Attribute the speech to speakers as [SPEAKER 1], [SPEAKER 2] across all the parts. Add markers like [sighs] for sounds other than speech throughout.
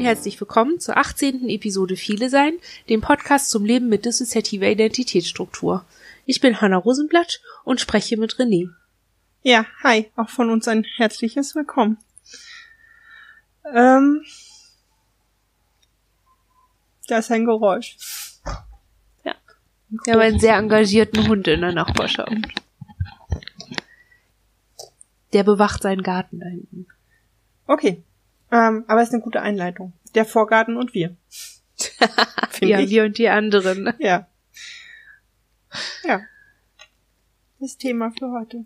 [SPEAKER 1] und herzlich willkommen zur 18. Episode Viele Sein, dem Podcast zum Leben mit dissoziativer Identitätsstruktur. Ich bin Hanna Rosenblatt und spreche mit René.
[SPEAKER 2] Ja, hi, auch von uns ein herzliches Willkommen. Ähm, da ist ein Geräusch.
[SPEAKER 1] Ja. Wir haben einen sehr engagierten Hund in der Nachbarschaft. Der bewacht seinen Garten da hinten.
[SPEAKER 2] Okay. Ähm, aber es ist eine gute Einleitung. Der Vorgarten und wir. [laughs]
[SPEAKER 1] ja, ich. wir und die anderen. [laughs]
[SPEAKER 2] Ja. Ja. Das Thema für heute.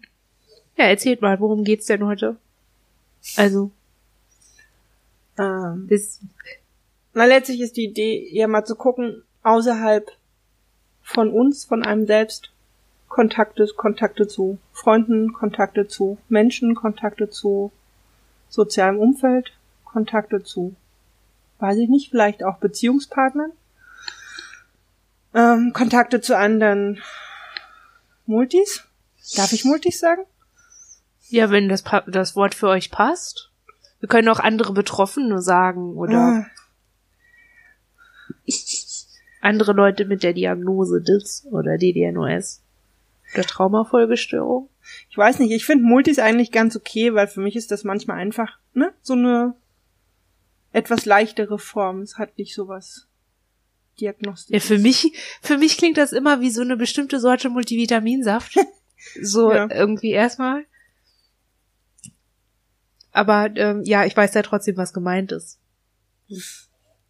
[SPEAKER 1] Ja, erzählt mal, worum geht's denn heute? Also.
[SPEAKER 2] Ähm, das, na, letztlich ist die Idee, eher mal zu gucken, außerhalb von uns, von einem selbst, Kontakte, Kontakte zu Freunden, Kontakte zu Menschen, Kontakte zu sozialem Umfeld, Kontakte zu, weiß ich nicht, vielleicht auch Beziehungspartnern, ähm, Kontakte zu anderen Multis. Darf ich Multis sagen?
[SPEAKER 1] Ja, wenn das, das Wort für euch passt. Wir können auch andere Betroffene sagen oder ah. andere Leute mit der Diagnose DIS oder DDNOS oder Traumafolgestörung.
[SPEAKER 2] Ich weiß nicht, ich finde Multis eigentlich ganz okay, weil für mich ist das manchmal einfach, ne, so eine etwas leichtere Form. Es hat nicht sowas Diagnostik.
[SPEAKER 1] Ja, für mich, für mich klingt das immer wie so eine bestimmte Sorte Multivitaminsaft. [laughs] so ja. irgendwie erstmal. Aber ähm, ja, ich weiß ja trotzdem, was gemeint ist. [clears throat]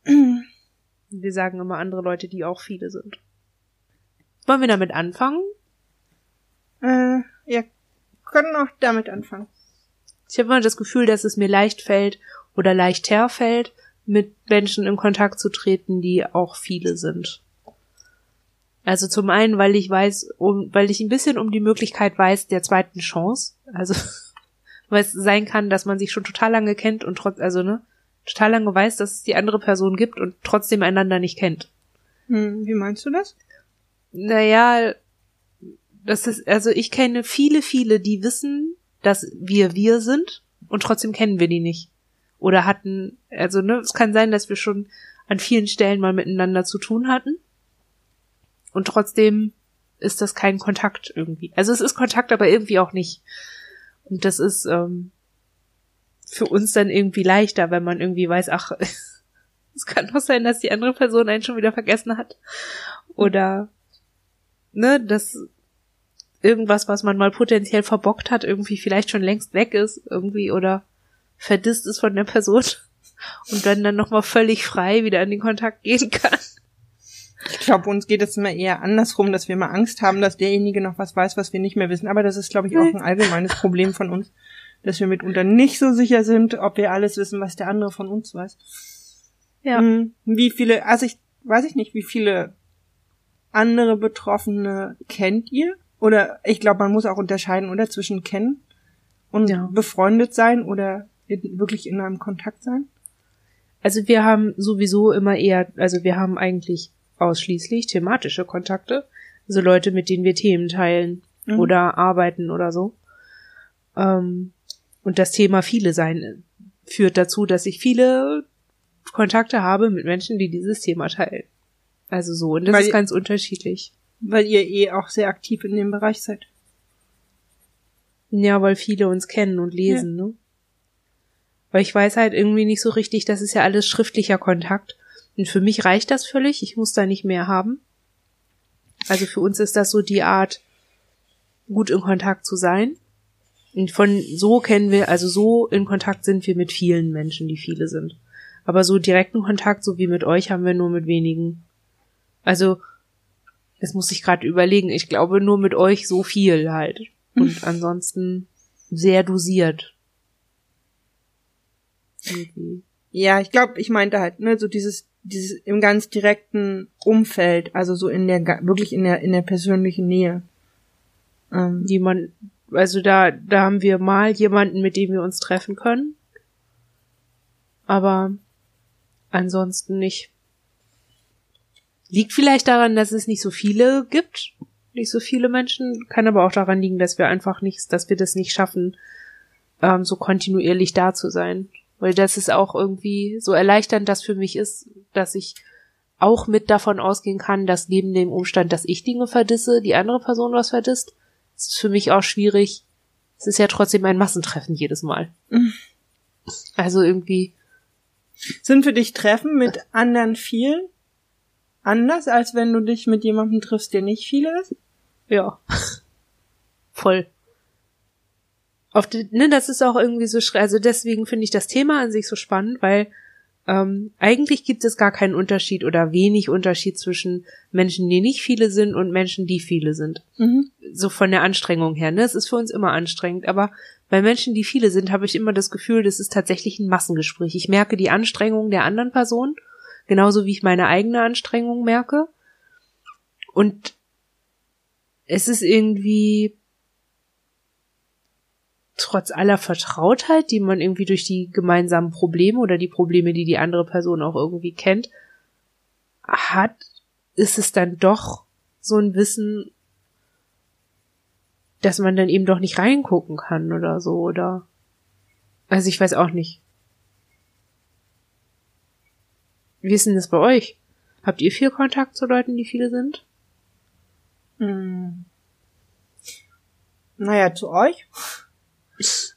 [SPEAKER 1] Wir sagen immer andere Leute, die auch viele sind. Wollen wir damit anfangen?
[SPEAKER 2] Äh, ja, können auch damit anfangen.
[SPEAKER 1] Ich habe immer das Gefühl, dass es mir leicht fällt oder leichter fällt, mit Menschen in Kontakt zu treten, die auch viele sind. Also zum einen, weil ich weiß, um, weil ich ein bisschen um die Möglichkeit weiß der zweiten Chance. Also [laughs] weil es sein kann, dass man sich schon total lange kennt und trotz, also ne, total lange weiß, dass es die andere Person gibt und trotzdem einander nicht kennt.
[SPEAKER 2] Hm, wie meinst du das?
[SPEAKER 1] Naja, das ist, also ich kenne viele, viele, die wissen, dass wir wir sind und trotzdem kennen wir die nicht. Oder hatten, also ne, es kann sein, dass wir schon an vielen Stellen mal miteinander zu tun hatten. Und trotzdem ist das kein Kontakt irgendwie. Also es ist Kontakt, aber irgendwie auch nicht. Und das ist ähm, für uns dann irgendwie leichter, wenn man irgendwie weiß, ach, [laughs] es kann doch sein, dass die andere Person einen schon wieder vergessen hat. Oder ne, dass irgendwas, was man mal potenziell verbockt hat, irgendwie vielleicht schon längst weg ist, irgendwie oder verdisst ist von der Person [laughs] und dann dann nochmal völlig frei wieder in den Kontakt gehen kann.
[SPEAKER 2] Ich glaube, uns geht es immer eher andersrum, dass wir mal Angst haben, dass derjenige noch was weiß, was wir nicht mehr wissen. Aber das ist, glaube ich, auch ein allgemeines Problem von uns, dass wir mitunter nicht so sicher sind, ob wir alles wissen, was der andere von uns weiß. Ja. Hm, wie viele, also ich weiß ich nicht, wie viele andere Betroffene kennt ihr? Oder ich glaube, man muss auch unterscheiden, oder zwischen kennen und ja. befreundet sein oder in, wirklich in einem Kontakt sein?
[SPEAKER 1] Also wir haben sowieso immer eher, also wir haben eigentlich ausschließlich thematische Kontakte, also Leute, mit denen wir Themen teilen mhm. oder arbeiten oder so. Ähm, und das Thema viele sein führt dazu, dass ich viele Kontakte habe mit Menschen, die dieses Thema teilen. Also so, und das Weil ist ganz unterschiedlich.
[SPEAKER 2] Weil ihr eh auch sehr aktiv in dem Bereich seid.
[SPEAKER 1] Ja, weil viele uns kennen und lesen, ja. ne? Weil ich weiß halt irgendwie nicht so richtig, das ist ja alles schriftlicher Kontakt. Und für mich reicht das völlig, ich muss da nicht mehr haben. Also für uns ist das so die Art, gut in Kontakt zu sein. Und von so kennen wir, also so in Kontakt sind wir mit vielen Menschen, die viele sind. Aber so direkten Kontakt, so wie mit euch, haben wir nur mit wenigen. Also das muss ich gerade überlegen. Ich glaube nur mit euch so viel halt. Und ansonsten sehr dosiert.
[SPEAKER 2] Irgendwie. Ja, ich glaube, ich meinte halt, ne, so dieses, dieses im ganz direkten Umfeld, also so in der, wirklich in der, in der persönlichen Nähe.
[SPEAKER 1] Ähm. Jemand, also da, da haben wir mal jemanden, mit dem wir uns treffen können. Aber ansonsten nicht. Liegt vielleicht daran, dass es nicht so viele gibt, nicht so viele Menschen, kann aber auch daran liegen, dass wir einfach nichts, dass wir das nicht schaffen, ähm, so kontinuierlich da zu sein. Weil das ist auch irgendwie so erleichternd, das für mich ist, dass ich auch mit davon ausgehen kann, dass neben dem Umstand, dass ich Dinge verdisse, die andere Person was verdisst. Ist für mich auch schwierig. Es ist ja trotzdem ein Massentreffen jedes Mal. [laughs] Also irgendwie.
[SPEAKER 2] Sind für dich Treffen mit anderen viel anders, als wenn du dich mit jemandem triffst, der nicht viel ist?
[SPEAKER 1] Ja. [laughs] Voll. Auf die, ne, das ist auch irgendwie so, also deswegen finde ich das Thema an sich so spannend, weil ähm, eigentlich gibt es gar keinen Unterschied oder wenig Unterschied zwischen Menschen, die nicht viele sind und Menschen, die viele sind. Mhm. So von der Anstrengung her. Ne? Es ist für uns immer anstrengend. Aber bei Menschen, die viele sind, habe ich immer das Gefühl, das ist tatsächlich ein Massengespräch. Ich merke die Anstrengung der anderen Person, genauso wie ich meine eigene Anstrengung merke. Und es ist irgendwie trotz aller Vertrautheit, die man irgendwie durch die gemeinsamen Probleme oder die Probleme, die die andere Person auch irgendwie kennt, hat, ist es dann doch so ein Wissen, dass man dann eben doch nicht reingucken kann oder so, oder? Also ich weiß auch nicht. Wie ist denn das bei euch? Habt ihr viel Kontakt zu Leuten, die viele sind?
[SPEAKER 2] Hm. Naja, zu euch.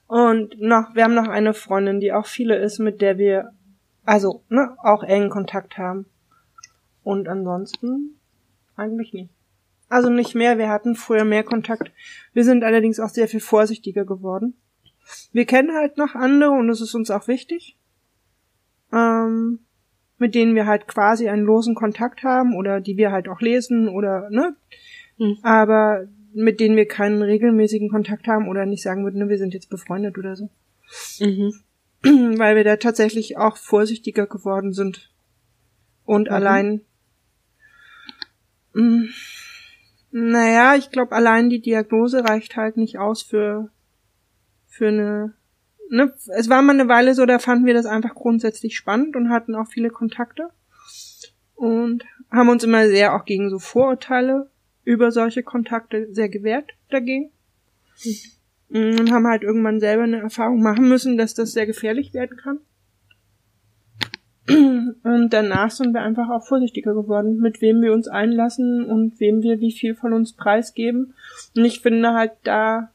[SPEAKER 2] Und noch, wir haben noch eine Freundin, die auch viele ist, mit der wir, also, ne, auch engen Kontakt haben. Und ansonsten eigentlich nicht. Also nicht mehr, wir hatten früher mehr Kontakt. Wir sind allerdings auch sehr viel vorsichtiger geworden. Wir kennen halt noch andere und es ist uns auch wichtig, ähm, mit denen wir halt quasi einen losen Kontakt haben oder die wir halt auch lesen oder, ne? Mhm. Aber mit denen wir keinen regelmäßigen Kontakt haben oder nicht sagen würden, ne, wir sind jetzt befreundet oder so. Mhm. [clears throat] Weil wir da tatsächlich auch vorsichtiger geworden sind. Und mhm. allein, mh, mm, naja, ich glaube, allein die Diagnose reicht halt nicht aus für, für eine, ne, es war mal eine Weile so, da fanden wir das einfach grundsätzlich spannend und hatten auch viele Kontakte. Und haben uns immer sehr auch gegen so Vorurteile über solche Kontakte sehr gewehrt dagegen. Und haben halt irgendwann selber eine Erfahrung machen müssen, dass das sehr gefährlich werden kann. Und danach sind wir einfach auch vorsichtiger geworden, mit wem wir uns einlassen und wem wir wie viel von uns preisgeben. Und ich finde halt da,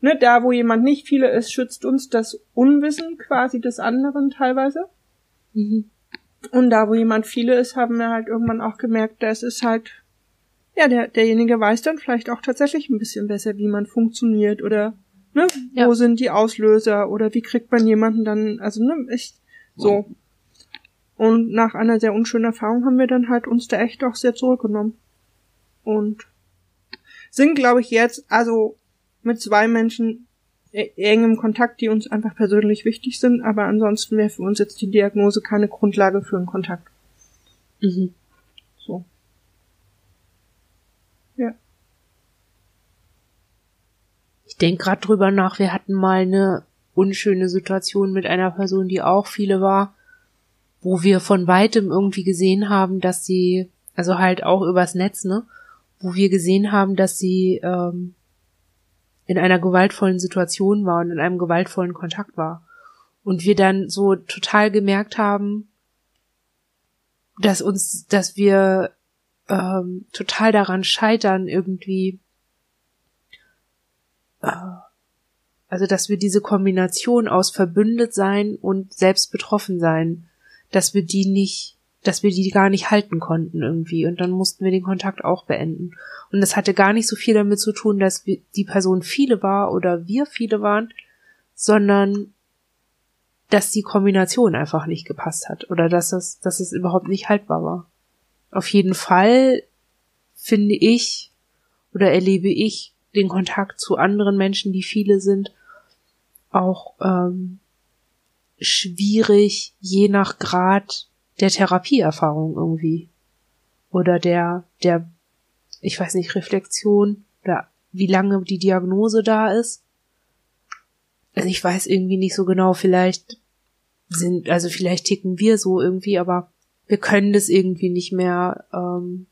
[SPEAKER 2] ne, da wo jemand nicht viele ist, schützt uns das Unwissen quasi des anderen teilweise. Mhm. Und da wo jemand viele ist, haben wir halt irgendwann auch gemerkt, das ist halt ja, der, derjenige weiß dann vielleicht auch tatsächlich ein bisschen besser, wie man funktioniert oder ne, ja. wo sind die Auslöser oder wie kriegt man jemanden dann, also ne, echt so. Und nach einer sehr unschönen Erfahrung haben wir dann halt uns da echt auch sehr zurückgenommen. Und sind, glaube ich, jetzt, also mit zwei Menschen e-, engem Kontakt, die uns einfach persönlich wichtig sind, aber ansonsten wäre für uns jetzt die Diagnose keine Grundlage für einen Kontakt. Mhm. Ja.
[SPEAKER 1] Ich denke gerade drüber nach, wir hatten mal eine unschöne Situation mit einer Person, die auch viele war, wo wir von weitem irgendwie gesehen haben, dass sie, also halt auch übers Netz, ne, wo wir gesehen haben, dass sie ähm, in einer gewaltvollen Situation war und in einem gewaltvollen Kontakt war. Und wir dann so total gemerkt haben, dass uns, dass wir ähm, total daran scheitern, irgendwie, also dass wir diese Kombination aus verbündet sein und selbst betroffen sein, dass wir die nicht, dass wir die gar nicht halten konnten irgendwie. Und dann mussten wir den Kontakt auch beenden. Und das hatte gar nicht so viel damit zu tun, dass wir, die Person viele war oder wir viele waren, sondern dass die Kombination einfach nicht gepasst hat oder dass es, dass es überhaupt nicht haltbar war. Auf jeden Fall finde ich oder erlebe ich den Kontakt zu anderen Menschen, die viele sind, auch ähm, schwierig, je nach Grad der Therapieerfahrung irgendwie. Oder der, der, ich weiß nicht, Reflexion oder wie lange die Diagnose da ist. Also ich weiß irgendwie nicht so genau, vielleicht sind, also vielleicht ticken wir so irgendwie, aber wir können das irgendwie nicht mehr, ähm,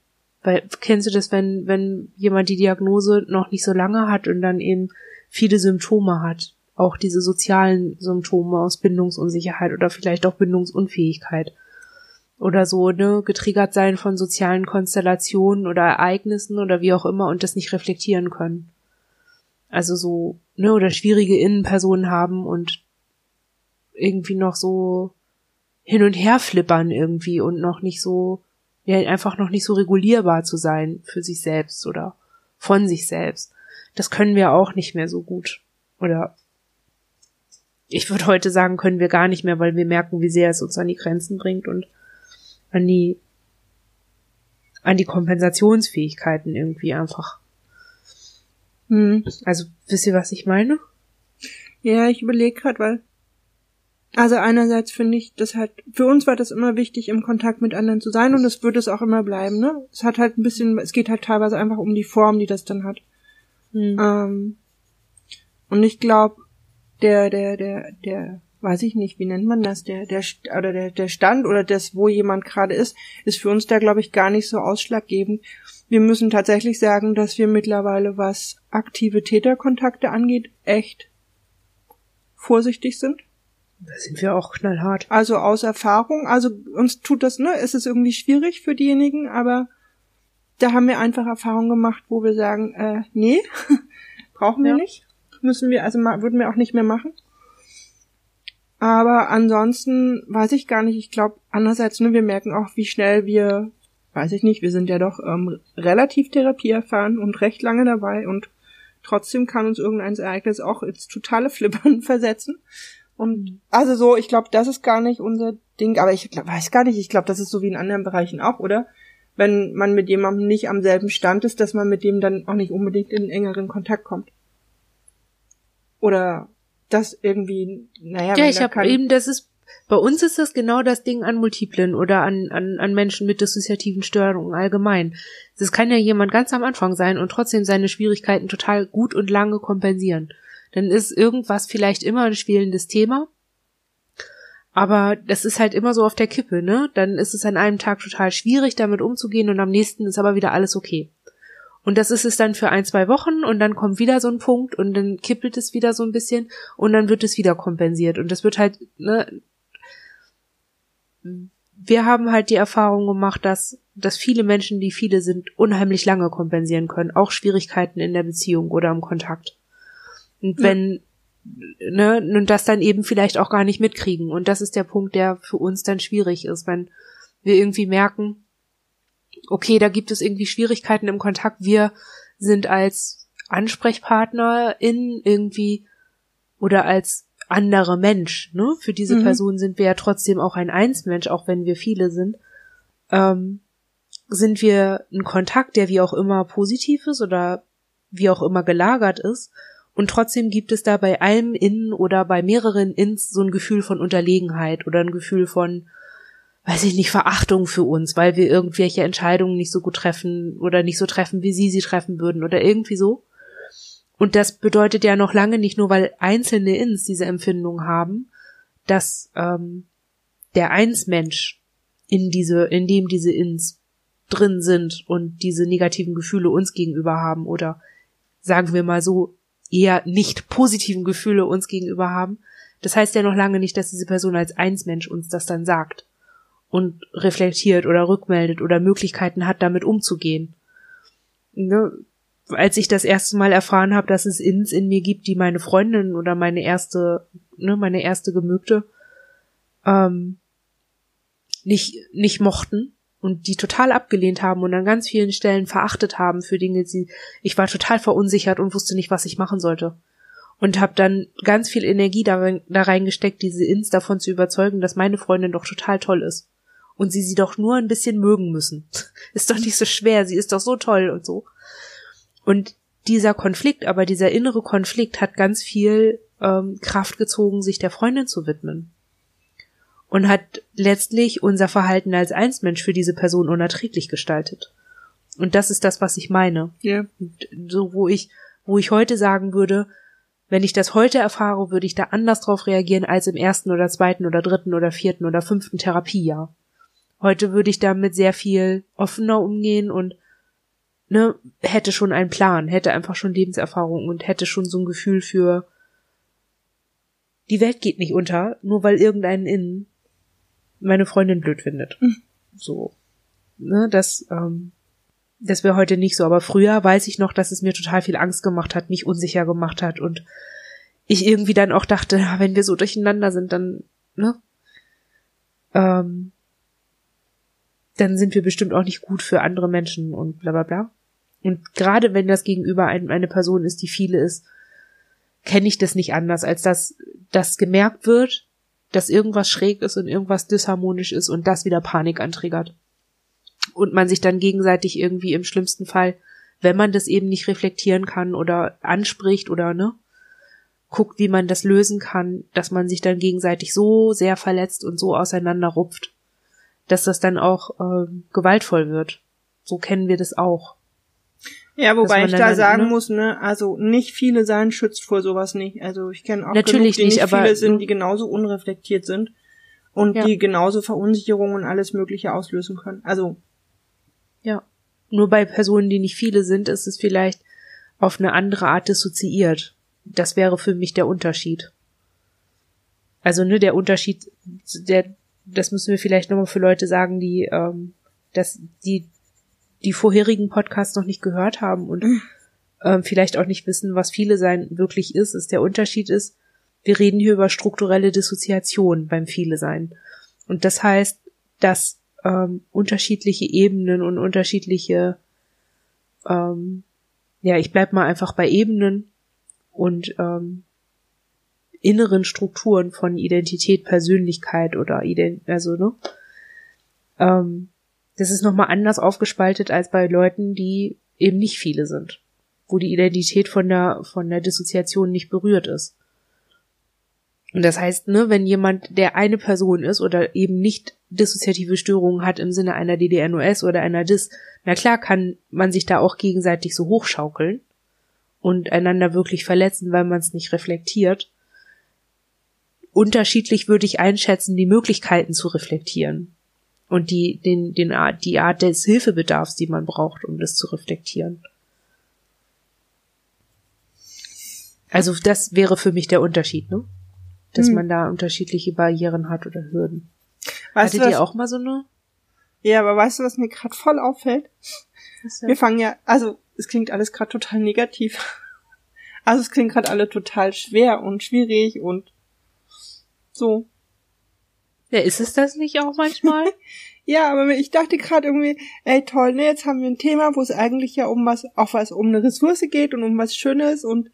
[SPEAKER 1] weil kennst du das, wenn, wenn jemand die Diagnose noch nicht so lange hat und dann eben viele Symptome hat auch diese sozialen Symptome aus Bindungsunsicherheit oder vielleicht auch Bindungsunfähigkeit oder so, ne, getriggert sein von sozialen Konstellationen oder Ereignissen oder wie auch immer und das nicht reflektieren können. Also so, ne, oder schwierige Innenpersonen haben und irgendwie noch so hin und her flippern irgendwie und noch nicht so, ja, einfach noch nicht so regulierbar zu sein für sich selbst oder von sich selbst. Das können wir auch nicht mehr so gut. Oder ich würde heute sagen, können wir gar nicht mehr, weil wir merken, wie sehr es uns an die Grenzen bringt und an die an die Kompensationsfähigkeiten irgendwie einfach. Hm. Also wisst ihr, was ich meine?
[SPEAKER 2] Ja, ich überlege gerade, weil also einerseits finde ich, das halt für uns war das immer wichtig, im Kontakt mit anderen zu sein und das wird es auch immer bleiben. Ne, es hat halt ein bisschen, es geht halt teilweise einfach um die Form, die das dann hat. Hm. Ähm, und ich glaube, der, der, der, der weiß ich nicht, wie nennt man das, der, der, oder der, der Stand oder das, wo jemand gerade ist, ist für uns da, glaube ich, gar nicht so ausschlaggebend. Wir müssen tatsächlich sagen, dass wir mittlerweile, was aktive Täterkontakte angeht, echt vorsichtig sind.
[SPEAKER 1] Da sind wir auch knallhart.
[SPEAKER 2] Also aus Erfahrung, also uns tut das, ne, es ist irgendwie schwierig für diejenigen, aber da haben wir einfach Erfahrung gemacht, wo wir sagen, äh, nee, [laughs] brauchen wir ja. nicht. Müssen wir, also würden wir auch nicht mehr machen. Aber ansonsten weiß ich gar nicht. Ich glaube, andererseits, ne, wir merken auch, wie schnell wir, weiß ich nicht, wir sind ja doch ähm, relativ therapieerfahren und recht lange dabei und trotzdem kann uns irgendein Ereignis auch ins totale Flippern [laughs] versetzen. Und also so, ich glaube, das ist gar nicht unser Ding, aber ich glaub, weiß gar nicht, ich glaube, das ist so wie in anderen Bereichen auch, oder? Wenn man mit jemandem nicht am selben Stand ist, dass man mit dem dann auch nicht unbedingt in engeren Kontakt kommt. Oder das irgendwie, naja.
[SPEAKER 1] Ja, ich habe eben, das ist, bei uns ist das genau das Ding an Multiplen oder an, an, an Menschen mit dissoziativen Störungen allgemein. Das kann ja jemand ganz am Anfang sein und trotzdem seine Schwierigkeiten total gut und lange kompensieren. Dann ist irgendwas vielleicht immer ein schwelendes Thema. Aber das ist halt immer so auf der Kippe, ne? Dann ist es an einem Tag total schwierig, damit umzugehen und am nächsten ist aber wieder alles okay. Und das ist es dann für ein, zwei Wochen und dann kommt wieder so ein Punkt und dann kippelt es wieder so ein bisschen und dann wird es wieder kompensiert. Und das wird halt, ne, wir haben halt die Erfahrung gemacht, dass, dass viele Menschen, die viele sind, unheimlich lange kompensieren können, auch Schwierigkeiten in der Beziehung oder im Kontakt. Und wenn, ja. ne, und das dann eben vielleicht auch gar nicht mitkriegen. Und das ist der Punkt, der für uns dann schwierig ist, wenn wir irgendwie merken, okay, da gibt es irgendwie Schwierigkeiten im Kontakt. Wir sind als Ansprechpartner in irgendwie oder als anderer Mensch, ne? Für diese mhm. Person sind wir ja trotzdem auch ein Einsmensch, auch wenn wir viele sind. Ähm, sind wir ein Kontakt, der wie auch immer positiv ist oder wie auch immer gelagert ist. Und trotzdem gibt es da bei allem Innen oder bei mehreren Ins so ein Gefühl von Unterlegenheit oder ein Gefühl von, weiß ich nicht, Verachtung für uns, weil wir irgendwelche Entscheidungen nicht so gut treffen oder nicht so treffen, wie sie sie treffen würden oder irgendwie so. Und das bedeutet ja noch lange nicht nur, weil einzelne Ins diese Empfindung haben, dass ähm, der Einsmensch in diese, in dem diese Ins drin sind und diese negativen Gefühle uns gegenüber haben oder sagen wir mal so eher nicht positiven Gefühle uns gegenüber haben. Das heißt ja noch lange nicht, dass diese Person als Einsmensch uns das dann sagt und reflektiert oder rückmeldet oder Möglichkeiten hat, damit umzugehen. Ne? Als ich das erste Mal erfahren habe, dass es Ins in mir gibt, die meine Freundin oder meine erste, ne, meine erste Gemügte ähm, nicht, nicht mochten und die total abgelehnt haben und an ganz vielen Stellen verachtet haben für Dinge, die ich war total verunsichert und wusste nicht, was ich machen sollte. Und habe dann ganz viel Energie da, da reingesteckt, diese Ins davon zu überzeugen, dass meine Freundin doch total toll ist und sie sie doch nur ein bisschen mögen müssen. [laughs] Ist doch nicht so schwer, sie ist doch so toll und so. Und dieser Konflikt, aber dieser innere Konflikt hat ganz viel ähm, Kraft gezogen, sich der Freundin zu widmen. Und hat letztlich unser Verhalten als Einsmensch für diese Person unerträglich gestaltet. Und das ist das, was ich meine.
[SPEAKER 2] Ja.
[SPEAKER 1] So, wo ich, wo ich heute sagen würde, wenn ich das heute erfahre, würde ich da anders drauf reagieren als im ersten oder zweiten oder dritten oder vierten oder fünften Therapiejahr. Heute würde ich damit sehr viel offener umgehen und ne, hätte schon einen Plan, hätte einfach schon Lebenserfahrung und hätte schon so ein Gefühl für, die Welt geht nicht unter, nur weil irgendeinen innen meine Freundin blöd findet. Mhm. So. Ne, das, ähm, das wäre heute nicht so, aber früher weiß ich noch, dass es mir total viel Angst gemacht hat, mich unsicher gemacht hat und ich irgendwie dann auch dachte, wenn wir so durcheinander sind, dann, ne, ähm, dann sind wir bestimmt auch nicht gut für andere Menschen und bla bla bla. Und gerade wenn das gegenüber ein, eine Person ist, die viele ist, kenne ich das nicht anders, als dass das gemerkt wird, dass irgendwas schräg ist und irgendwas disharmonisch ist und das wieder Panik antriggert. Und man sich dann gegenseitig irgendwie im schlimmsten Fall, wenn man das eben nicht reflektieren kann oder anspricht oder ne, guckt, wie man das lösen kann, dass man sich dann gegenseitig so sehr verletzt und so auseinanderrupft, dass das dann auch äh, gewaltvoll wird. So kennen wir das auch.
[SPEAKER 2] Ja, wobei ich da sagen ne? muss, ne, also nicht viele sein schützt vor sowas nicht. Also ich kenne auch
[SPEAKER 1] Natürlich
[SPEAKER 2] genug,
[SPEAKER 1] die nicht,
[SPEAKER 2] nicht viele sind, die genauso unreflektiert sind und
[SPEAKER 1] Ja.
[SPEAKER 2] die genauso Verunsicherungen und alles Mögliche auslösen können. Also
[SPEAKER 1] Ja. Nur bei Personen, die nicht viele sind, ist es vielleicht auf eine andere Art dissoziiert. Das wäre für mich der Unterschied. Also, ne, der Unterschied, der, das müssen wir vielleicht nochmal für Leute sagen, die, ähm, dass die die vorherigen Podcasts noch nicht gehört haben und ähm, vielleicht auch nicht wissen, was viele sein wirklich ist, ist der Unterschied ist, wir reden hier über strukturelle Dissoziation beim viele sein. Und das heißt, dass ähm, unterschiedliche Ebenen und unterschiedliche, ähm, ja, ich bleib mal einfach bei Ebenen und ähm, inneren Strukturen von Identität, Persönlichkeit oder Ident also ne, ähm, das ist nochmal anders aufgespaltet als bei Leuten, die eben nicht viele sind, wo die Identität von der von der Dissoziation nicht berührt ist. Und das heißt, ne, wenn jemand, der eine Person ist oder eben nicht dissoziative Störungen hat im Sinne einer DDNOS oder einer DIS, na klar kann man sich da auch gegenseitig so hochschaukeln und einander wirklich verletzen, weil man es nicht reflektiert. Unterschiedlich würde ich einschätzen, die Möglichkeiten zu reflektieren und die, den, den Art, die Art des Hilfebedarfs, die man braucht, um das zu reflektieren. Also das wäre für mich der Unterschied, ne? Dass
[SPEAKER 2] Hm.
[SPEAKER 1] man da unterschiedliche Barrieren hat oder Hürden.
[SPEAKER 2] weißt du
[SPEAKER 1] Hattet
[SPEAKER 2] was?
[SPEAKER 1] ihr auch mal so eine?
[SPEAKER 2] Ja, aber weißt du, was mir gerade voll auffällt? Wir fangen ja, also es klingt alles gerade total negativ. Also es klingt gerade alle total schwer und schwierig und so.
[SPEAKER 1] Ja, ist es das nicht auch manchmal? [laughs]
[SPEAKER 2] Ja, aber ich dachte gerade irgendwie, ey toll, ne, jetzt haben wir ein Thema, wo es eigentlich ja um was, auch was um eine Ressource geht und um was Schönes und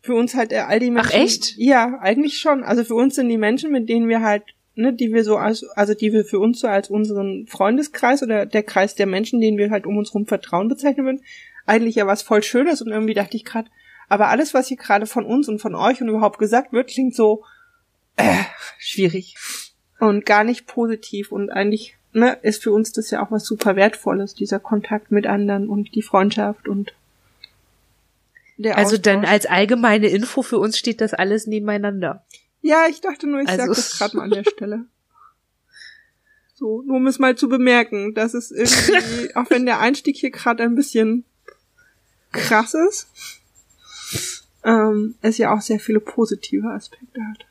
[SPEAKER 2] für uns halt äh, all die Menschen.
[SPEAKER 1] echt?
[SPEAKER 2] Ja, eigentlich schon. Also für uns sind die Menschen, mit denen wir halt, ne, die wir so als, also die wir für uns so als unseren Freundeskreis oder der Kreis der Menschen, denen wir halt um uns rum Vertrauen bezeichnen würden, eigentlich ja was voll Schönes und irgendwie dachte ich gerade, aber alles, was hier gerade von uns und von euch und überhaupt gesagt wird, klingt so äh, schwierig und gar nicht positiv und eigentlich ne, ist für uns das ja auch was super wertvolles, dieser Kontakt mit anderen und die Freundschaft und der
[SPEAKER 1] Also dann
[SPEAKER 2] Austausch.
[SPEAKER 1] als allgemeine Info für uns steht das alles nebeneinander.
[SPEAKER 2] Ja, ich dachte nur, ich
[SPEAKER 1] Also-
[SPEAKER 2] sag das gerade mal an der Stelle. So, nur um es mal zu bemerken, dass es irgendwie, [laughs] auch wenn der Einstieg hier gerade ein bisschen krass ist, ähm, es ja auch sehr viele positive Aspekte hat.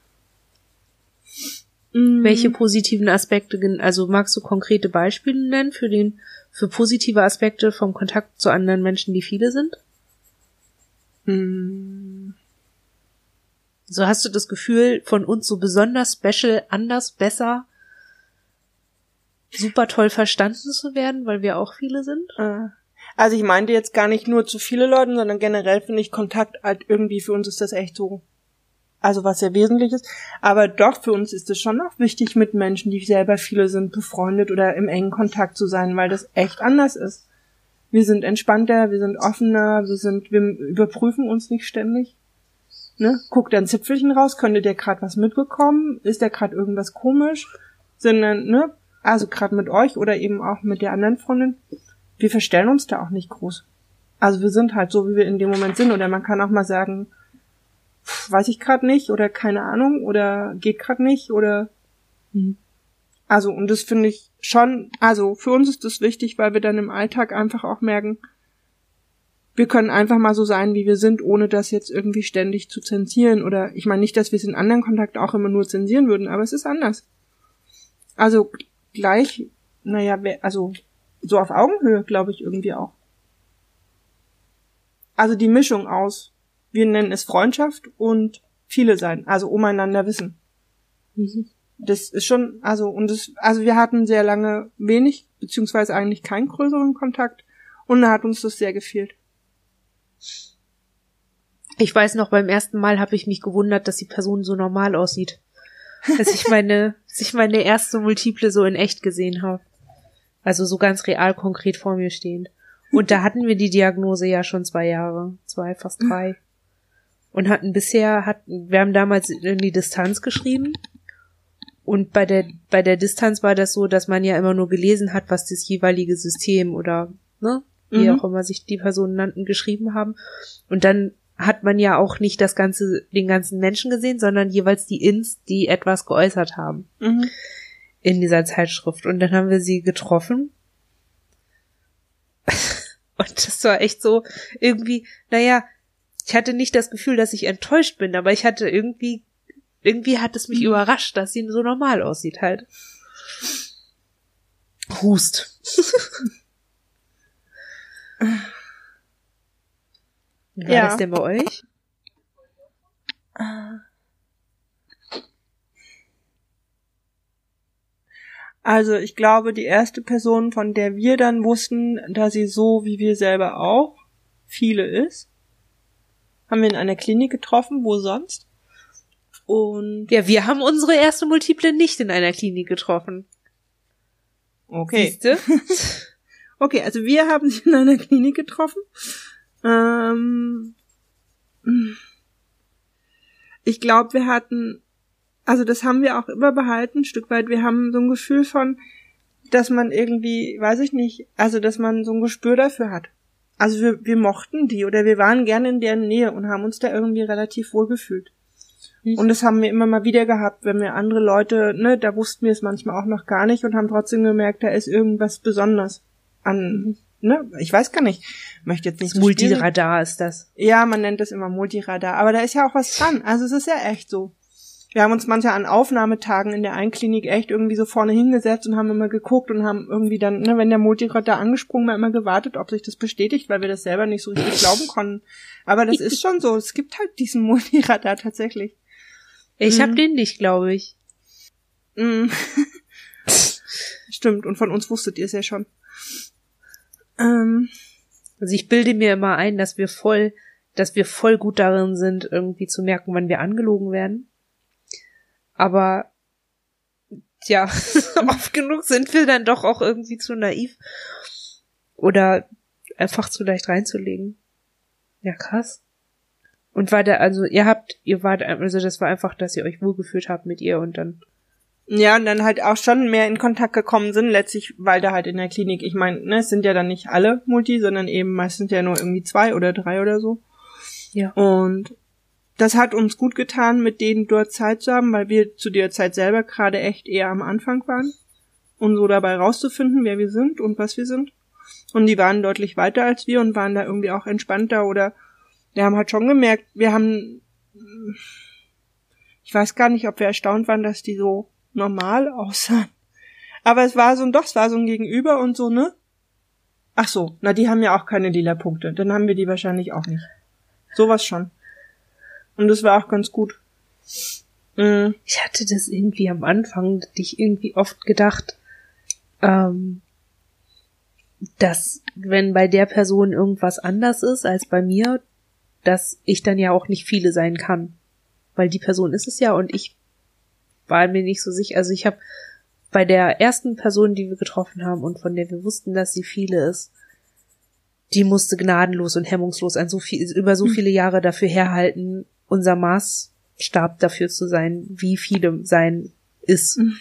[SPEAKER 2] Mm,
[SPEAKER 1] Welche positiven Aspekte, also magst du konkrete Beispiele nennen für den, für positive Aspekte vom Kontakt zu anderen Menschen, die viele sind?
[SPEAKER 2] mm,
[SPEAKER 1] So hast du das Gefühl, von uns so besonders special, anders, besser, super toll verstanden zu werden, weil wir auch viele sind?
[SPEAKER 2] Äh, Also ich meinte jetzt gar nicht nur zu viele Leuten, sondern generell finde ich Kontakt halt irgendwie für uns ist das echt so, also was sehr wesentlich ist. Aber doch für uns ist es schon auch wichtig, mit Menschen, die selber viele sind, befreundet oder im engen Kontakt zu sein, weil das echt anders ist. Wir sind entspannter, wir sind offener, wir sind, wir überprüfen uns nicht ständig. Ne? Guckt ein Zipfelchen raus, könnte der gerade was mitbekommen? Ist der gerade irgendwas komisch? Sondern, ne, also gerade mit euch oder eben auch mit der anderen Freundin, wir verstellen uns da auch nicht groß. Also wir sind halt so, wie wir in dem Moment sind. Oder man kann auch mal sagen, weiß ich gerade nicht oder keine Ahnung oder geht gerade nicht oder
[SPEAKER 1] Hm.
[SPEAKER 2] also und das finde ich schon, also für uns ist das wichtig, weil wir dann im Alltag einfach auch merken, wir können einfach mal so sein, wie wir sind, ohne das jetzt irgendwie ständig zu zensieren. Oder ich meine nicht, dass wir es in anderen Kontakt auch immer nur zensieren würden, aber es ist anders. Also gleich, naja, also so auf Augenhöhe, glaube ich, irgendwie auch. Also die Mischung aus, wir nennen es Freundschaft und viele sein, also umeinander wissen. Mhm. Das ist schon, also, und das, also wir hatten sehr lange wenig, beziehungsweise eigentlich keinen größeren Kontakt und da hat uns das sehr gefehlt.
[SPEAKER 1] Ich weiß noch, beim ersten Mal habe ich mich gewundert, dass die Person so normal aussieht. Als ich meine, [laughs] als ich meine erste Multiple so in echt gesehen habe. Also so ganz real konkret vor mir stehend. Und da hatten wir die Diagnose ja schon zwei Jahre, zwei, fast drei. [laughs] Und hatten bisher, hatten, wir haben damals in die Distanz geschrieben. Und bei der, bei der Distanz war das so, dass man ja immer nur gelesen hat, was das jeweilige System oder, ne, wie mhm. auch immer sich die Personen nannten, geschrieben haben. Und dann hat man ja auch nicht das ganze, den ganzen Menschen gesehen, sondern jeweils die Ins, die etwas geäußert haben. Mhm. In dieser Zeitschrift. Und dann haben wir sie getroffen. [laughs] Und das war echt so irgendwie, naja, ich hatte nicht das Gefühl, dass ich enttäuscht bin, aber ich hatte irgendwie, irgendwie hat es mich mhm. überrascht, dass sie so normal aussieht halt. Hust. Wie war ja. das denn bei euch?
[SPEAKER 2] Also ich glaube, die erste Person, von der wir dann wussten, dass sie so wie wir selber auch viele ist, haben wir in einer Klinik getroffen, wo sonst?
[SPEAKER 1] Und ja, wir haben unsere erste Multiple nicht in einer Klinik getroffen.
[SPEAKER 2] Okay. [laughs] Okay, also wir haben sie in einer Klinik getroffen ähm, ich glaube, wir hatten, also das haben wir auch immer behalten, ein Stück weit. Wir haben so ein Gefühl von, dass man irgendwie, weiß ich nicht, also dass man so ein Gespür dafür hat. Also wir, wir mochten die oder wir waren gerne in deren Nähe und haben uns da irgendwie relativ wohl gefühlt. Mhm. Und das haben wir immer mal wieder gehabt, wenn wir andere Leute, ne, da wussten wir es manchmal auch noch gar nicht und haben trotzdem gemerkt, da ist irgendwas besonders an, ne, ich weiß gar nicht, möchte jetzt nicht
[SPEAKER 1] so Multiradar ist das.
[SPEAKER 2] Ja, man nennt das immer Multiradar, aber da ist ja auch was dran. Also es ist ja echt so. Wir haben uns manchmal an Aufnahmetagen in der Einklinik echt irgendwie so vorne hingesetzt und haben immer geguckt und haben irgendwie dann, ne, wenn der Multiradar angesprungen war, immer gewartet, ob sich das bestätigt, weil wir das selber nicht so richtig glauben [laughs] konnten. Aber das ist schon so. Es gibt halt diesen Multiradar tatsächlich.
[SPEAKER 1] Ich mhm. hab den nicht, glaube ich.
[SPEAKER 2] Mhm. [laughs] Stimmt, und von uns wusstet ihr es ja schon. Ähm,
[SPEAKER 1] also ich bilde mir immer ein, dass wir voll, dass wir voll gut darin sind, irgendwie zu merken, wann wir angelogen werden. Aber ja, [laughs] oft genug sind wir dann doch auch irgendwie zu naiv. Oder einfach zu leicht reinzulegen. Ja, krass. Und war da, also ihr habt, ihr wart, also das war einfach, dass ihr euch wohlgefühlt habt mit ihr und dann
[SPEAKER 2] ja, und dann halt auch schon mehr in Kontakt gekommen sind, letztlich, weil da halt in der Klinik, ich meine, ne, es sind ja dann nicht alle Multi, sondern eben meistens ja nur irgendwie zwei oder drei oder so. Ja. Und das hat uns gut getan, mit denen dort Zeit zu haben, weil wir zu der Zeit selber gerade echt eher am Anfang waren. Und so dabei rauszufinden, wer wir sind und was wir sind. Und die waren deutlich weiter als wir und waren da irgendwie auch entspannter oder wir haben halt schon gemerkt, wir haben, ich weiß gar nicht, ob wir erstaunt waren, dass die so normal [laughs] aussahen. Aber es war so ein, doch, es war so ein Gegenüber und so, ne? Ach so, na, die haben ja auch keine lila Punkte. Dann haben wir die wahrscheinlich auch nicht. Sowas schon. Und das war auch ganz gut.
[SPEAKER 1] Mhm. Ich hatte das irgendwie am Anfang, dich irgendwie oft gedacht, ähm, dass wenn bei der Person irgendwas anders ist als bei mir, dass ich dann ja auch nicht viele sein kann. Weil die Person ist es ja und ich war mir nicht so sicher. Also ich habe bei der ersten Person, die wir getroffen haben und von der wir wussten, dass sie viele ist, die musste gnadenlos und hemmungslos ein so viel, über so hm. viele Jahre dafür herhalten, unser Maßstab dafür zu sein, wie viele sein ist. Mhm.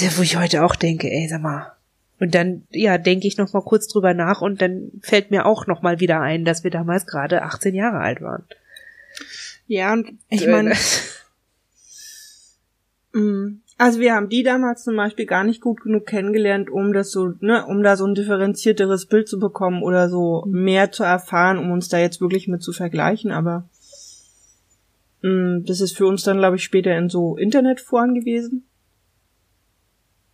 [SPEAKER 1] Der, wo ich heute auch denke, ey, sag mal. Und dann, ja, denke ich noch mal kurz drüber nach und dann fällt mir auch noch mal wieder ein, dass wir damals gerade 18 Jahre alt waren.
[SPEAKER 2] Ja, und ich meine, Mm. Also wir haben die damals zum Beispiel gar nicht gut genug kennengelernt, um das so, ne, um da so ein differenzierteres Bild zu bekommen oder so
[SPEAKER 1] Mhm.
[SPEAKER 2] mehr zu erfahren, um uns da jetzt wirklich mit zu vergleichen, aber das ist für uns dann, glaube ich, später in so Internetforen gewesen.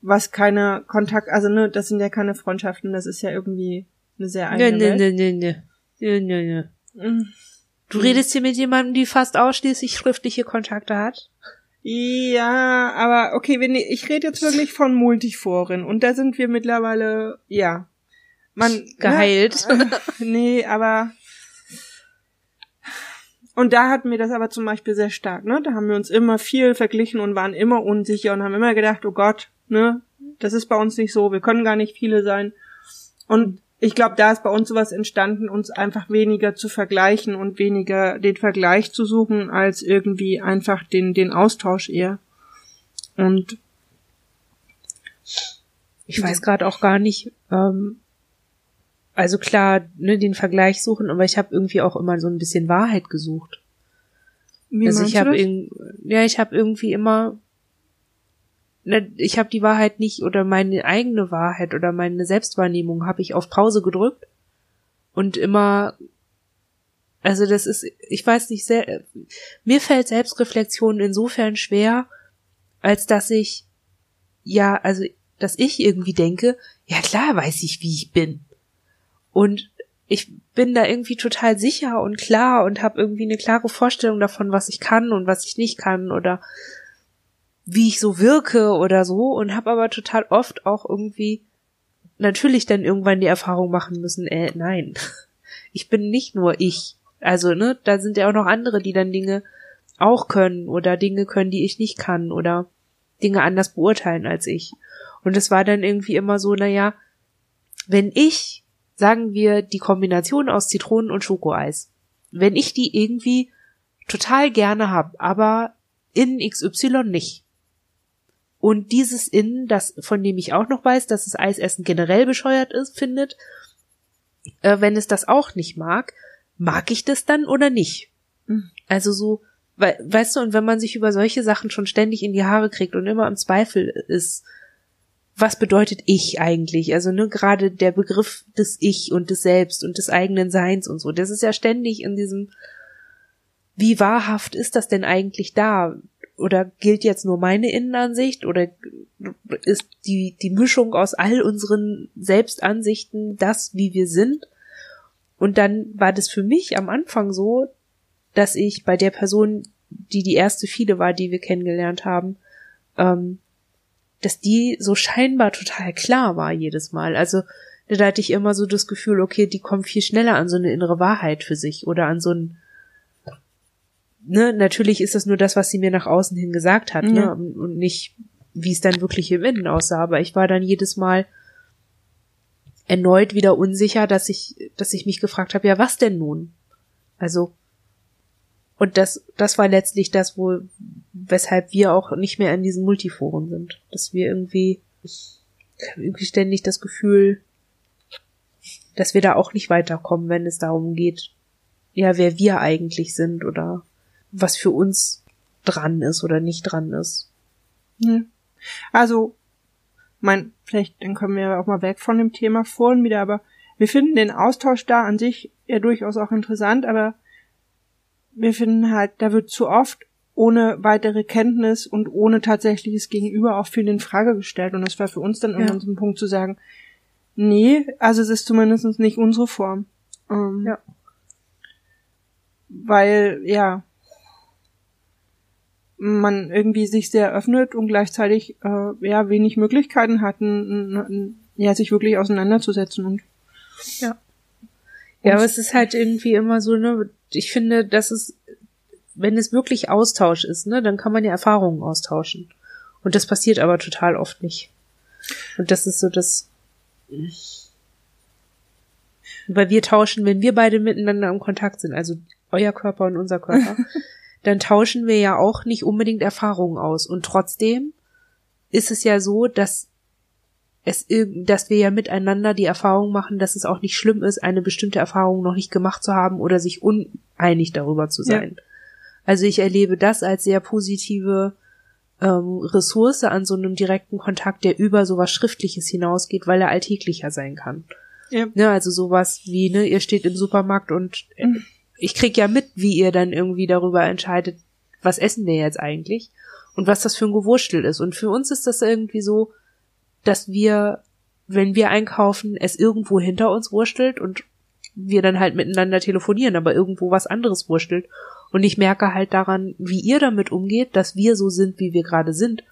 [SPEAKER 2] Was keine Kontakt, also ne, das sind ja keine Freundschaften, das ist ja irgendwie eine sehr
[SPEAKER 1] Nee,
[SPEAKER 2] eigene
[SPEAKER 1] nee,
[SPEAKER 2] Welt.
[SPEAKER 1] nee, nee, nee. Nee, nee, nee.
[SPEAKER 2] Mm.
[SPEAKER 1] Du redest hier mit jemandem, die fast ausschließlich schriftliche Kontakte hat?
[SPEAKER 2] Ja, aber okay, wenn ich, ich rede jetzt wirklich von Multiforen und da sind wir mittlerweile, ja, man
[SPEAKER 1] Geheilt.
[SPEAKER 2] Ne, [laughs] nee, aber und da hatten wir das aber zum Beispiel sehr stark, ne? Da haben wir uns immer viel verglichen und waren immer unsicher und haben immer gedacht, oh Gott, ne, das ist bei uns nicht so, wir können gar nicht viele sein. Und ich glaube, da ist bei uns sowas entstanden, uns einfach weniger zu vergleichen und weniger den Vergleich zu suchen, als irgendwie einfach den, den Austausch eher. Und
[SPEAKER 1] Ich weiß gerade auch gar nicht, ähm, also klar, ne, den Vergleich suchen, aber ich habe irgendwie auch immer so ein bisschen Wahrheit gesucht.
[SPEAKER 2] wie
[SPEAKER 1] also ich habe ja, ich habe irgendwie immer ne, ich habe die Wahrheit nicht oder meine eigene Wahrheit oder meine Selbstwahrnehmung habe ich auf Pause gedrückt und immer also das ist ich weiß nicht sehr mir fällt Selbstreflexion insofern schwer als dass ich ja also dass ich irgendwie denke ja klar weiß ich wie ich bin und ich bin da irgendwie total sicher und klar und habe irgendwie eine klare Vorstellung davon, was ich kann und was ich nicht kann oder wie ich so wirke oder so und habe aber total oft auch irgendwie natürlich dann irgendwann die Erfahrung machen müssen, äh, nein, [laughs] ich bin nicht nur ich. Also, ne, da sind ja auch noch andere, die dann Dinge auch können oder Dinge können, die ich nicht kann oder Dinge anders beurteilen als ich. Und es war dann irgendwie immer so, naja, wenn ich, sagen wir, die Kombination aus Zitronen und Schokoeis, wenn ich die irgendwie total gerne hab, aber in XY nicht. Und dieses Innen, das, von dem ich auch noch weiß, dass das Eisessen generell bescheuert ist, findet, äh, wenn es das auch nicht mag, mag ich das dann oder nicht?
[SPEAKER 2] Mhm.
[SPEAKER 1] Also so, we weißt du, und wenn man sich über solche Sachen schon ständig in die Haare kriegt und immer im Zweifel ist, was bedeutet ich eigentlich? Also ne, gerade der Begriff des Ich und des Selbst und des eigenen Seins und so, das ist ja ständig in diesem, wie wahrhaft ist das denn eigentlich da? Oder gilt jetzt nur meine Innenansicht oder ist die, die Mischung aus all unseren Selbstansichten das, wie wir sind? Und dann war das für mich am Anfang so, dass ich bei der Person, die die erste viele war, die wir kennengelernt haben, ähm, dass die so scheinbar total klar war jedes Mal. Also da hatte ich immer so das Gefühl, okay, die kommt viel schneller an so eine innere Wahrheit für sich oder an so ein Ne, natürlich ist das nur das, was sie mir nach außen hin gesagt hat,
[SPEAKER 2] Ja.
[SPEAKER 1] ne, und und nicht, wie es dann wirklich im Innen aussah. Aber ich war dann jedes Mal erneut wieder unsicher, dass ich, dass ich mich gefragt habe, ja, was denn nun? Also, und das, das war letztlich das, wo, weshalb wir auch nicht mehr in diesen Multiforen sind. Dass wir irgendwie, ich habe irgendwie ständig das Gefühl, dass wir da auch nicht weiterkommen, wenn es darum geht, ja, wer wir eigentlich sind oder was für uns dran ist oder nicht dran ist.
[SPEAKER 2] Also, mein, vielleicht, dann kommen wir auch mal weg von dem Thema vorhin wieder, aber wir finden den Austausch da an sich ja durchaus auch interessant, aber wir finden halt, da wird zu oft ohne weitere Kenntnis und ohne tatsächliches Gegenüber auch viel in Frage gestellt. Und das war für uns dann irgendwann so ein Punkt zu sagen, nee, also es ist zumindest nicht unsere Form. Ähm,
[SPEAKER 1] Ja.
[SPEAKER 2] Weil, ja, man irgendwie sich sehr öffnet und gleichzeitig äh, ja wenig Möglichkeiten hatten, ja sich wirklich auseinanderzusetzen und
[SPEAKER 1] Ja, aber es ist halt irgendwie immer so, ne, ich finde, dass es, wenn es wirklich Austausch ist, ne, dann kann man ja Erfahrungen austauschen. Und das passiert aber total oft nicht. Und das ist so das, weil wir tauschen, wenn wir beide miteinander im Kontakt sind, also euer Körper und unser Körper, [laughs] dann tauschen wir ja auch nicht unbedingt Erfahrungen aus. Und trotzdem ist es ja so, dass es, dass wir ja miteinander die Erfahrung machen, dass es auch nicht schlimm ist, eine bestimmte Erfahrung noch nicht gemacht zu haben oder sich uneinig darüber zu
[SPEAKER 2] Ja.
[SPEAKER 1] sein. Also ich erlebe das als sehr positive ähm, Ressource an so einem direkten Kontakt, der über sowas Schriftliches hinausgeht, weil er alltäglicher sein kann. Ja. Ne, also sowas wie, ne, ihr steht im Supermarkt und mhm. ich krieg ja mit, wie ihr dann irgendwie darüber entscheidet, was essen wir jetzt eigentlich und was das für ein Gewurstel ist. Und für uns ist das irgendwie so, dass wir, wenn wir einkaufen, es irgendwo hinter uns wurstelt und wir dann halt miteinander telefonieren, aber irgendwo was anderes wurstelt. Und ich merke halt daran, wie ihr damit umgeht, dass wir so sind, wie wir gerade sind.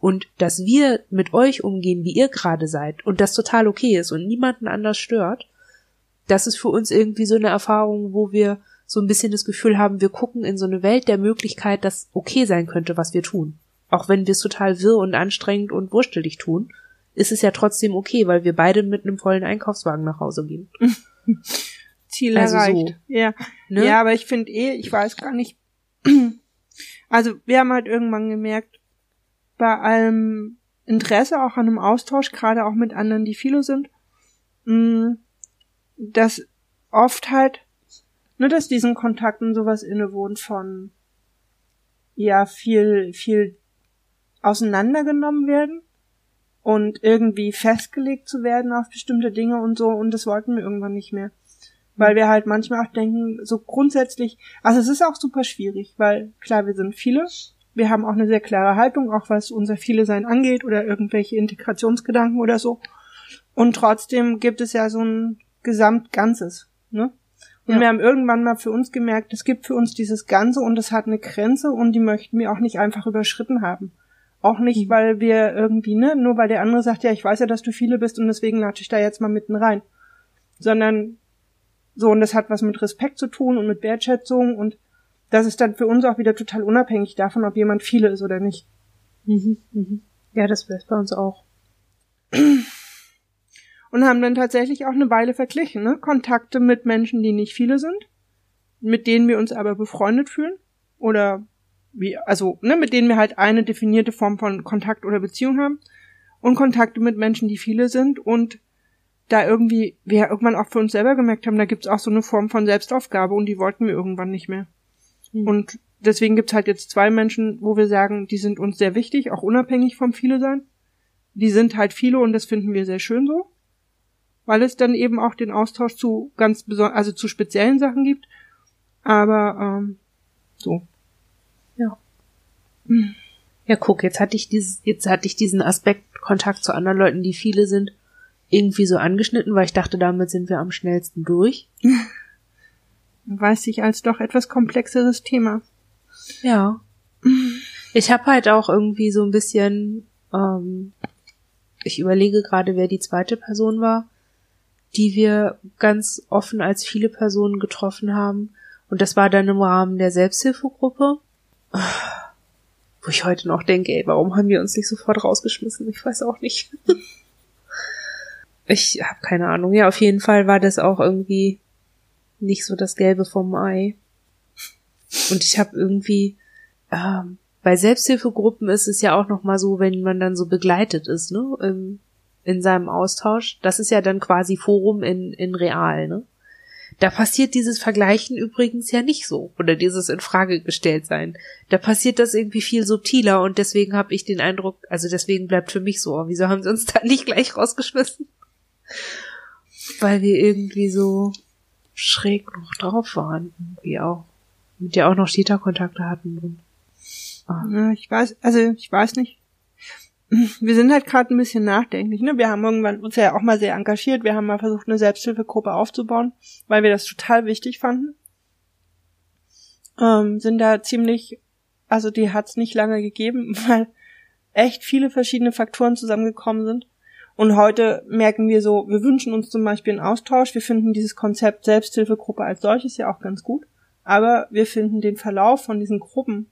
[SPEAKER 1] Und dass wir mit euch umgehen, wie ihr gerade seid. Und das total okay ist und niemanden anders stört. Das ist für uns irgendwie so eine Erfahrung, wo wir so ein bisschen das Gefühl haben, wir gucken in so eine Welt der Möglichkeit, dass okay sein könnte, was wir tun. Auch wenn wir es total wirr und anstrengend und wurstelig tun, ist es ja trotzdem okay, weil wir beide mit einem vollen Einkaufswagen nach Hause gehen. [laughs]
[SPEAKER 2] Ziel also erreicht. So. Ja. Ne? Ja, aber ich finde eh, ich weiß gar nicht. [clears throat] Also wir haben halt irgendwann gemerkt, bei allem Interesse auch an einem Austausch, gerade auch mit anderen, die Philo sind, mm, dass oft halt, nur dass diesen Kontakten sowas innewohnt von ja viel, viel auseinandergenommen werden und irgendwie festgelegt zu werden auf bestimmte Dinge und so und das wollten wir irgendwann nicht mehr weil wir halt manchmal auch denken, so grundsätzlich, also es ist auch super schwierig, weil klar, wir sind viele, wir haben auch eine sehr klare Haltung, auch was unser Viele sein angeht oder irgendwelche Integrationsgedanken oder so. Und trotzdem gibt es ja so ein Gesamtganzes, ne? Und ja. wir haben irgendwann mal für uns gemerkt, es gibt für uns dieses Ganze und es hat eine Grenze und die möchten wir auch nicht einfach überschritten haben. Auch nicht, mhm. weil wir irgendwie, ne, nur weil der andere sagt, ja, ich weiß ja, dass du viele bist und deswegen latsche ich da jetzt mal mitten rein. Sondern so, und das hat was mit Respekt zu tun und mit Wertschätzung und das ist dann für uns auch wieder total unabhängig davon, ob jemand viele ist oder nicht.
[SPEAKER 1] Mhm, mhm. Ja, das wäre bei uns auch.
[SPEAKER 2] Und haben dann tatsächlich auch eine Weile verglichen, ne? Kontakte mit Menschen, die nicht viele sind, mit denen wir uns aber befreundet fühlen oder wie, also, ne, mit denen wir halt eine definierte Form von Kontakt oder Beziehung haben und Kontakte mit Menschen, die viele sind und da irgendwie, wir irgendwann auch für uns selber gemerkt haben, da gibt's auch so eine Form von Selbstaufgabe und die wollten wir irgendwann nicht mehr. Mhm. Und deswegen gibt's halt jetzt zwei Menschen, wo wir sagen, die sind uns sehr wichtig, auch unabhängig vom Viele sein. Die sind halt viele und das finden wir sehr schön so. Weil es dann eben auch den Austausch zu ganz besonders, also zu speziellen Sachen gibt. Aber ähm, so.
[SPEAKER 1] Ja. Guck, jetzt hatte ich dieses, jetzt hatte ich diesen Aspekt Kontakt zu anderen Leuten, die viele sind irgendwie so angeschnitten, weil ich dachte, damit sind wir am schnellsten durch. [laughs]
[SPEAKER 2] Weiß ich als doch etwas komplexeres Thema.
[SPEAKER 1] Ja. Ich habe halt auch irgendwie so ein bisschen, ähm, ich überlege gerade, wer die zweite Person war, die wir ganz offen als viele Personen getroffen haben. Und das war dann im Rahmen der Selbsthilfegruppe. Wo ich heute noch denke, ey, warum haben wir uns nicht sofort rausgeschmissen? Ich weiß auch nicht. [laughs] Ich habe keine Ahnung. Ja, auf jeden Fall war das auch irgendwie nicht so das Gelbe vom Ei. Und ich habe irgendwie ähm, bei Selbsthilfegruppen ist es ja auch noch mal so, wenn man dann so begleitet ist, ne, in, in seinem Austausch. Das ist ja dann quasi Forum in in real, ne? Da passiert dieses Vergleichen übrigens ja nicht so oder dieses in Frage gestellt sein. Da passiert das irgendwie viel subtiler und deswegen habe ich den Eindruck, also deswegen bleibt für mich so, oh, wieso haben sie uns [laughs] da nicht gleich rausgeschmissen? Weil wir irgendwie so schräg noch drauf waren, irgendwie auch. Mit der auch noch Cheetah-Kontakte hatten.
[SPEAKER 2] Ah. ich weiß, also ich weiß nicht. Wir sind halt gerade ein bisschen nachdenklich. Ne? Wir haben irgendwann uns ja auch mal sehr engagiert. Wir haben mal versucht, eine Selbsthilfegruppe aufzubauen, weil wir das total wichtig fanden. Ähm, sind da ziemlich, also die hat's nicht lange gegeben, [laughs] weil echt viele verschiedene Faktoren zusammengekommen sind. Und heute merken wir so, wir wünschen uns zum Beispiel einen Austausch. Wir finden dieses Konzept Selbsthilfegruppe als solches ja auch ganz gut. Aber wir finden den Verlauf von diesen Gruppen,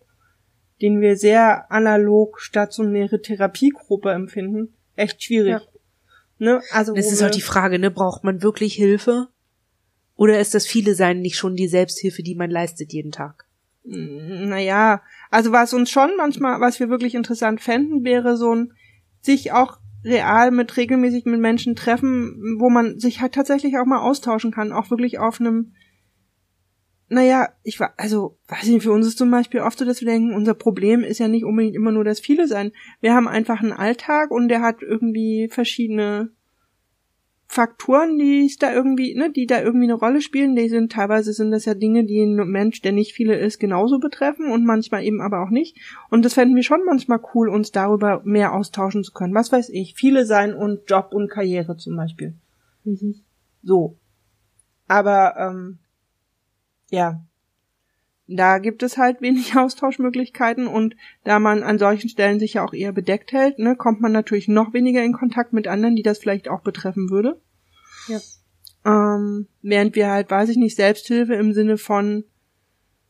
[SPEAKER 2] den wir sehr analog stationäre Therapiegruppe empfinden, echt schwierig. Ja.
[SPEAKER 1] Ne? Also es ist auch die Frage, ne, braucht man wirklich Hilfe? Oder ist das viele sein nicht schon die Selbsthilfe, die man leistet jeden Tag?
[SPEAKER 2] Naja, also was uns schon manchmal, was wir wirklich interessant fänden, wäre so ein, sich auch real mit regelmäßig mit Menschen treffen, wo man sich halt tatsächlich auch mal austauschen kann, auch wirklich auf einem naja, ich war, also, weiß nicht, für uns ist zum Beispiel oft so, dass wir denken, unser Problem ist ja nicht unbedingt immer nur das viele sein. Wir haben einfach einen Alltag und der hat irgendwie verschiedene Faktoren, die es da irgendwie, ne, die da irgendwie eine Rolle spielen. Die sind teilweise sind das ja Dinge, die ein Mensch, der nicht viele ist, genauso betreffen und manchmal eben aber auch nicht. Und das fänden wir schon manchmal cool, uns darüber mehr austauschen zu können. Was weiß ich, viele sein und Job und Karriere zum Beispiel. Mhm. So. Aber ähm, ja, da gibt es halt wenig [laughs] Austauschmöglichkeiten und da man an solchen Stellen sich ja auch eher bedeckt hält, ne, kommt man natürlich noch weniger in Kontakt mit anderen, die das vielleicht auch betreffen würde. Ja. Ähm, während wir halt, weiß ich nicht, Selbsthilfe im Sinne von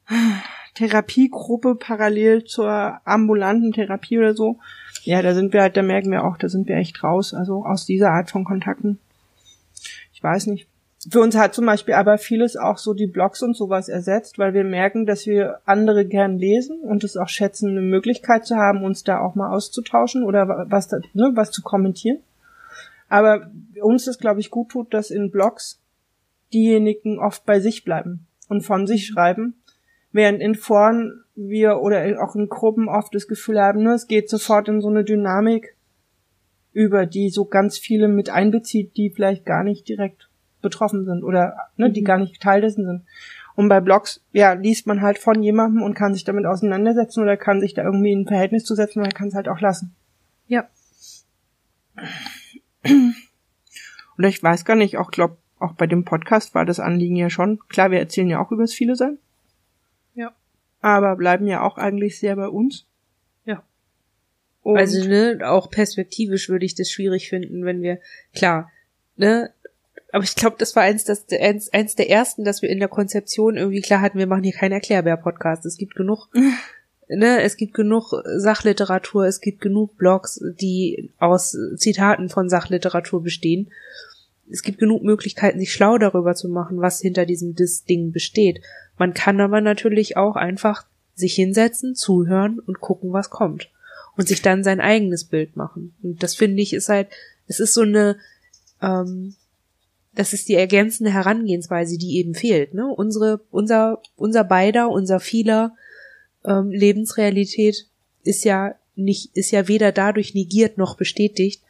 [SPEAKER 2] [sighs] Therapiegruppe parallel zur ambulanten Therapie oder so, ja, da sind wir halt, da merken wir auch, da sind wir echt raus, also aus dieser Art von Kontakten. Ich weiß nicht für uns hat zum Beispiel aber vieles auch so die Blogs und sowas ersetzt, weil wir merken, dass wir andere gern lesen und es auch schätzen, eine Möglichkeit zu haben, uns da auch mal auszutauschen oder was, da, ne, was zu kommentieren. Aber uns das, glaube ich, gut tut, dass in Blogs diejenigen oft bei sich bleiben und von sich schreiben, während in Foren wir oder auch in Gruppen oft das Gefühl haben, ne, es geht sofort in so eine Dynamik über, die so ganz viele mit einbezieht, die vielleicht gar nicht direkt betroffen sind oder ne, mhm. die gar nicht Teil dessen sind. Und bei Blogs, ja, liest man halt von jemandem und kann sich damit auseinandersetzen oder kann sich da irgendwie in ein Verhältnis zu setzen oder kann es halt auch lassen.
[SPEAKER 1] Ja.
[SPEAKER 2] Oder ich weiß gar nicht, auch glaub, auch bei dem Podcast war das Anliegen ja schon. Klar, wir erzählen ja auch über das viele sein.
[SPEAKER 1] Ja.
[SPEAKER 2] Aber bleiben ja auch eigentlich sehr bei uns.
[SPEAKER 1] Ja. Und also, ne, auch perspektivisch würde ich das schwierig finden, wenn wir, klar, ne, aber ich glaube, das war eins, das, eins, eins der ersten, dass wir in der Konzeption irgendwie klar hatten, wir machen hier keinen Erklärbär-Podcast. Es gibt genug, [laughs] ne, es gibt genug Sachliteratur, es gibt genug Blogs, die aus Zitaten von Sachliteratur bestehen. Es gibt genug Möglichkeiten, sich schlau darüber zu machen, was hinter diesem Dis-Ding besteht. Man kann aber natürlich auch einfach sich hinsetzen, zuhören und gucken, was kommt. Und sich dann sein eigenes Bild machen. Und das finde ich ist halt, es ist so eine, ähm, das ist die ergänzende Herangehensweise, die eben fehlt. Ne? Unsere, unser, unser beider, unser vieler ähm, Lebensrealität ist ja nicht, ist ja weder dadurch negiert noch bestätigt,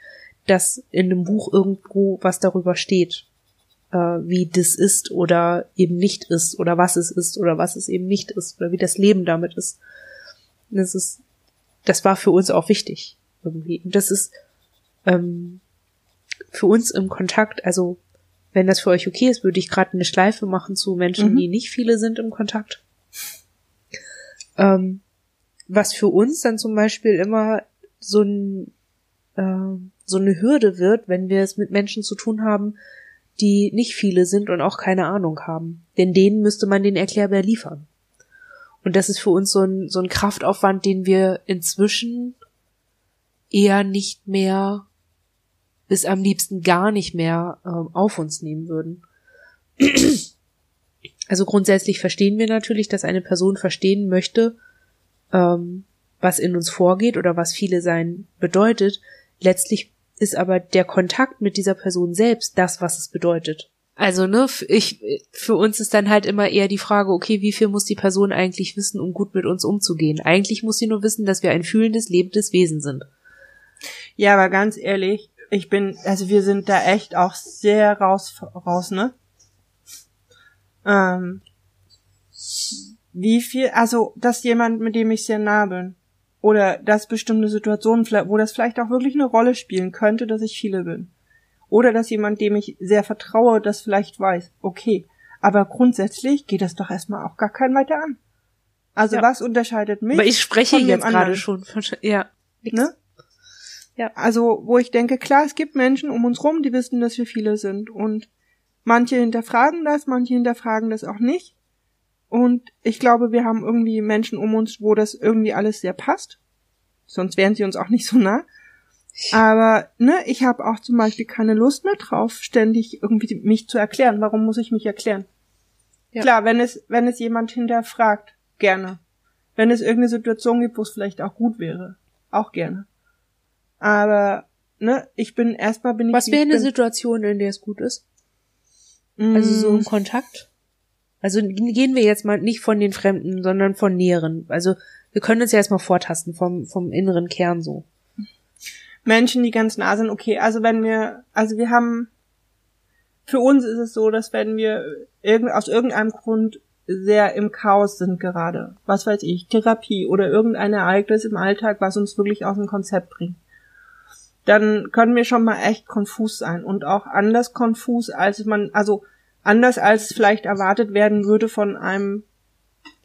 [SPEAKER 1] dass in einem Buch irgendwo was darüber steht, äh, wie das ist oder eben nicht ist oder was es ist oder was es eben nicht ist oder wie das Leben damit ist. Das ist, das war für uns auch wichtig irgendwie. Und das ist ähm, für uns im Kontakt, also wenn das für euch okay ist, würde ich gerade eine Schleife machen zu Menschen, mhm. die nicht viele sind im Kontakt. Ähm, was für uns dann zum Beispiel immer so, ein, äh, so eine Hürde wird, wenn wir es mit Menschen zu tun haben, die nicht viele sind und auch keine Ahnung haben. Denn denen müsste man den Erklärbär liefern. Und das ist für uns so ein, so ein Kraftaufwand, den wir inzwischen eher nicht mehr bis am liebsten gar nicht mehr ähm, auf uns nehmen würden. [clears throat] Also grundsätzlich verstehen wir natürlich, dass eine Person verstehen möchte, ähm, was in uns vorgeht oder was viele sein bedeutet. Letztlich ist aber der Kontakt mit dieser Person selbst das, was es bedeutet. Also, ne, ich, für uns ist dann halt immer eher die Frage, okay, wie viel muss die Person eigentlich wissen, um gut mit uns umzugehen? Eigentlich muss sie nur wissen, dass wir ein fühlendes, lebendes Wesen sind.
[SPEAKER 2] Ja, aber ganz ehrlich, ich bin, also wir sind da echt auch sehr raus, raus, ne? Ähm, wie viel, also, dass jemand, mit dem ich sehr nah bin, oder dass bestimmte Situationen, wo das vielleicht auch wirklich eine Rolle spielen könnte, dass ich viele bin. Oder dass jemand, dem ich sehr vertraue, das vielleicht weiß. Okay. Aber grundsätzlich geht das doch erstmal auch gar keinen weiter an. Also ja. was unterscheidet mich?
[SPEAKER 1] Aber ich spreche jetzt gerade schon von, ja.
[SPEAKER 2] Ne? Ja. Also, wo ich denke, klar, es gibt Menschen um uns rum, die wissen, dass wir viele sind. Und manche hinterfragen das, manche hinterfragen das auch nicht. Und ich glaube, wir haben irgendwie Menschen um uns, wo das irgendwie alles sehr passt. Sonst wären sie uns auch nicht so nah. Aber ne, ich habe auch zum Beispiel keine Lust mehr drauf, ständig irgendwie mich zu erklären. Warum muss ich mich erklären? Ja. Klar, wenn es, wenn es jemand hinterfragt, gerne. Wenn es irgendeine Situation gibt, wo es vielleicht auch gut wäre, auch gerne. Aber, ne, ich bin erstmal bin ich.
[SPEAKER 1] Was wäre eine Situation, in der es gut ist? Mm. Also so ein Kontakt? Also gehen wir jetzt mal nicht von den Fremden, sondern von näheren. Also wir können uns ja erstmal vortasten vom, vom inneren Kern so.
[SPEAKER 2] Menschen, die ganz nah sind, okay, also wenn wir, also wir haben, für uns ist es so, dass wenn wir irgend, aus irgendeinem Grund sehr im Chaos sind gerade, was weiß ich, Therapie oder irgendein Ereignis im Alltag, was uns wirklich aus dem Konzept bringt, dann können wir schon mal echt konfus sein und auch anders konfus, als man, also anders als vielleicht erwartet werden würde von einem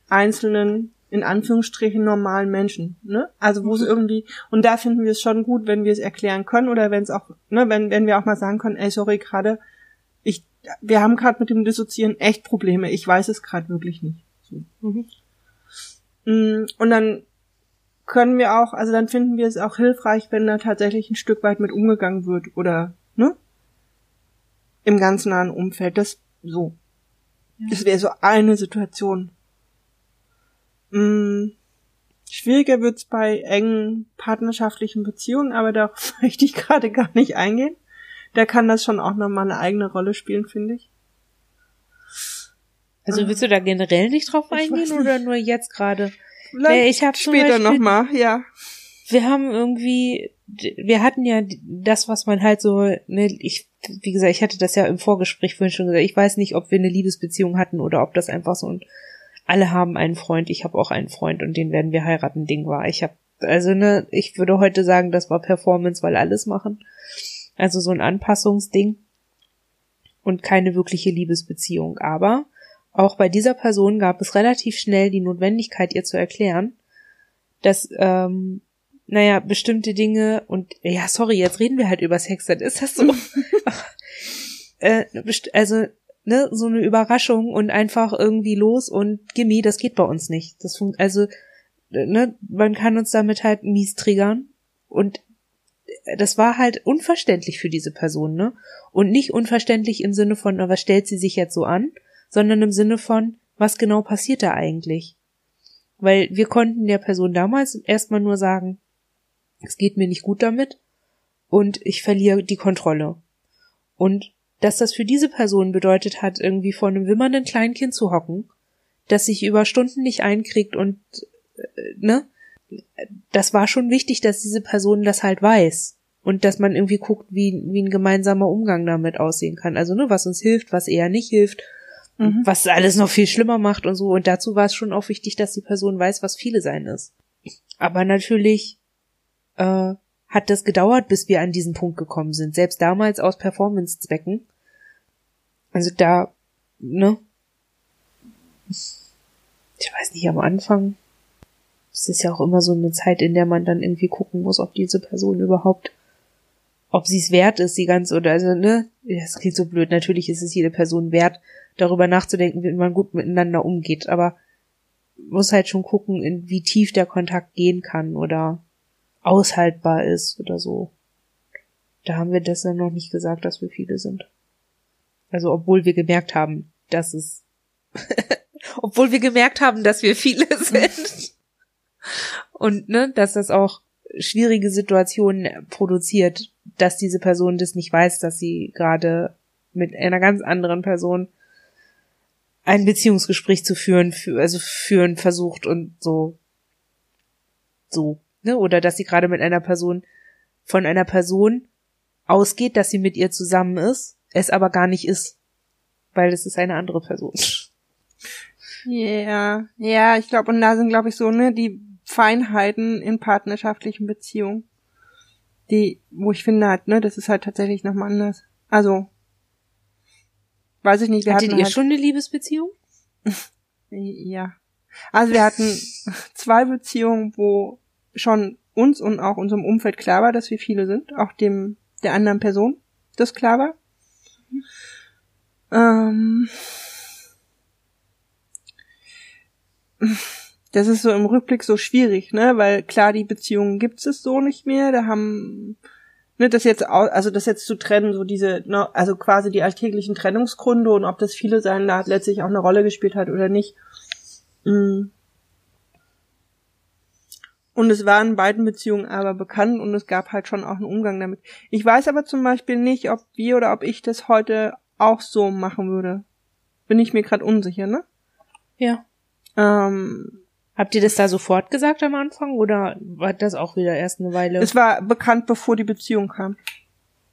[SPEAKER 2] einzelnen in Anführungsstrichen normalen Menschen, ne? Also wo es mhm. irgendwie und da finden wir es schon gut, wenn wir es erklären können oder wenn es auch, ne, wenn wenn wir auch mal sagen können, ey, sorry, gerade ich wir haben gerade mit dem Dissoziieren echt Probleme. Ich weiß es gerade wirklich nicht. So. Mhm. Mm, und dann können wir auch, also dann finden wir es auch hilfreich, wenn da tatsächlich ein Stück weit mit umgegangen wird oder, ne? Im ganz nahen Umfeld. Das so. Ja. Das wäre so eine Situation. Hm, schwieriger wird's bei engen partnerschaftlichen Beziehungen, aber darauf [laughs] möchte ich gerade gar nicht eingehen. Da kann das schon auch nochmal eine eigene Rolle spielen, finde ich.
[SPEAKER 1] Also willst du da generell nicht drauf eingehen oder nur jetzt gerade?
[SPEAKER 2] Ich habe später nochmal, ja.
[SPEAKER 1] Wir haben irgendwie, wir hatten ja das, was man halt so, ne, ich, wie gesagt, ich hatte das ja im Vorgespräch vorhin schon gesagt. Ich weiß nicht, ob wir eine Liebesbeziehung hatten oder ob das einfach so ein alle haben einen Freund, ich habe auch einen Freund und den werden wir heiraten, Ding war. Ich habe also ne, ich würde heute sagen, das war Performance, weil alles machen. Also so ein Anpassungsding und keine wirkliche Liebesbeziehung. Aber auch bei dieser Person gab es relativ schnell die Notwendigkeit, ihr zu erklären, dass ähm, naja, bestimmte Dinge und ja, sorry, jetzt reden wir halt über Sex, dann ist das so. [laughs] äh, also ne, so eine Überraschung und einfach irgendwie los und gimme, das geht bei uns nicht. Das funkt, also, ne, man kann uns damit halt mies triggern und das war halt unverständlich für diese Person, ne? Und nicht unverständlich im Sinne von, was stellt sie sich jetzt so an, sondern im Sinne von, was genau passiert da eigentlich? Weil wir konnten der Person damals erstmal nur sagen, es geht mir nicht gut damit und ich verliere die Kontrolle. Und dass das für diese Person bedeutet hat, irgendwie vor einem wimmernden Kleinkind zu hocken, das sich über Stunden nicht einkriegt und äh, ne, das war schon wichtig, dass diese Person das halt weiß und dass man irgendwie guckt, wie, wie ein gemeinsamer Umgang damit aussehen kann. Also ne, was uns hilft, was eher nicht hilft, mhm. was alles noch viel schlimmer macht und so. Und dazu war es schon auch wichtig, dass die Person weiß, was viele sein ist. Aber natürlich äh, hat das gedauert, bis wir an diesen Punkt gekommen sind. Selbst damals aus Performance-Zwecken. Also da, ne? Ich weiß nicht, am Anfang. Es ist ja auch immer so eine Zeit, in der man dann irgendwie gucken muss, ob diese Person überhaupt, ob sie es wert ist, die ganze, oder also, ne? Das klingt so blöd. Natürlich ist es jede Person wert, darüber nachzudenken, wie man gut miteinander umgeht, aber muss halt schon gucken, in wie tief der Kontakt gehen kann oder aushaltbar ist oder so. Da haben wir dann noch nicht gesagt, dass wir viele sind. Also obwohl wir gemerkt haben, dass es [laughs] obwohl wir gemerkt haben, dass wir viele [laughs] sind. Und ne, dass das auch schwierige Situationen produziert, dass diese Person das nicht weiß, dass sie gerade mit einer ganz anderen Person ein Beziehungsgespräch zu führen, also führen versucht und so so ne, oder dass sie gerade mit einer Person von einer Person ausgeht, dass sie mit ihr zusammen ist, es aber gar nicht ist, weil es ist eine andere Person.
[SPEAKER 2] Ja, ja, ich glaube, und da sind, glaube ich, so, ne, die Feinheiten in partnerschaftlichen Beziehungen, die, wo ich finde halt, ne, das ist halt tatsächlich nochmal anders. Also, weiß ich nicht,
[SPEAKER 1] wir Hattet hatten ihr halt, schon eine Liebesbeziehung? [laughs]
[SPEAKER 2] ja. Also wir hatten [laughs] zwei Beziehungen, wo schon uns und auch unserem Umfeld klar war, dass wir viele sind, auch dem der anderen Person das klar war. Ähm, das ist so im Rückblick so schwierig, ne, weil klar die Beziehungen gibt es so nicht mehr. Da haben ne, das jetzt also das jetzt zu trennen, so diese, ne, also quasi die alltäglichen Trennungsgründe und ob das viele sein da letztlich auch eine Rolle gespielt hat oder nicht. Mhm und es war in beiden Beziehungen aber bekannt und es gab halt schon auch einen Umgang damit. Ich weiß aber zum Beispiel nicht, ob wir oder ob ich das heute auch so machen würde. bin ich mir gerade unsicher, ne?
[SPEAKER 1] Ja.
[SPEAKER 2] Ähm,
[SPEAKER 1] Habt ihr das da sofort gesagt am Anfang oder war das auch wieder erst eine Weile?
[SPEAKER 2] es war bekannt, bevor die Beziehung kam.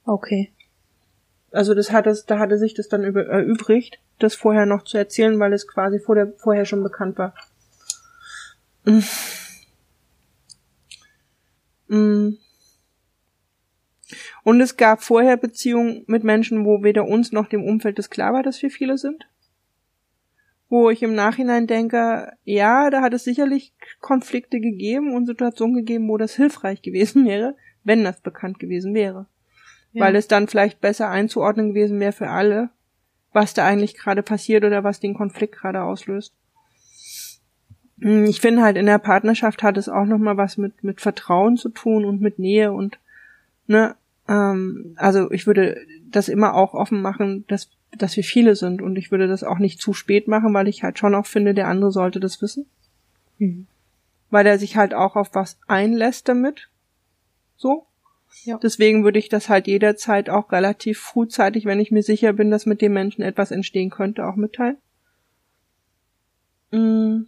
[SPEAKER 1] okay.
[SPEAKER 2] Also das hat es, da hatte sich das dann über, erübrigt, das vorher noch zu erzählen, weil es quasi vor der, vorher schon bekannt war. Mm. Mm. Und es gab vorher Beziehungen mit Menschen, wo weder uns noch dem Umfeld das klar war, dass wir viele sind. Wo ich im Nachhinein denke, ja, da hat es sicherlich Konflikte gegeben und Situationen gegeben, wo das hilfreich gewesen wäre, wenn das bekannt gewesen wäre
[SPEAKER 1] Ja.
[SPEAKER 2] weil es dann vielleicht besser einzuordnen gewesen wäre für alle, was da eigentlich gerade passiert oder was den Konflikt gerade auslöst. Hm, Ich finde halt in der Partnerschaft hat es auch noch mal was mit mit Vertrauen zu tun und mit Nähe und ne ähm, also ich würde das immer auch offen machen, dass dass wir viele sind und ich würde das auch nicht zu spät machen, weil ich halt schon auch finde, der andere sollte das wissen,
[SPEAKER 1] Mhm.
[SPEAKER 2] weil er sich halt auch auf was einlässt damit. So.
[SPEAKER 1] Ja.
[SPEAKER 2] Deswegen würde ich das halt jederzeit auch relativ frühzeitig, wenn ich mir sicher bin, dass mit dem Menschen etwas entstehen könnte, auch mitteilen. Mm.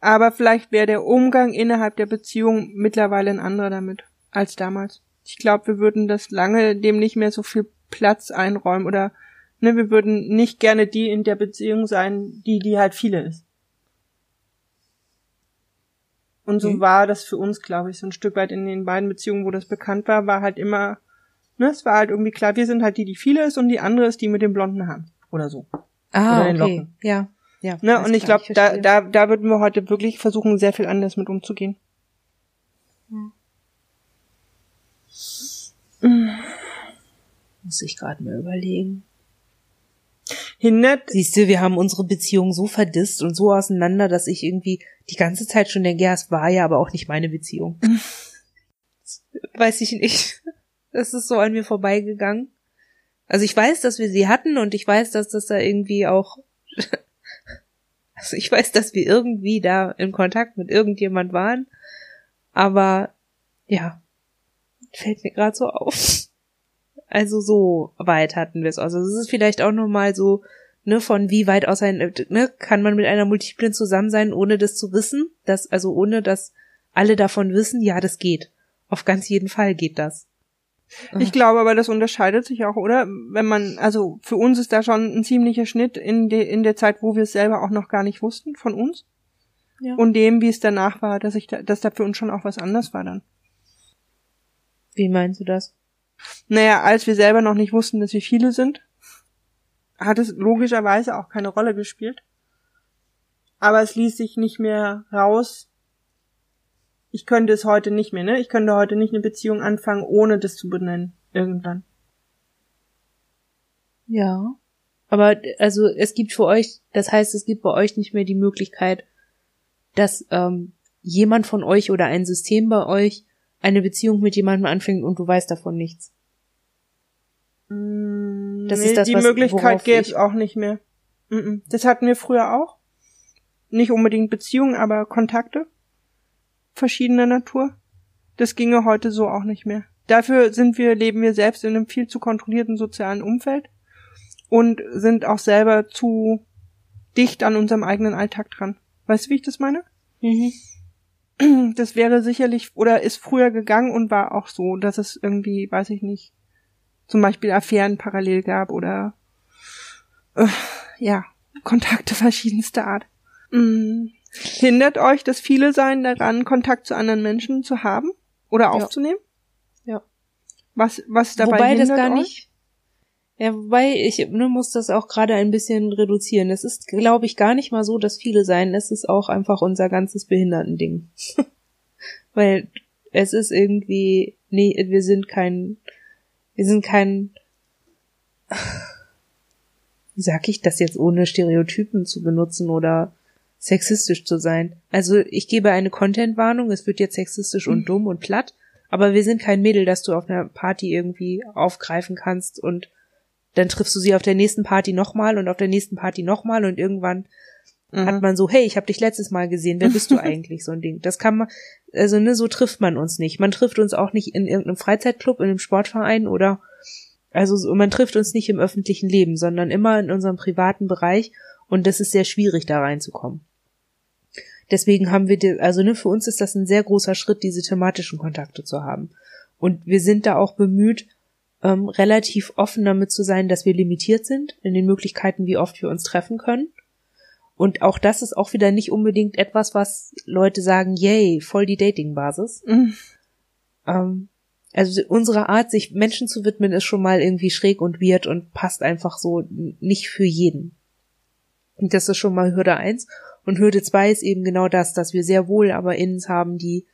[SPEAKER 2] Aber vielleicht wäre der Umgang innerhalb der Beziehung mittlerweile ein anderer damit als damals. Ich glaube, wir würden das lange dem nicht mehr so viel Platz einräumen oder ne, wir würden nicht gerne die in der Beziehung sein, die die halt viele ist. Und so
[SPEAKER 1] Mhm.
[SPEAKER 2] war das für uns, glaube ich, so ein Stück weit in den beiden Beziehungen, wo das bekannt war, war halt immer, ne, es war halt irgendwie klar, wir sind halt die, die viele ist und die andere ist die mit den blonden Haaren. Oder so.
[SPEAKER 1] Ah,
[SPEAKER 2] Oder den
[SPEAKER 1] okay.
[SPEAKER 2] Locken.
[SPEAKER 1] Ja. Ja.
[SPEAKER 2] Ne, und ich glaube, da, da, da würden wir heute wirklich versuchen, sehr viel anders mit umzugehen.
[SPEAKER 1] Muss ich gerade mal überlegen.
[SPEAKER 2] Hindert,
[SPEAKER 1] Siehst du, wir haben unsere Beziehung so verdisst und so auseinander, dass ich irgendwie die ganze Zeit schon denke, ja, es war ja aber auch nicht meine Beziehung. [laughs] weiß ich nicht. Das ist so an mir vorbeigegangen. Also ich weiß, dass wir sie hatten und ich weiß, dass das da irgendwie auch, [laughs] also ich weiß, dass wir irgendwie da in Kontakt mit irgendjemand waren, aber ja, fällt mir gerade so auf. Also so weit hatten wir es. Also es ist vielleicht auch nochmal so, ne, von wie weit auseinander, ne, kann man mit einer Multiplen zusammen sein, ohne das zu wissen, dass, also ohne dass alle davon wissen, ja, das geht. Auf ganz jeden Fall geht das.
[SPEAKER 2] ich glaube aber, das unterscheidet sich auch, oder? Wenn man, also für uns ist da schon ein ziemlicher Schnitt in, de, in der Zeit, wo wir es selber auch noch gar nicht wussten von uns.
[SPEAKER 1] Ja.
[SPEAKER 2] Und dem, wie es danach war, dass ich da, dass da für uns schon auch was anders war dann.
[SPEAKER 1] Wie meinst du das?
[SPEAKER 2] Naja, als wir selber noch nicht wussten, dass wir viele sind, hat es logischerweise auch keine Rolle gespielt. Aber es ließ sich nicht mehr raus. Ich könnte es heute nicht mehr, ne? Ich könnte heute nicht eine Beziehung anfangen, ohne das zu benennen. Irgendwann.
[SPEAKER 1] Ja. Aber also es gibt für euch, das heißt, es gibt bei euch nicht mehr die Möglichkeit, dass ähm, jemand von euch oder ein System bei euch eine Beziehung mit jemandem anfängt und du weißt davon nichts. Das ist das,
[SPEAKER 2] die
[SPEAKER 1] was-
[SPEAKER 2] Möglichkeit gäbe
[SPEAKER 1] ich-
[SPEAKER 2] es auch nicht mehr. Das hatten wir früher auch. Nicht unbedingt Beziehungen, aber Kontakte verschiedener Natur. Das ginge heute so auch nicht mehr. Dafür sind wir, leben wir selbst in einem viel zu kontrollierten sozialen Umfeld und sind auch selber zu dicht an unserem eigenen Alltag dran. Weißt du, wie ich das meine?
[SPEAKER 1] Mhm. [clears throat]
[SPEAKER 2] Das wäre sicherlich oder ist früher gegangen und war auch so, dass es irgendwie, weiß ich nicht, zum Beispiel Affären parallel gab oder äh, ja, Kontakte [laughs] verschiedenster Art. Mm. Hindert euch das viele sein daran, Kontakt zu anderen Menschen zu haben oder aufzunehmen?
[SPEAKER 1] Ja.
[SPEAKER 2] Was, was dabei
[SPEAKER 1] Wobei
[SPEAKER 2] hindert
[SPEAKER 1] das gar
[SPEAKER 2] euch?
[SPEAKER 1] nicht. Ja, wobei ich ne, muss das auch gerade ein bisschen reduzieren. Es ist, glaube ich, gar nicht mal so, dass viele sein. Es ist auch einfach unser ganzes Behindertending. [laughs] Weil es ist irgendwie, nee, wir sind kein, wir sind kein, [laughs] wie sag ich das jetzt, ohne Stereotypen zu benutzen oder sexistisch zu sein. Also ich gebe eine Content-Warnung, es wird jetzt sexistisch und dumm und platt, aber wir sind kein Mädel, das du auf einer Party irgendwie aufgreifen kannst und dann triffst du sie auf der nächsten Party nochmal und auf der nächsten Party nochmal und irgendwann
[SPEAKER 2] Mhm.
[SPEAKER 1] hat man so, hey, ich habe dich letztes Mal gesehen, wer bist du [laughs] eigentlich, so ein Ding. Das kann man, also ne, so trifft man uns nicht. Man trifft uns auch nicht in irgendeinem Freizeitclub, in einem Sportverein oder Also man trifft uns nicht im öffentlichen Leben, sondern immer in unserem privaten Bereich und das ist sehr schwierig, da reinzukommen. Deswegen haben wir, also ne, für uns ist das ein sehr großer Schritt, diese thematischen Kontakte zu haben. Und wir sind da auch bemüht, ähm, relativ offen damit zu sein, dass wir limitiert sind in den Möglichkeiten, wie oft wir uns treffen können. Und auch das ist auch wieder nicht unbedingt etwas, was Leute sagen, yay, voll die Dating-Basis. Mhm. Ähm, also unsere Art, sich Menschen zu widmen, ist schon mal irgendwie schräg und weird und passt einfach so nicht für jeden. Und das ist schon mal Hürde eins. Und Hürde zwei ist eben genau das, dass wir sehr wohl aber Innens haben, die,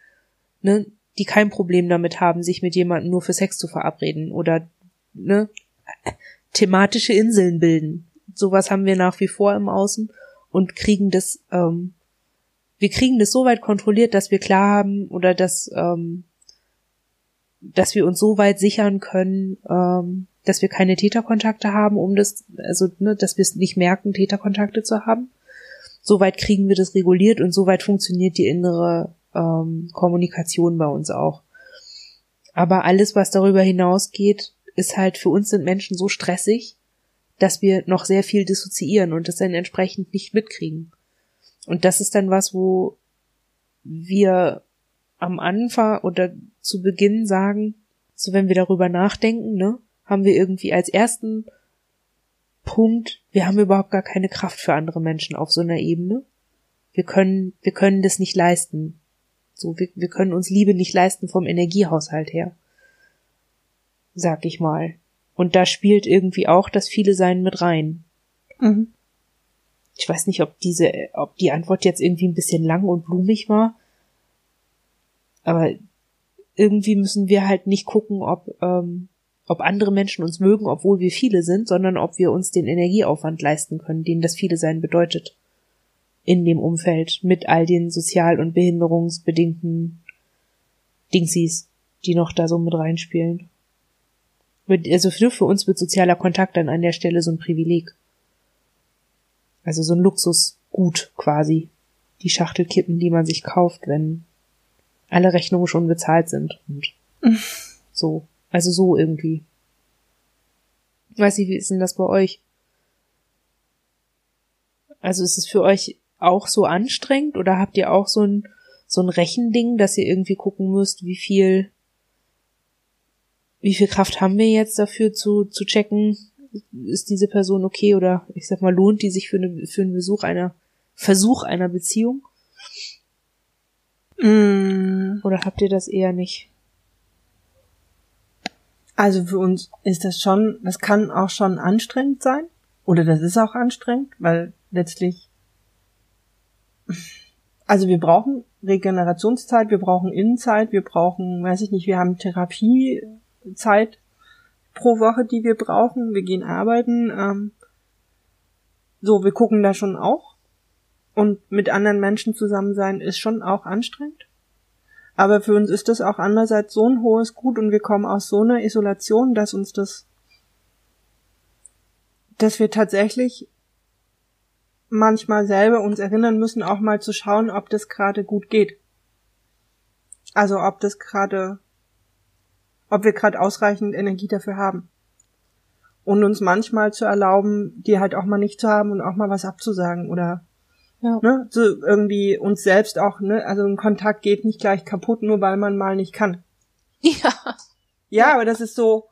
[SPEAKER 1] ne, die kein Problem damit haben, sich mit jemandem nur für Sex zu verabreden oder, ne, thematische Inseln bilden. Sowas haben wir nach wie vor im Außen und kriegen das, ähm, wir kriegen das so weit kontrolliert, dass wir klar haben oder dass, ähm, dass wir uns so weit sichern können, ähm, dass wir keine Täterkontakte haben, um das, also, ne, dass wir es nicht merken, Täterkontakte zu haben. Soweit kriegen wir das reguliert und soweit funktioniert die innere ähm, Kommunikation bei uns auch. Aber alles, was darüber hinausgeht, ist halt für uns sind Menschen so stressig, dass wir noch sehr viel dissoziieren und das dann entsprechend nicht mitkriegen. Und das ist dann was, wo wir am Anfang oder zu Beginn sagen, so wenn wir darüber nachdenken, ne, haben wir irgendwie als ersten Punkt, wir haben überhaupt gar keine Kraft für andere Menschen auf so einer Ebene. Wir können, wir können das nicht leisten. So, wir, wir können uns Liebe nicht leisten vom Energiehaushalt her. Sag ich mal. Und da spielt irgendwie auch das viele Sein mit rein. Mhm. Ich weiß nicht, ob diese, ob die Antwort jetzt irgendwie ein bisschen lang und blumig war. Aber irgendwie müssen wir halt nicht gucken, ob, ähm, ob andere Menschen uns mögen, obwohl wir viele sind, sondern ob wir uns den Energieaufwand leisten können, den das viele sein bedeutet. In dem Umfeld mit all den sozial- und behinderungsbedingten Dingsies, die noch da so mit reinspielen. Also für uns wird sozialer Kontakt dann an der Stelle so ein Privileg. Also so ein Luxusgut quasi. Die Schachtelkippen, die man sich kauft, wenn alle Rechnungen schon bezahlt sind und [laughs] so. Also so irgendwie. weiß nicht, wie ist denn das bei euch? Also ist es für euch auch so anstrengend oder habt ihr auch so ein, so ein Rechending, dass ihr irgendwie gucken müsst, wie viel, wie viel Kraft haben wir jetzt dafür zu, zu checken, ist diese Person okay oder ich sag mal, lohnt die sich für, eine, für einen Besuch einer, Versuch einer Beziehung? Mm. Oder habt ihr das eher nicht?
[SPEAKER 2] Also für uns ist das schon, das kann auch schon anstrengend sein. Oder das ist auch anstrengend, weil letztlich, also wir brauchen Regenerationszeit, wir brauchen Innenzeit, wir brauchen, weiß ich nicht, wir haben Therapiezeit pro Woche, die wir brauchen. Wir gehen arbeiten. Ähm, so, wir gucken da schon auch. Und mit anderen Menschen zusammen sein ist schon auch anstrengend. Aber für uns ist das auch andererseits so ein hohes Gut und wir kommen aus so einer Isolation, dass uns das, dass wir tatsächlich manchmal selber uns erinnern müssen, auch mal zu schauen, ob das gerade gut geht. Also ob das gerade, ob wir gerade ausreichend Energie dafür haben. Und uns manchmal zu erlauben, die halt auch mal nicht zu haben und auch mal was abzusagen oder ja. Ne? So irgendwie uns selbst auch, ne? Also ein Kontakt geht nicht gleich kaputt, nur weil man mal nicht kann. [laughs] Ja. Ja, aber das ist so.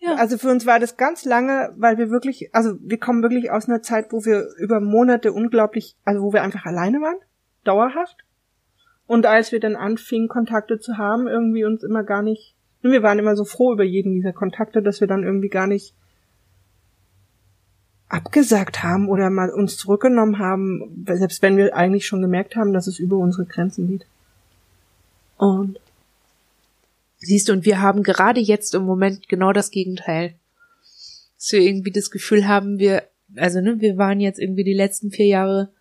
[SPEAKER 2] Ja. Also für uns war das ganz lange, weil wir wirklich, also wir kommen wirklich aus einer Zeit, wo wir über Monate unglaublich, also wo wir einfach alleine waren, dauerhaft. Und als wir dann anfingen, Kontakte zu haben, irgendwie uns immer gar nicht, wir waren immer so froh über jeden dieser Kontakte, dass wir dann irgendwie gar nicht abgesagt haben oder mal uns zurückgenommen haben, selbst wenn wir eigentlich schon gemerkt haben, dass es über unsere Grenzen geht. Und
[SPEAKER 1] siehst du, und wir haben gerade jetzt im Moment genau das Gegenteil. Dass wir irgendwie das Gefühl haben, wir, also ne, wir waren jetzt irgendwie die letzten vier Jahre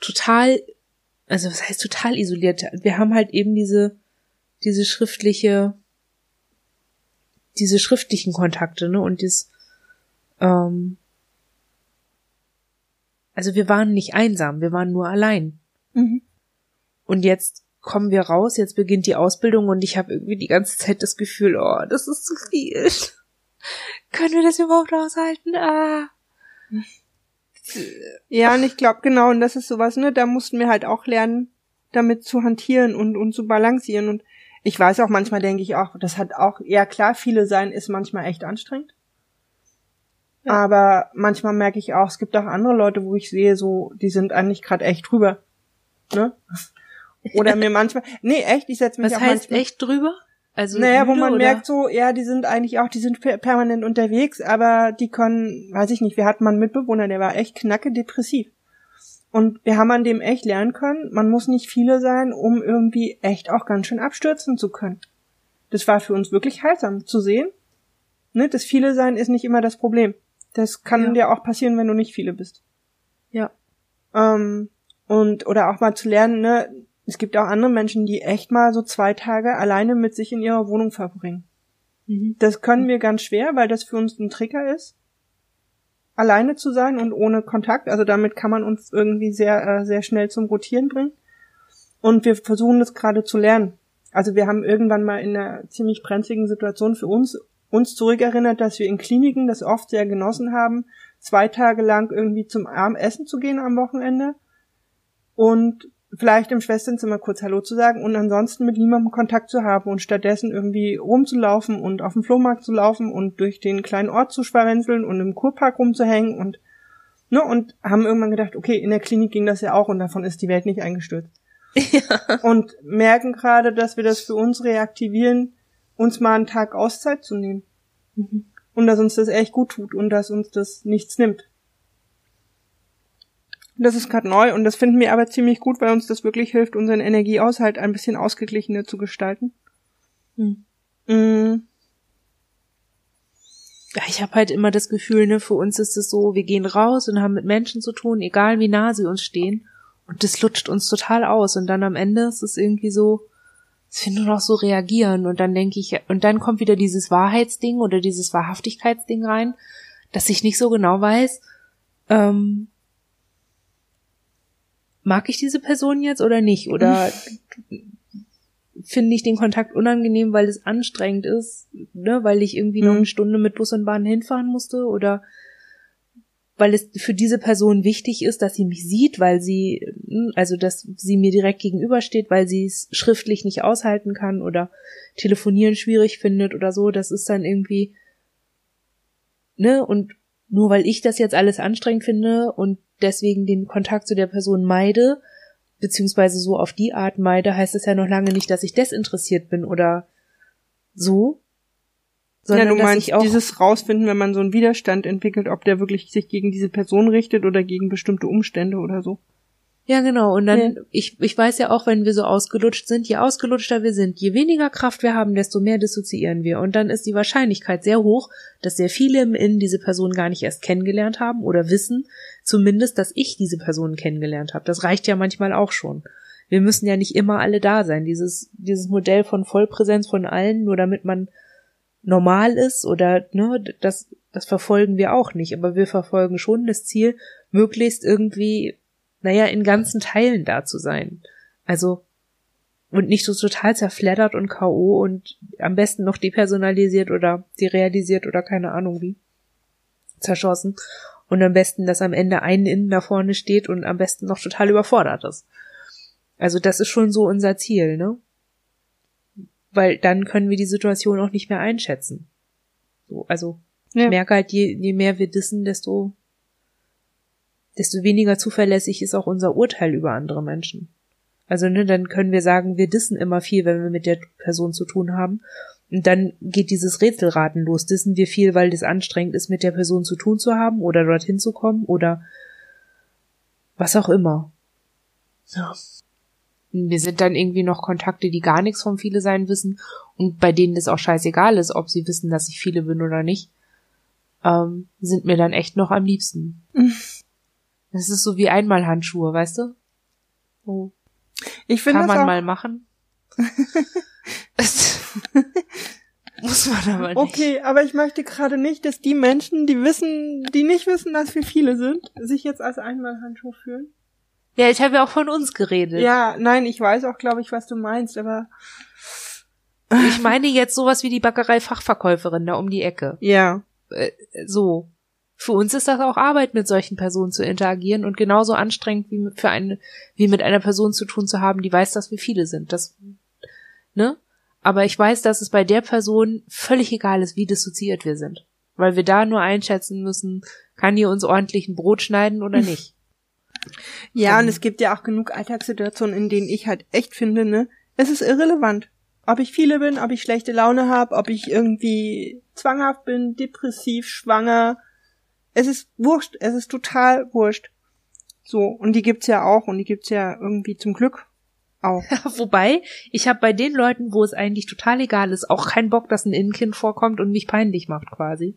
[SPEAKER 1] total, also was heißt total isoliert? Wir haben halt eben diese, diese schriftliche, diese schriftlichen Kontakte, ne, und das, ähm, also wir waren nicht einsam, wir waren nur allein. Mhm. Und jetzt kommen wir raus, jetzt beginnt die Ausbildung und ich habe irgendwie die ganze Zeit das Gefühl, oh, das ist zu viel. [laughs] Können wir das überhaupt aushalten? Ah.
[SPEAKER 2] Ja, und ich glaube, genau, und das ist sowas, ne, da mussten wir halt auch lernen, damit zu hantieren und, und zu balancieren. Und ich weiß auch, manchmal denke ich auch, das hat auch, ja klar, viele sein ist manchmal echt anstrengend. Ja. Aber manchmal merke ich auch, es gibt auch andere Leute, wo ich sehe, so, die sind eigentlich gerade echt drüber. Ne? Oder mir manchmal. Nee, echt, ich setze mich
[SPEAKER 1] Was
[SPEAKER 2] auch
[SPEAKER 1] heißt
[SPEAKER 2] manchmal.
[SPEAKER 1] echt drüber? Also
[SPEAKER 2] Naja, wo man
[SPEAKER 1] oder?
[SPEAKER 2] merkt so, ja, die sind eigentlich auch, die sind per- permanent unterwegs, aber die können, weiß ich nicht, wir hatten mal einen Mitbewohner, der war echt knacke depressiv. Und wir haben an dem echt lernen können, man muss nicht viele sein, um irgendwie echt auch ganz schön abstürzen zu können. Das war für uns wirklich heilsam zu sehen. Ne, das viele sein ist nicht immer das Problem. Das kann
[SPEAKER 1] Ja.
[SPEAKER 2] dir auch passieren, wenn du nicht viele bist.
[SPEAKER 1] Ja.
[SPEAKER 2] Ähm, und, oder auch mal zu lernen, ne, es gibt auch andere Menschen, die echt mal so zwei Tage alleine mit sich in ihrer Wohnung verbringen.
[SPEAKER 1] Mhm.
[SPEAKER 2] Das können wir ganz schwer, weil das für uns ein Trigger ist, alleine zu sein und ohne Kontakt. Also damit kann man uns irgendwie sehr, äh, sehr schnell zum Rotieren bringen. Und wir versuchen das gerade zu lernen. Also wir haben irgendwann mal in einer ziemlich brenzligen Situation für uns uns zurückerinnert, dass wir in Kliniken das oft sehr genossen haben, zwei Tage lang irgendwie zum Abendessen zu gehen am Wochenende und vielleicht im Schwesternzimmer kurz Hallo zu sagen und ansonsten mit niemandem Kontakt zu haben und stattdessen irgendwie rumzulaufen und auf dem Flohmarkt zu laufen und durch den kleinen Ort zu schwarenzeln und im Kurpark rumzuhängen und ne und haben irgendwann gedacht, okay, in der Klinik ging das ja auch und davon ist die Welt nicht eingestürzt. [laughs] Und merken gerade, dass wir das für uns reaktivieren, uns mal einen Tag Auszeit zu nehmen.
[SPEAKER 1] Mhm.
[SPEAKER 2] Und dass uns das echt gut tut und dass uns das nichts nimmt. Das ist gerade neu und das finden wir aber ziemlich gut, weil uns das wirklich hilft, unseren Energieaushalt ein bisschen ausgeglichener zu gestalten.
[SPEAKER 1] Hm.
[SPEAKER 2] Mm,
[SPEAKER 1] Ja, ich habe halt immer das Gefühl, ne, für uns ist es so, wir gehen raus und haben mit Menschen zu tun, egal wie nah sie uns stehen. Und das lutscht uns total aus. Und dann am Ende ist es irgendwie so, dass wir nur noch so reagieren. Und dann denke ich, und dann kommt wieder dieses Wahrheitsding oder dieses Wahrhaftigkeitsding rein, dass ich nicht so genau weiß, ähm, mag ich diese Person jetzt oder nicht? Oder finde ich den Kontakt unangenehm, weil es anstrengend ist, ne, weil ich irgendwie noch
[SPEAKER 2] Mhm.
[SPEAKER 1] eine Stunde mit Bus und Bahn hinfahren musste oder weil es für diese Person wichtig ist, dass sie mich sieht, weil sie, hm, also dass sie mir direkt gegenübersteht, weil sie es schriftlich nicht aushalten kann oder telefonieren schwierig findet oder so, das ist dann irgendwie, ne, und nur weil ich das jetzt alles anstrengend finde und deswegen den Kontakt zu der Person meide, beziehungsweise so auf die Art meide, heißt es ja noch lange nicht, dass ich desinteressiert bin oder so. Sondern
[SPEAKER 2] ja, du
[SPEAKER 1] dass
[SPEAKER 2] meinst
[SPEAKER 1] ich auch
[SPEAKER 2] dieses rausfinden, wenn man so einen Widerstand entwickelt, ob der wirklich sich gegen diese Person richtet oder gegen bestimmte Umstände oder so.
[SPEAKER 1] Ja, genau. Und dann,
[SPEAKER 2] Ja.
[SPEAKER 1] ich, ich weiß ja auch, wenn wir so ausgelutscht sind, je ausgelutschter wir sind, je weniger Kraft wir haben, desto mehr dissoziieren wir. Und dann ist die Wahrscheinlichkeit sehr hoch, dass sehr viele im Innen diese Person gar nicht erst kennengelernt haben oder wissen zumindest, dass ich diese Person kennengelernt habe. Das reicht ja manchmal auch schon. Wir müssen ja nicht immer alle da sein. Dieses, dieses Modell von Vollpräsenz von allen, nur damit man normal ist oder, ne, das, das verfolgen wir auch nicht. Aber wir verfolgen schon das Ziel, möglichst irgendwie naja, in ganzen Teilen da zu sein. Also, und nicht so total zerfleddert und K.O. und am besten noch depersonalisiert oder derealisiert oder keine Ahnung wie. Zerschossen. Und am besten, dass am Ende ein innen da vorne steht und am besten noch total überfordert ist. Also, das ist schon so unser Ziel, ne? Weil dann können wir die Situation auch nicht mehr einschätzen. So, also,
[SPEAKER 2] Ja.
[SPEAKER 1] ich merke halt, je, je mehr wir dissen, desto desto weniger zuverlässig ist auch unser Urteil über andere Menschen. Also, ne, dann können wir sagen, wir dissen immer viel, wenn wir mit der Person zu tun haben. Und dann geht dieses Rätselraten los. Dissen wir viel, weil das anstrengend ist, mit der Person zu tun zu haben oder dorthin zu kommen oder was auch immer. Ja. Wir sind dann irgendwie noch Kontakte, die gar nichts vom Viele sein wissen und bei denen es auch scheißegal ist, ob sie wissen, dass ich viele bin oder nicht, ähm, sind mir dann echt noch am liebsten. [laughs] Das ist so wie Einmalhandschuhe, weißt du? Oh,
[SPEAKER 2] Ich finde
[SPEAKER 1] kann
[SPEAKER 2] das
[SPEAKER 1] man mal machen. [laughs] Muss man aber nicht.
[SPEAKER 2] okay, aber ich möchte gerade nicht, dass die Menschen, die wissen, die nicht wissen, dass wir viele sind, sich jetzt als Einmalhandschuh fühlen.
[SPEAKER 1] Ja, ich habe ja auch von uns geredet.
[SPEAKER 2] Ja, nein, ich weiß auch, glaube ich, was du meinst, aber
[SPEAKER 1] Ich meine jetzt sowas wie die Bäckerei-Fachverkäuferin da um die Ecke.
[SPEAKER 2] Ja.
[SPEAKER 1] Äh, so. Für uns ist das auch Arbeit, mit solchen Personen zu interagieren und genauso anstrengend wie für eine, wie mit einer Person zu tun zu haben, die weiß, dass wir viele sind. Das, ne? Aber ich weiß, dass es bei der Person völlig egal ist, wie dissoziiert wir sind. Weil wir da nur einschätzen müssen, kann die uns ordentlich ein Brot schneiden oder [laughs] nicht.
[SPEAKER 2] Ja, und es gibt ja auch genug Alltagssituationen, in denen ich halt echt finde, ne, es ist irrelevant. Ob ich viele bin, ob ich schlechte Laune habe, ob ich irgendwie zwanghaft bin, depressiv, schwanger. Es ist wurscht, es ist total wurscht. So, und die gibt's ja auch und die gibt's ja irgendwie zum Glück auch. [laughs]
[SPEAKER 1] Wobei, ich habe bei den Leuten, wo es eigentlich total egal ist, auch keinen Bock, dass ein Innenkind vorkommt und mich peinlich macht quasi.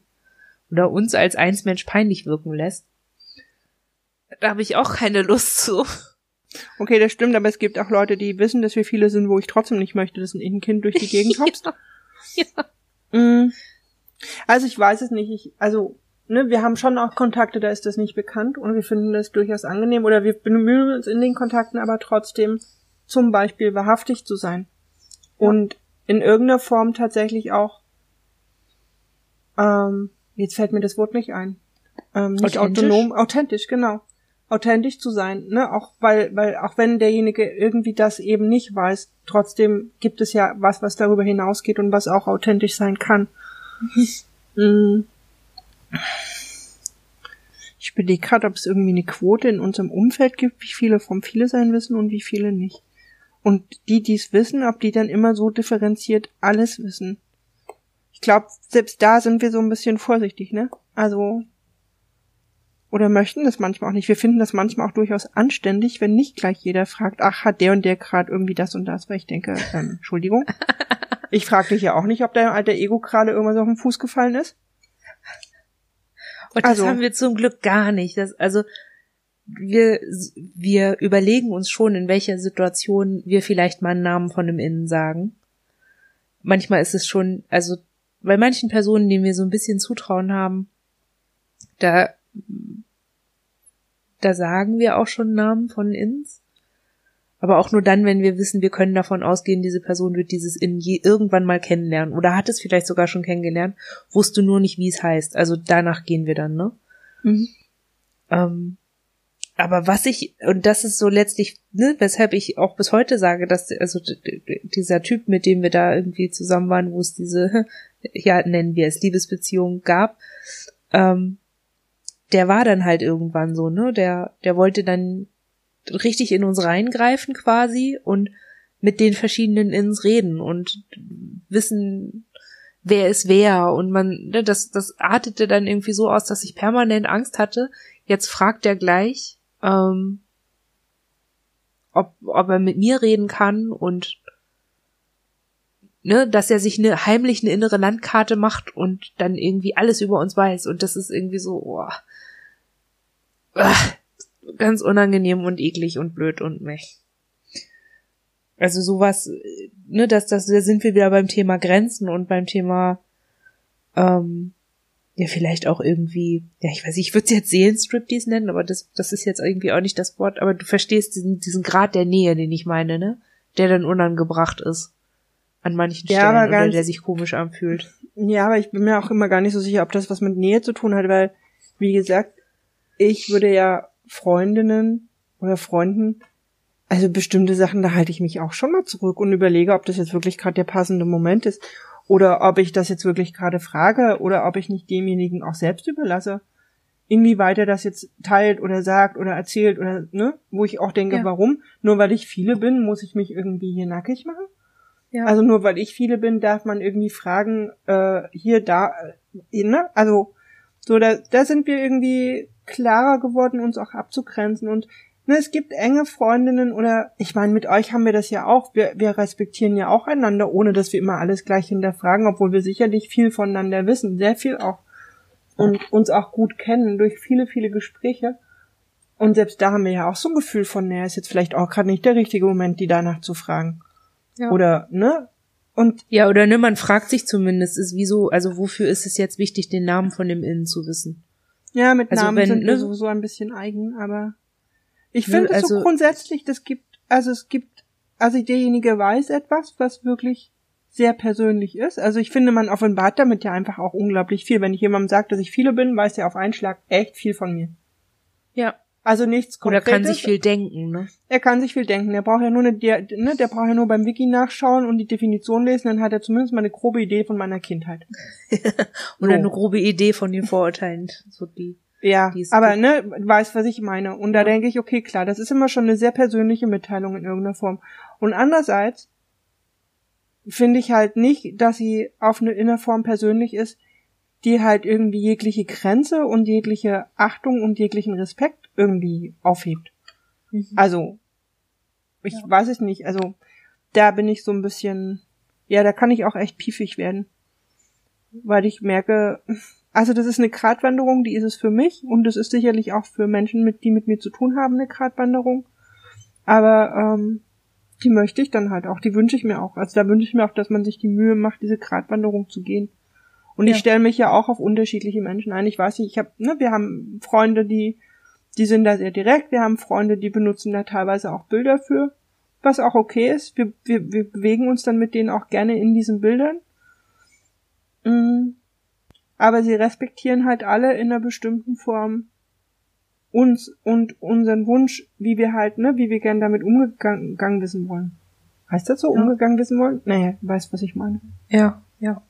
[SPEAKER 1] Oder uns als Einsmensch peinlich wirken lässt. Da habe ich auch keine Lust zu.
[SPEAKER 2] Okay, das stimmt, aber es gibt auch Leute, die wissen, dass wir viele sind, wo ich trotzdem nicht möchte, dass ein Innenkind durch die Gegend [laughs] hopst. ja. ja. Mm. Also ich weiß es nicht. Ich, also, ne, wir haben schon auch Kontakte, da ist das nicht bekannt und wir finden das durchaus angenehm oder wir bemühen uns in den Kontakten aber trotzdem zum Beispiel wahrhaftig zu sein. Ja. Und in irgendeiner Form tatsächlich auch, ähm, jetzt fällt mir das Wort nicht ein. Ähm, nicht autonom, authentisch, genau authentisch zu sein, ne? Auch weil, weil auch wenn derjenige irgendwie das eben nicht weiß, trotzdem gibt es ja was, was darüber hinausgeht und was auch authentisch sein kann. [laughs] Mhm. Ich überlege gerade, ob es irgendwie eine Quote in unserem Umfeld gibt, wie viele vom Viele sein wissen und wie viele nicht. Und die, die es wissen, ob die dann immer so differenziert alles wissen. Ich glaube, selbst da sind wir so ein bisschen vorsichtig, ne? Also oder möchten das manchmal auch nicht. Wir finden das manchmal auch durchaus anständig, wenn nicht gleich jeder fragt, ach, hat der und der gerade irgendwie das und das, weil ich denke, ähm, Entschuldigung. [laughs] Ich frage dich ja auch nicht, ob dein alter Ego gerade irgendwas auf den Fuß gefallen ist.
[SPEAKER 1] Und das also, haben wir zum Glück gar nicht. Das, also wir, wir überlegen uns schon, in welcher Situation wir vielleicht mal einen Namen von einem Innen sagen. Manchmal ist es schon, also bei manchen Personen, denen wir so ein bisschen Zutrauen haben, da da sagen wir auch schon Namen von Ins. Aber auch nur dann, wenn wir wissen, wir können davon ausgehen, diese Person wird dieses In je irgendwann mal kennenlernen. Oder hat es vielleicht sogar schon kennengelernt, wusste nur nicht, wie es heißt. Also danach gehen wir dann, ne? Mhm. Ähm, aber was ich, und das ist so letztlich, ne, weshalb ich auch bis heute sage, dass, also dieser Typ, mit dem wir da irgendwie zusammen waren, wo es diese, [laughs] ja, nennen wir es, Liebesbeziehung gab, ähm, der war dann halt irgendwann so, ne? Der, der wollte dann richtig in uns reingreifen quasi und mit den verschiedenen Ins reden und wissen, wer ist wer. Und man, ne, das, das artete dann irgendwie so aus, dass ich permanent Angst hatte. Jetzt fragt er gleich, ähm, ob, ob er mit mir reden kann und ne, dass er sich eine heimlich eine innere Landkarte macht und dann irgendwie alles über uns weiß. Und das ist irgendwie so, oh, ach, ganz unangenehm und eklig und blöd und mech. Also sowas, ne, dass das, da sind wir wieder beim Thema Grenzen und beim Thema, ähm, ja, vielleicht auch irgendwie, ja, ich weiß nicht, ich würde es jetzt Seelenstriptease nennen, aber das, das ist jetzt irgendwie auch nicht das Wort, aber du verstehst diesen, diesen Grad der Nähe, den ich meine, ne? Der dann unangebracht ist. An manchen ja, Stellen, oder der sich komisch anfühlt.
[SPEAKER 2] Ja, aber ich bin mir auch immer gar nicht so sicher, ob das was mit Nähe zu tun hat, weil, wie gesagt, ich würde ja Freundinnen oder Freunden, also bestimmte Sachen, da halte ich mich auch schon mal zurück und überlege, ob das jetzt wirklich gerade der passende Moment ist oder ob ich das jetzt wirklich gerade frage oder ob ich nicht demjenigen auch selbst überlasse, inwieweit er das jetzt teilt oder sagt oder erzählt oder ne, wo ich auch denke, ja. warum? Nur weil ich viele bin, muss ich mich irgendwie hier nackig machen? Ja. Also nur weil ich viele bin, darf man irgendwie fragen, äh, hier, da, äh, ne? Also so, da, da sind wir irgendwie klarer geworden, uns auch abzugrenzen und ne, es gibt enge Freundinnen oder ich meine, mit euch haben wir das ja auch. Wir, wir respektieren ja auch einander, ohne dass wir immer alles gleich hinterfragen, obwohl wir sicherlich viel voneinander wissen, sehr viel auch und uns auch gut kennen durch viele, viele Gespräche. Und selbst da haben wir ja auch so ein Gefühl von, naja, ist jetzt vielleicht auch gerade nicht der richtige Moment, die danach zu fragen. Ja. Oder, ne?
[SPEAKER 1] Und ja, oder ne, man fragt sich zumindest, ist wieso, also wofür ist es jetzt wichtig, den Namen von dem Innen zu wissen?
[SPEAKER 2] Ja, mit also Namen wenn, sind ne, sowieso ein bisschen eigen, aber ich finde es also, so grundsätzlich, das gibt, also es gibt, also derjenige weiß etwas, was wirklich sehr persönlich ist. Also ich finde, man offenbart damit ja einfach auch unglaublich viel. Wenn ich jemandem sage, dass ich viele bin, weiß er auf einen Schlag echt viel von mir.
[SPEAKER 1] Ja.
[SPEAKER 2] Also nichts
[SPEAKER 1] Konkretes. Oder kann sich viel denken, ne?
[SPEAKER 2] Er kann sich viel denken. Der braucht ja nur eine, der, ne, der braucht ja nur beim Wiki nachschauen und die Definition lesen, dann hat er zumindest mal eine grobe Idee von meiner Kindheit. [laughs]
[SPEAKER 1] Oder so. eine grobe Idee von den Vorurteilen. So die.
[SPEAKER 2] Ja, aber ne, weiß, was ich meine. Und da ja. denke ich, okay, klar, das ist immer schon eine sehr persönliche Mitteilung in irgendeiner Form. Und andererseits finde ich halt nicht, dass sie auf eine Innerform persönlich ist, die halt irgendwie jegliche Grenze und jegliche Achtung und jeglichen Respekt irgendwie aufhebt. Mhm. Also, ich ja. weiß es nicht. Also, da bin ich so ein bisschen, ja, da kann ich auch echt piefig werden. Weil ich merke, also das ist eine Gratwanderung, die ist es für mich und das ist sicherlich auch für Menschen, mit, die mit mir zu tun haben, eine Gratwanderung. Aber ähm, die möchte ich dann halt auch, die wünsche ich mir auch. Also da wünsche ich mir auch, dass man sich die Mühe macht, diese Gratwanderung zu gehen. Und ja. ich stelle mich ja auch auf unterschiedliche Menschen ein. Ich weiß nicht, ich habe, ne, wir haben Freunde, die, die sind da sehr direkt. Wir haben Freunde, die benutzen da teilweise auch Bilder für, was auch okay ist. Wir, wir, wir bewegen uns dann mit denen auch gerne in diesen Bildern. Mhm. Aber sie respektieren halt alle in einer bestimmten Form uns und unseren Wunsch, wie wir halt, ne, wie wir gern damit umgegangen wissen wollen. Heißt das so, ja. umgegangen wissen wollen? Naja, weißt, was ich meine.
[SPEAKER 1] Ja, ja.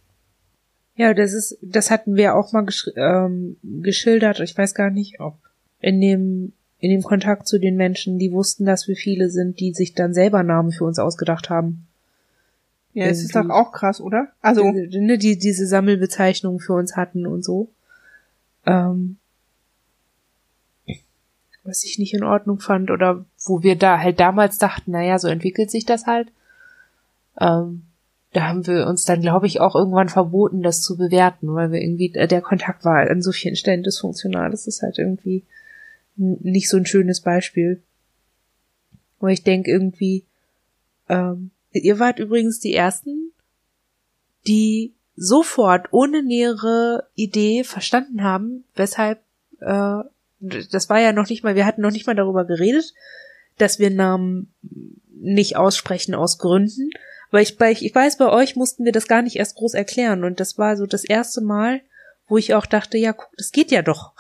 [SPEAKER 1] Ja, das ist, das hatten wir auch mal ähm, geschildert. Ich weiß gar nicht, ob in dem in dem Kontakt zu den Menschen, die wussten, dass wir viele sind, die sich dann selber Namen für uns ausgedacht haben.
[SPEAKER 2] Ja, es ist doch auch krass, oder? Also
[SPEAKER 1] die, ne, die diese Sammelbezeichnungen für uns hatten und so. Ähm, was ich nicht in Ordnung fand oder wo wir da halt damals dachten, naja, so entwickelt sich das halt. Ähm, da haben wir uns dann, glaube ich, auch irgendwann verboten, das zu bewerten, weil wir irgendwie, äh, der Kontakt war an so vielen Stellen dysfunktional. Das ist halt irgendwie nicht so ein schönes Beispiel. Aber ich denke irgendwie, ähm, ihr wart übrigens die ersten, die sofort ohne nähere Idee verstanden haben, weshalb äh, das war ja noch nicht mal, wir hatten noch nicht mal darüber geredet, dass wir Namen nicht aussprechen aus Gründen. Weil ich, bei, ich weiß, bei euch mussten wir das gar nicht erst groß erklären. Und das war so das erste Mal, wo ich auch dachte, ja, guck, das geht ja doch.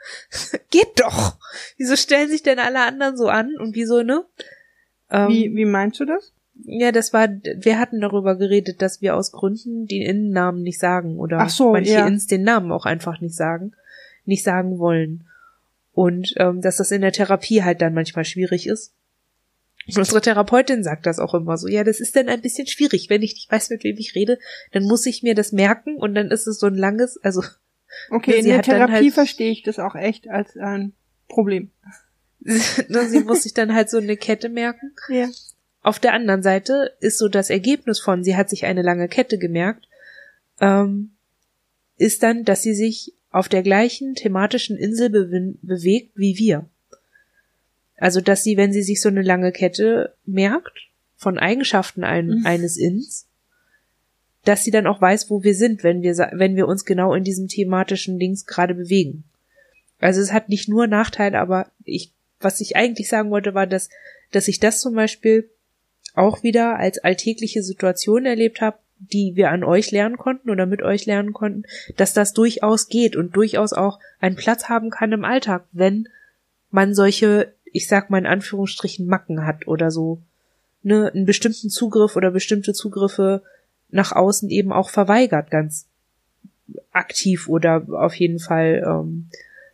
[SPEAKER 1] [laughs] geht doch. Wieso stellen sich denn alle anderen so an und wieso, ne?
[SPEAKER 2] Ähm, wie, wie meinst du das?
[SPEAKER 1] Ja, das war, wir hatten darüber geredet, dass wir aus Gründen den Innennamen nicht sagen oder
[SPEAKER 2] Ach so,
[SPEAKER 1] manche
[SPEAKER 2] ja.
[SPEAKER 1] Ins den Namen auch einfach nicht sagen, nicht sagen wollen. Und ähm, dass das in der Therapie halt dann manchmal schwierig ist. Und unsere Therapeutin sagt das auch immer so, ja, das ist dann ein bisschen schwierig, wenn ich nicht weiß, mit wem ich rede, dann muss ich mir das merken und dann ist es so ein langes, also. [laughs]
[SPEAKER 2] Okay, in der Therapie halt, verstehe ich das auch echt als ein Problem. [laughs]
[SPEAKER 1] sie muss sich dann halt so eine Kette merken.
[SPEAKER 2] Ja.
[SPEAKER 1] Auf der anderen Seite ist so das Ergebnis von, sie hat sich eine lange Kette gemerkt, ähm, ist dann, dass sie sich auf der gleichen thematischen Insel be bewegt wie wir. Also, dass sie, wenn sie sich so eine lange Kette merkt, von Eigenschaften ein, mhm. eines Ins, dass sie dann auch weiß, wo wir sind, wenn wir, wenn wir uns genau in diesem thematischen Dings gerade bewegen. Also es hat nicht nur Nachteile, aber ich, was ich eigentlich sagen wollte, war, dass, dass ich das zum Beispiel auch wieder als alltägliche Situation erlebt habe, die wir an euch lernen konnten oder mit euch lernen konnten, dass das durchaus geht und durchaus auch einen Platz haben kann im Alltag, wenn man solche, ich sag mal in Anführungsstrichen, Macken hat oder so, ne, einen bestimmten Zugriff oder bestimmte Zugriffe nach außen eben auch verweigert, ganz aktiv oder auf jeden Fall ähm,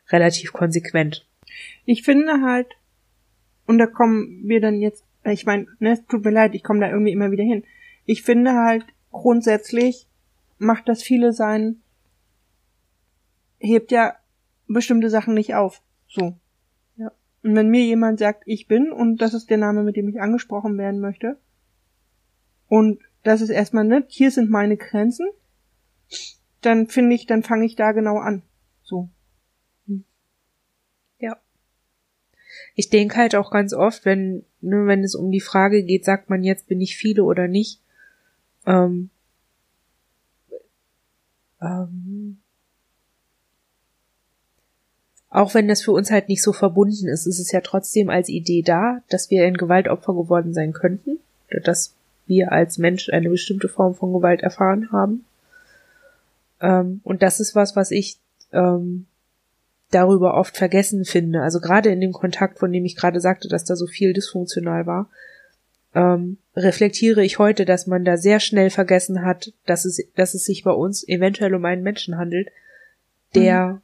[SPEAKER 1] relativ konsequent.
[SPEAKER 2] Ich finde halt, und da kommen wir dann jetzt, ich meine, ne, es tut mir leid, ich komme da irgendwie immer wieder hin. Ich finde halt, grundsätzlich macht das viele sein, hebt ja bestimmte Sachen nicht auf. So. Und wenn mir jemand sagt, ich bin, und das ist der Name, mit dem ich angesprochen werden möchte, und das ist erstmal nett, hier sind meine Grenzen, dann finde ich, dann fange ich da genau an. So.
[SPEAKER 1] Hm. Ja. Ich denke halt auch ganz oft, wenn, nur wenn es um die Frage geht, sagt man jetzt, bin ich viele oder nicht, ähm, ähm, auch wenn das für uns halt nicht so verbunden ist, ist es ja trotzdem als Idee da, dass wir ein Gewaltopfer geworden sein könnten. Das wir als Mensch eine bestimmte Form von Gewalt erfahren haben. Ähm, und das ist was, was ich ähm, darüber oft vergessen finde. Also gerade in dem Kontakt, von dem ich gerade sagte, dass da so viel dysfunktional war, ähm, reflektiere ich heute, dass man da sehr schnell vergessen hat, dass es, dass es sich bei uns eventuell um einen Menschen handelt, der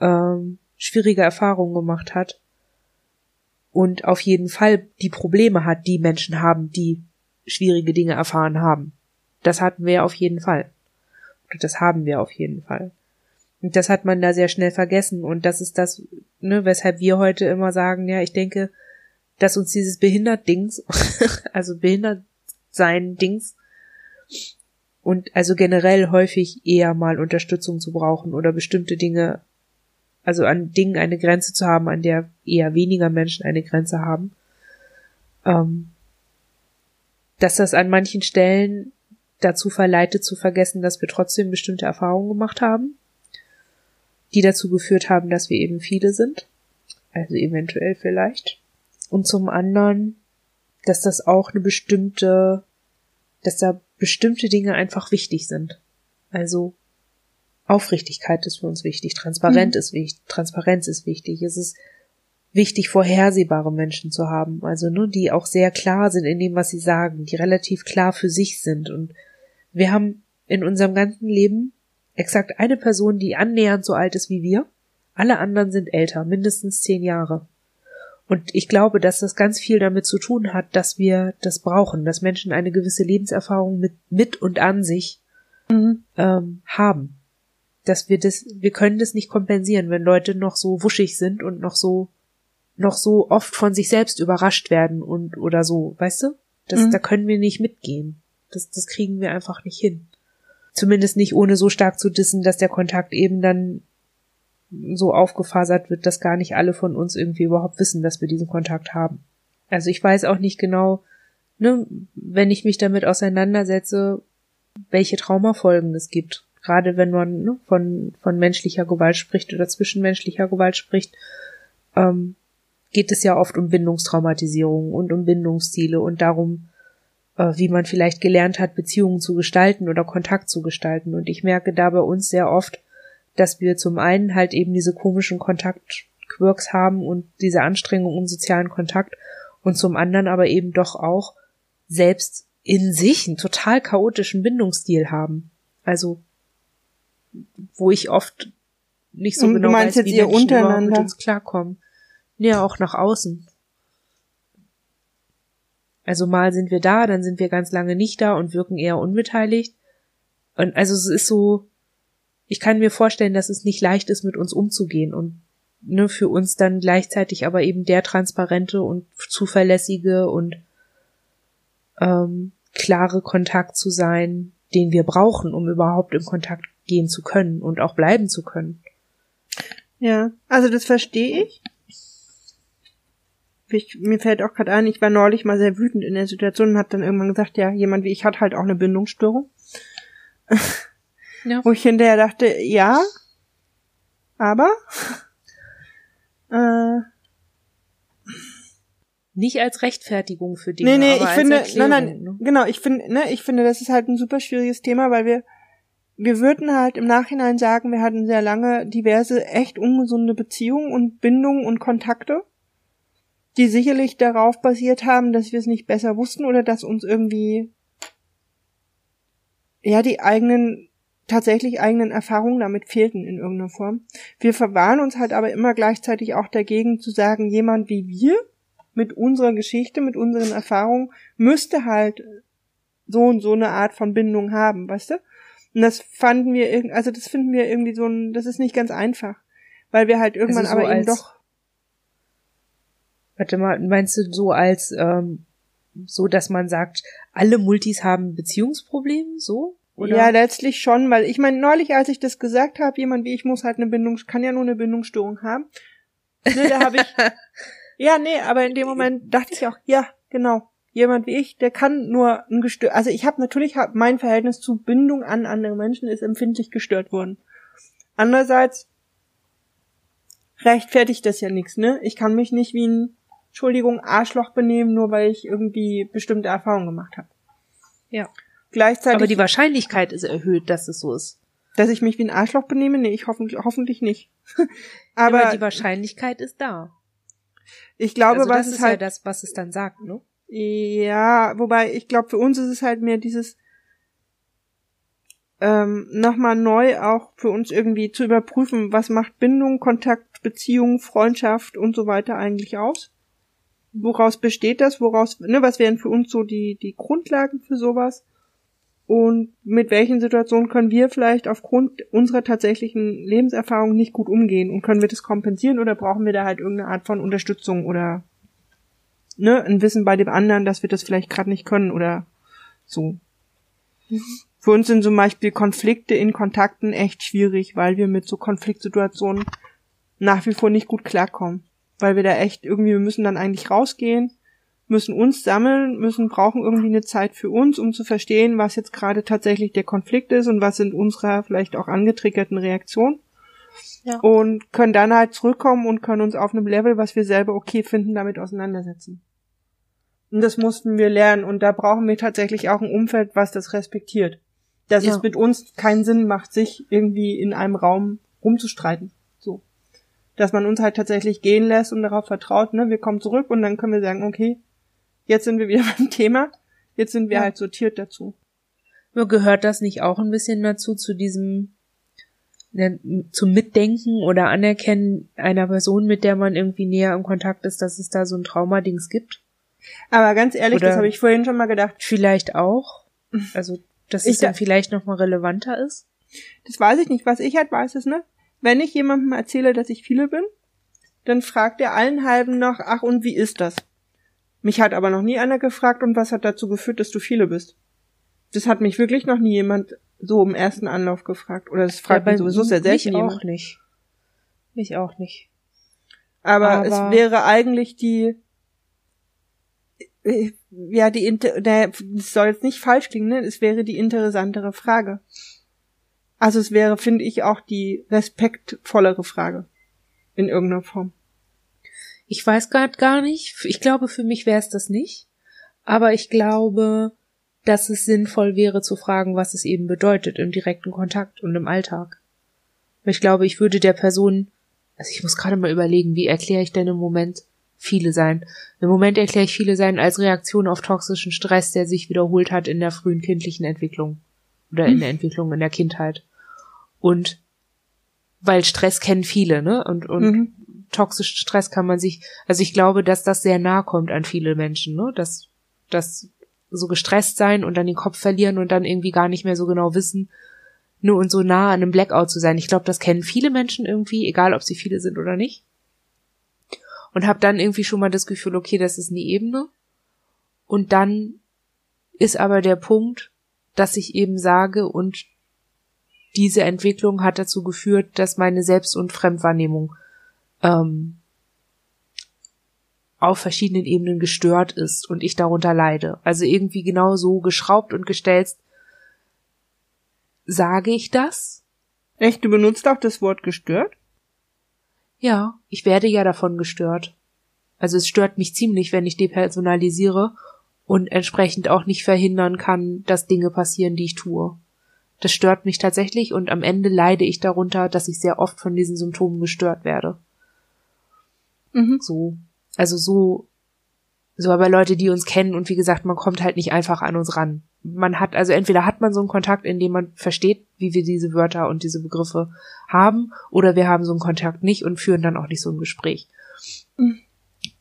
[SPEAKER 1] mhm. ähm, schwierige Erfahrungen gemacht hat und auf jeden Fall die Probleme hat, die Menschen haben, die schwierige Dinge erfahren haben. Das hatten wir auf jeden Fall. Und das haben wir auf jeden Fall. Und das hat man da sehr schnell vergessen. Und das ist das, ne, weshalb wir heute immer sagen, ja, ich denke, dass uns dieses Behindert-Dings, [laughs] also behindert sein Dings, und also generell häufig eher mal Unterstützung zu brauchen oder bestimmte Dinge, also an Dingen eine Grenze zu haben, an der eher weniger Menschen eine Grenze haben, ähm, dass das an manchen Stellen dazu verleitet zu vergessen, dass wir trotzdem bestimmte Erfahrungen gemacht haben, die dazu geführt haben, dass wir eben viele sind, also eventuell vielleicht. Und zum anderen, dass das auch eine bestimmte, dass da bestimmte Dinge einfach wichtig sind. Also Aufrichtigkeit ist für uns wichtig, Transparenz mhm. ist wichtig, Transparenz ist wichtig. Es ist wichtig, vorhersehbare Menschen zu haben, also nur ne, die auch sehr klar sind in dem, was sie sagen, die relativ klar für sich sind. Und wir haben in unserem ganzen Leben exakt eine Person, die annähernd so alt ist wie wir. Alle anderen sind älter, mindestens zehn Jahre. Und ich glaube, dass das ganz viel damit zu tun hat, dass wir das brauchen, dass Menschen eine gewisse Lebenserfahrung mit, mit und an sich mhm. ähm, haben. Dass wir das, wir können das nicht kompensieren, wenn Leute noch so wuschig sind und noch so, noch so oft von sich selbst überrascht werden und oder so, weißt du? Das, mhm. da können wir nicht mitgehen. Das, das kriegen wir einfach nicht hin. Zumindest nicht ohne so stark zu dissen, dass der Kontakt eben dann so aufgefasert wird, dass gar nicht alle von uns irgendwie überhaupt wissen, dass wir diesen Kontakt haben. Also ich weiß auch nicht genau, ne, wenn ich mich damit auseinandersetze, welche Traumafolgen es gibt. Gerade wenn man ne, von, von menschlicher Gewalt spricht oder zwischenmenschlicher Gewalt spricht, ähm, geht es ja oft um Bindungstraumatisierung und um Bindungsziele und darum, äh, wie man vielleicht gelernt hat, Beziehungen zu gestalten oder Kontakt zu gestalten. Und ich merke da bei uns sehr oft, dass wir zum einen halt eben diese komischen Kontaktquirks haben und diese Anstrengung um sozialen Kontakt und zum anderen aber eben doch auch selbst in sich einen total chaotischen Bindungsstil haben. Also, wo ich oft nicht so und genau weiß, wie Menschen untereinander mit uns klarkommen. Ja, auch nach außen. Also mal sind wir da, dann sind wir ganz lange nicht da und wirken eher unbeteiligt. Und also es ist so, ich kann mir vorstellen, dass es nicht leicht ist, mit uns umzugehen und ne, für uns dann gleichzeitig aber eben der transparente und zuverlässige und ähm, klare Kontakt zu sein, den wir brauchen, um überhaupt in Kontakt gehen zu können und auch bleiben zu können.
[SPEAKER 2] Ja, also das verstehe ich. ich mir fällt auch gerade ein, ich war neulich mal sehr wütend in der Situation und habe dann irgendwann gesagt, ja, jemand wie ich hat halt auch eine Bindungsstörung. Ja. [laughs] Wo ich hinterher dachte, ja, aber [laughs] äh,
[SPEAKER 1] nicht als Rechtfertigung für Dinge.
[SPEAKER 2] Nee, nee, ich finde, nein, nein, ne? genau, ich finde, ne, ich finde, das ist halt ein super schwieriges Thema, weil wir, wir würden halt im Nachhinein sagen, wir hatten sehr lange diverse echt ungesunde Beziehungen und Bindungen und Kontakte, die sicherlich darauf basiert haben, dass wir es nicht besser wussten oder dass uns irgendwie ja die eigenen tatsächlich eigenen Erfahrungen damit fehlten in irgendeiner Form. Wir verwahren uns halt aber immer gleichzeitig auch dagegen zu sagen, jemand wie wir mit unserer Geschichte, mit unseren Erfahrungen müsste halt so und so eine Art von Bindung haben, weißt du? Und das fanden wir irgendwie, also das finden wir irgendwie so ein, das ist nicht ganz einfach, weil wir halt irgendwann also so aber eben doch.
[SPEAKER 1] Warte mal, meinst du so als ähm, so, dass man sagt, alle Multis haben Beziehungsprobleme, so?
[SPEAKER 2] Oder? Ja, letztlich schon, weil ich meine, neulich, als ich das gesagt habe, jemand wie ich muss halt eine Bindung, kann ja nur eine Bindungsstörung haben. Ne, da habe ich. [laughs] ja, nee, aber in dem Moment dachte ich auch, ja, genau. Jemand wie ich, der kann nur ein gestört. Also ich habe natürlich hab mein Verhältnis zu Bindung an andere Menschen ist empfindlich gestört worden. Andererseits rechtfertigt das ja nichts, ne? Ich kann mich nicht wie ein Entschuldigung Arschloch benehmen, nur weil ich irgendwie bestimmte Erfahrungen gemacht habe.
[SPEAKER 1] Ja.
[SPEAKER 2] Gleichzeitig,
[SPEAKER 1] Aber die Wahrscheinlichkeit ist erhöht, dass es so ist.
[SPEAKER 2] dass ich mich wie ein Arschloch benehme, nee, ich hoffentlich, hoffentlich nicht. [laughs]
[SPEAKER 1] Aber,
[SPEAKER 2] Aber
[SPEAKER 1] die Wahrscheinlichkeit ist da.
[SPEAKER 2] ich glaube,
[SPEAKER 1] also
[SPEAKER 2] was
[SPEAKER 1] das
[SPEAKER 2] es
[SPEAKER 1] ist
[SPEAKER 2] halt
[SPEAKER 1] ja das, was es dann sagt, ne?
[SPEAKER 2] Ja, wobei ich glaube, für uns ist es halt mehr dieses ähm, nochmal neu auch für uns irgendwie zu überprüfen, was macht Bindung, Kontakt, Beziehung, Freundschaft und so weiter eigentlich aus? Woraus besteht das? Woraus, ne, was wären für uns so die, die Grundlagen für sowas? Und mit welchen Situationen können wir vielleicht aufgrund unserer tatsächlichen Lebenserfahrung nicht gut umgehen? Und können wir das kompensieren oder brauchen wir da halt irgendeine Art von Unterstützung oder ne, ein Wissen bei dem anderen, dass wir das vielleicht gerade nicht können oder so. Für uns sind zum Beispiel Konflikte in Kontakten echt schwierig, weil wir mit so Konfliktsituationen nach wie vor nicht gut klarkommen. Weil wir da echt irgendwie, wir müssen dann eigentlich rausgehen, müssen uns sammeln, müssen, brauchen irgendwie eine Zeit für uns, um zu verstehen, was jetzt gerade tatsächlich der Konflikt ist und was sind unsere vielleicht auch angetriggerten Reaktionen.
[SPEAKER 1] Ja.
[SPEAKER 2] Und können dann halt zurückkommen und können uns auf einem Level, was wir selber okay finden, damit auseinandersetzen. Und das mussten wir lernen. Und da brauchen wir tatsächlich auch ein Umfeld, was das respektiert. Dass
[SPEAKER 1] Ja.
[SPEAKER 2] es mit uns keinen Sinn macht, sich irgendwie in einem Raum rumzustreiten. So. Dass man uns halt tatsächlich gehen lässt und darauf vertraut, ne, wir kommen zurück und dann können wir sagen, okay, jetzt sind wir wieder [laughs] beim Thema. Jetzt sind wir
[SPEAKER 1] Ja.
[SPEAKER 2] halt sortiert dazu.
[SPEAKER 1] Nur gehört das nicht auch ein bisschen dazu, zu diesem, ne, zum Mitdenken oder Anerkennen einer Person, mit der man irgendwie näher im Kontakt ist, dass es da so ein Traumadings gibt?
[SPEAKER 2] Aber ganz ehrlich,
[SPEAKER 1] Oder-
[SPEAKER 2] das habe ich vorhin schon mal gedacht.
[SPEAKER 1] Vielleicht auch. Also, dass
[SPEAKER 2] Ich
[SPEAKER 1] es dann
[SPEAKER 2] da-
[SPEAKER 1] vielleicht nochmal relevanter ist.
[SPEAKER 2] Das weiß ich nicht. Was ich halt weiß, ist, ne? Wenn ich jemandem erzähle, dass ich viele bin, dann fragt er allen halben noch, ach und wie ist das? Mich hat aber noch nie einer gefragt, und was hat dazu geführt, dass du viele bist? Das hat mich wirklich noch nie jemand so im ersten Anlauf gefragt. Oder das fragt
[SPEAKER 1] Ja,
[SPEAKER 2] mich sowieso sehr selten
[SPEAKER 1] Mich auch
[SPEAKER 2] jemand.
[SPEAKER 1] nicht. Mich auch nicht.
[SPEAKER 2] Aber,
[SPEAKER 1] Aber-
[SPEAKER 2] es wäre eigentlich die, ja, die, inter- naja, das soll jetzt nicht falsch klingen, ne? Es wäre die interessantere Frage. Also es wäre, finde ich, auch die respektvollere Frage. In irgendeiner Form.
[SPEAKER 1] Ich weiß gerade gar nicht. Ich glaube, für mich wäre es das nicht. Aber ich glaube, dass es sinnvoll wäre zu fragen, was es eben bedeutet im direkten Kontakt und im Alltag. Ich glaube, ich würde der Person, also ich muss gerade mal überlegen, wie erkläre ich denn im Moment viele sein? Im Moment erkläre ich viele sein als Reaktion auf toxischen Stress, der sich wiederholt hat in der frühen kindlichen Entwicklung oder in der Entwicklung in der Kindheit. Und weil Stress kennen viele, ne? Und, und
[SPEAKER 2] Mhm.
[SPEAKER 1] toxischen Stress kann man sich, also ich glaube, dass das sehr nah kommt an viele Menschen, ne? Dass, dass so gestresst sein und dann den Kopf verlieren und dann irgendwie gar nicht mehr so genau wissen, nur und so nah an einem Blackout zu sein. Ich glaube, das kennen viele Menschen irgendwie, egal ob sie viele sind oder nicht. Und habe dann irgendwie schon mal das Gefühl, okay, das ist eine Ebene. Und dann ist aber der Punkt, dass ich eben sage, und diese Entwicklung hat dazu geführt, dass meine Selbst- und Fremdwahrnehmung ähm, auf verschiedenen Ebenen gestört ist und ich darunter leide. Also irgendwie genau so geschraubt und gestelzt. Sage ich das?
[SPEAKER 2] Echt, du benutzt auch das Wort gestört?
[SPEAKER 1] Ja, ich werde ja davon gestört. Also es stört mich ziemlich, wenn ich depersonalisiere und entsprechend auch nicht verhindern kann, dass Dinge passieren, die ich tue. Das stört mich tatsächlich und am Ende leide ich darunter, dass ich sehr oft von diesen Symptomen gestört werde.
[SPEAKER 2] Mhm.
[SPEAKER 1] So. Also so, so aber Leute, die uns kennen und wie gesagt, man kommt halt nicht einfach an uns ran. Man hat, also entweder hat man so einen Kontakt, in dem man versteht, wie wir diese Wörter und diese Begriffe haben, oder wir haben so einen Kontakt nicht und führen dann auch nicht so ein Gespräch.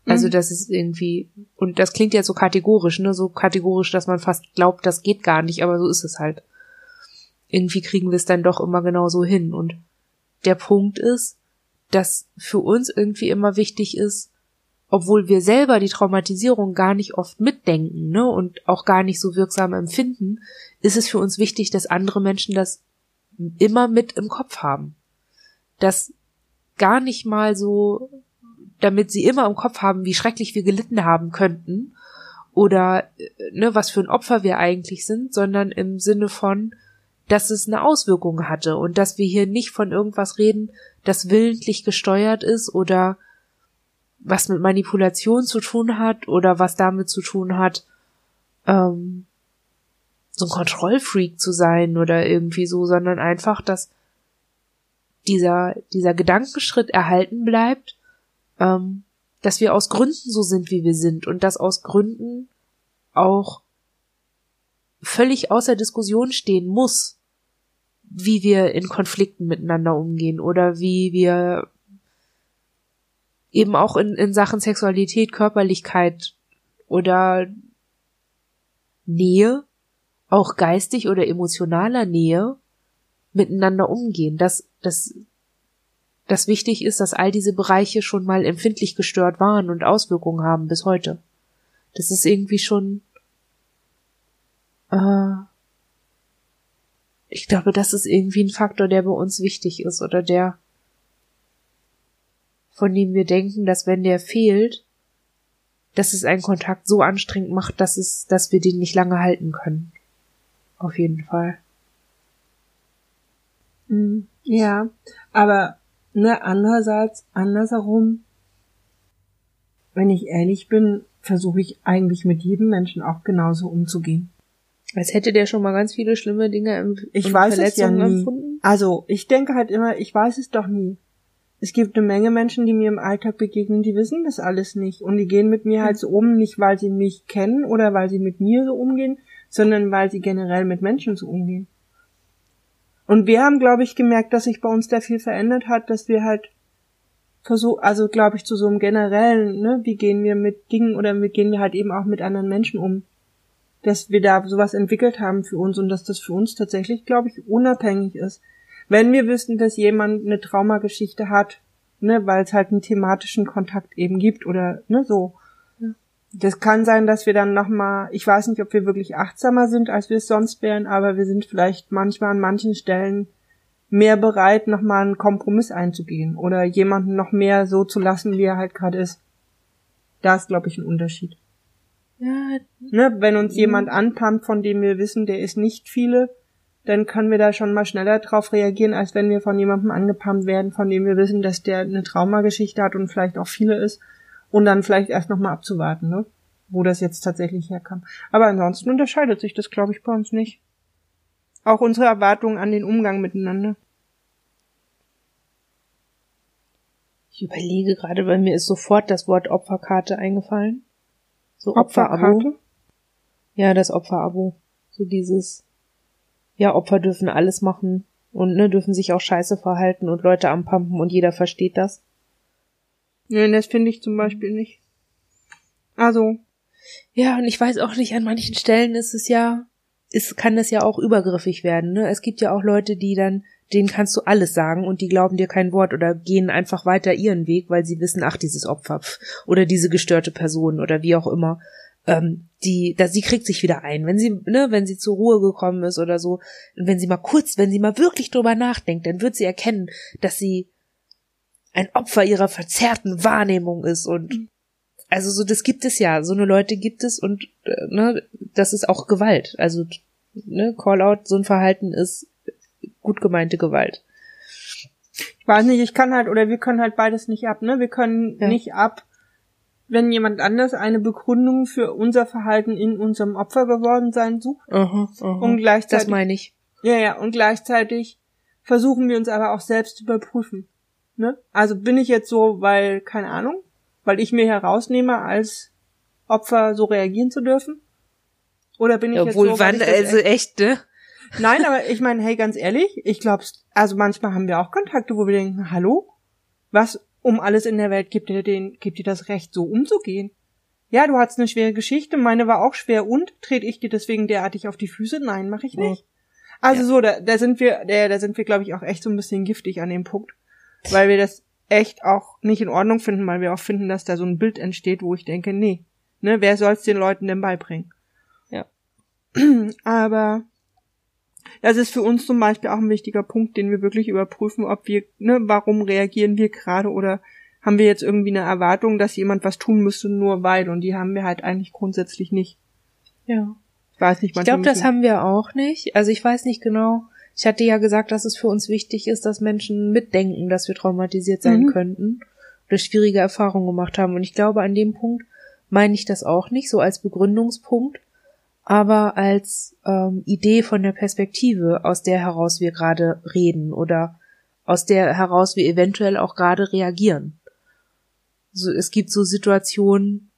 [SPEAKER 1] Also das ist irgendwie, und das klingt jetzt so kategorisch, ne, so kategorisch, dass man fast glaubt, das geht gar nicht, aber so ist es halt. Irgendwie kriegen wir es dann doch immer genau so hin. Und der Punkt ist, dass für uns irgendwie immer wichtig ist, obwohl wir selber die Traumatisierung gar nicht oft mitdenken, ne, und auch gar nicht so wirksam empfinden, ist es für uns wichtig, dass andere Menschen das immer mit im Kopf haben. Dass gar nicht mal so, damit sie immer im Kopf haben, wie schrecklich wir gelitten haben könnten oder äh, ne, was für ein Opfer wir eigentlich sind, sondern im Sinne von, dass es eine Auswirkung hatte und dass wir hier nicht von irgendwas reden, das willentlich gesteuert ist oder was mit Manipulation zu tun hat oder was damit zu tun hat, ähm, so ein Kontrollfreak zu sein oder irgendwie so, sondern einfach, dass dieser, dieser Gedankenschritt erhalten bleibt, ähm, dass wir aus Gründen so sind, wie wir sind und dass aus Gründen auch völlig außer Diskussion stehen muss, wie wir in Konflikten miteinander umgehen oder wie wir eben auch in, in Sachen Sexualität, Körperlichkeit oder Nähe, auch geistig oder emotionaler Nähe miteinander umgehen, dass, dass, dass wichtig ist, dass all diese Bereiche schon mal empfindlich gestört waren und Auswirkungen haben bis heute. Das ist irgendwie schon, äh, ich glaube, das ist irgendwie ein Faktor, der bei uns wichtig ist oder der, von dem wir denken, dass wenn der fehlt, dass es einen Kontakt so anstrengend macht, dass es, dass wir den nicht lange halten können. Auf jeden Fall.
[SPEAKER 2] Mhm. Ja, aber ne, andererseits, andersherum, wenn ich ehrlich bin, versuche ich eigentlich mit jedem Menschen auch genauso umzugehen.
[SPEAKER 1] Als hätte der schon mal ganz viele schlimme Dinge im
[SPEAKER 2] Ich weiß es ja nie. Empfunden? Also, ich denke halt immer, ich weiß es doch nie. Es gibt eine Menge Menschen, die mir im Alltag begegnen, die wissen das alles nicht. Und die gehen mit mir halt so um, nicht weil sie mich kennen oder weil sie mit mir so umgehen, sondern weil sie generell mit Menschen so umgehen. Und wir haben, glaube ich, gemerkt, dass sich bei uns da viel verändert hat, dass wir halt versuchen, also glaube ich, zu so einem generellen, ne, wie gehen wir mit Dingen oder wie gehen wir halt eben auch mit anderen Menschen um. Dass wir da sowas entwickelt haben für uns und dass das für uns tatsächlich, glaube ich, unabhängig ist. Wenn wir wissen, dass jemand eine Traumageschichte hat, ne, weil es halt einen thematischen Kontakt eben gibt oder ne, so, das kann sein, dass wir dann nochmal, ich weiß nicht, ob wir wirklich achtsamer sind, als wir es sonst wären, aber wir sind vielleicht manchmal an manchen Stellen mehr bereit, nochmal einen Kompromiss einzugehen oder jemanden noch mehr so zu lassen, wie er halt gerade ist. Da ist, glaube ich, ein Unterschied. Ja. Ne, wenn uns jemand anpumpt, von dem wir wissen, der ist nicht viele, dann können wir da schon mal schneller drauf reagieren, als wenn wir von jemandem angepumpt werden, von dem wir wissen, dass der eine Traumageschichte hat und vielleicht auch viele ist und dann vielleicht erst nochmal abzuwarten, ne? wo das jetzt tatsächlich herkam. Aber ansonsten unterscheidet sich das, glaube ich, bei uns nicht. Auch unsere Erwartungen an den Umgang miteinander.
[SPEAKER 1] Ich überlege gerade, bei mir ist sofort das Wort Opferkarte eingefallen. So Opferabo. Ja, das Opferabo. So dieses, ja, Opfer dürfen alles machen und ne, dürfen sich auch scheiße verhalten und Leute anpumpen und jeder versteht das.
[SPEAKER 2] Nein, das finde ich zum Beispiel nicht. Also.
[SPEAKER 1] Ja, und ich weiß auch nicht, an manchen Stellen ist es ja, ist, kann das ja auch übergriffig werden, ne? Es gibt ja auch Leute, die dann, denen kannst du alles sagen und die glauben dir kein Wort oder gehen einfach weiter ihren Weg, weil sie wissen, ach, dieses Opfer oder diese gestörte Person oder wie auch immer. Ähm, die, da, sie kriegt sich wieder ein, wenn sie, ne, wenn sie zur Ruhe gekommen ist oder so, wenn sie mal kurz, wenn sie mal wirklich drüber nachdenkt, dann wird sie erkennen, dass sie ein Opfer ihrer verzerrten Wahrnehmung ist und mhm. also so das gibt es ja, so eine Leute gibt es und äh, ne, das ist auch Gewalt. Also ne, Callout, so ein Verhalten ist gut gemeinte Gewalt.
[SPEAKER 2] Ich weiß nicht, ich kann halt oder wir können halt beides nicht ab, ne? Wir können ja. nicht ab, wenn jemand anders eine Begründung für unser Verhalten in unserem Opfer geworden sein sucht.
[SPEAKER 1] Uh -huh. Und gleichzeitig. Das meine ich.
[SPEAKER 2] Ja, ja, und gleichzeitig versuchen wir uns aber auch selbst zu überprüfen. Ne? Also bin ich jetzt so, weil, keine Ahnung, weil ich mir herausnehme, als Opfer so reagieren zu dürfen? Oder bin ich
[SPEAKER 1] Obwohl,
[SPEAKER 2] jetzt
[SPEAKER 1] so, wann, also echt, ne?
[SPEAKER 2] Nein, aber ich meine, hey, ganz ehrlich, ich glaube, also manchmal haben wir auch Kontakte, wo wir denken, hallo, was um alles in der Welt gibt dir den, gibt dir das Recht, so umzugehen? Ja, du hattest eine schwere Geschichte, meine war auch schwer und trete ich dir deswegen derartig auf die Füße? Nein, mache ich nicht. Also ja. so, da, da sind wir, da, da sind wir, glaube ich, auch echt so ein bisschen giftig an dem Punkt weil wir das echt auch nicht in Ordnung finden, weil wir auch finden, dass da so ein Bild entsteht, wo ich denke, nee, ne, wer soll's den Leuten denn beibringen?
[SPEAKER 1] Ja. [clears throat]
[SPEAKER 2] Aber das ist für uns zum Beispiel auch ein wichtiger Punkt, den wir wirklich überprüfen, ob wir, ne, warum reagieren wir gerade oder haben wir jetzt irgendwie eine Erwartung, dass jemand was tun müsste, nur weil, und die haben wir halt eigentlich grundsätzlich nicht.
[SPEAKER 1] Ja.
[SPEAKER 2] Ich weiß nicht,
[SPEAKER 1] Ich glaube, das haben wir auch nicht. Also ich weiß nicht genau, ich hatte ja gesagt, dass es für uns wichtig ist, dass Menschen mitdenken, dass wir traumatisiert sein mhm. könnten oder schwierige Erfahrungen gemacht haben. Und ich glaube, an dem Punkt meine ich das auch nicht, so als Begründungspunkt. Aber als ähm, Idee von der Perspektive, aus der heraus wir gerade reden oder aus der heraus wir eventuell auch gerade reagieren. So, es gibt so Situationen,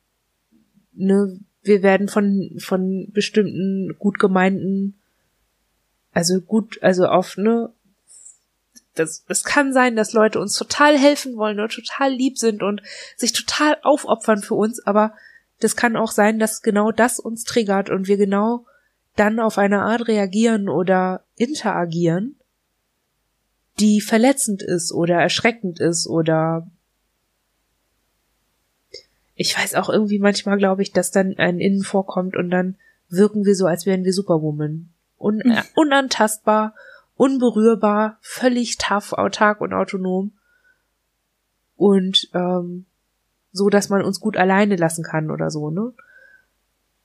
[SPEAKER 1] ne, wir werden von, von bestimmten gut gemeinten, also gut, also auf, ne, das, es kann sein, dass Leute uns total helfen wollen und total lieb sind und sich total aufopfern für uns, aber das kann auch sein, dass genau das uns triggert und wir genau dann auf eine Art reagieren oder interagieren, die verletzend ist oder erschreckend ist oder ich weiß auch irgendwie manchmal glaube ich, dass dann ein Innen vorkommt und dann wirken wir so, als wären wir Superwoman. Un hm. unantastbar, unberührbar, völlig tough, autark und autonom. Und ähm, so, dass man uns gut alleine lassen kann oder so, ne?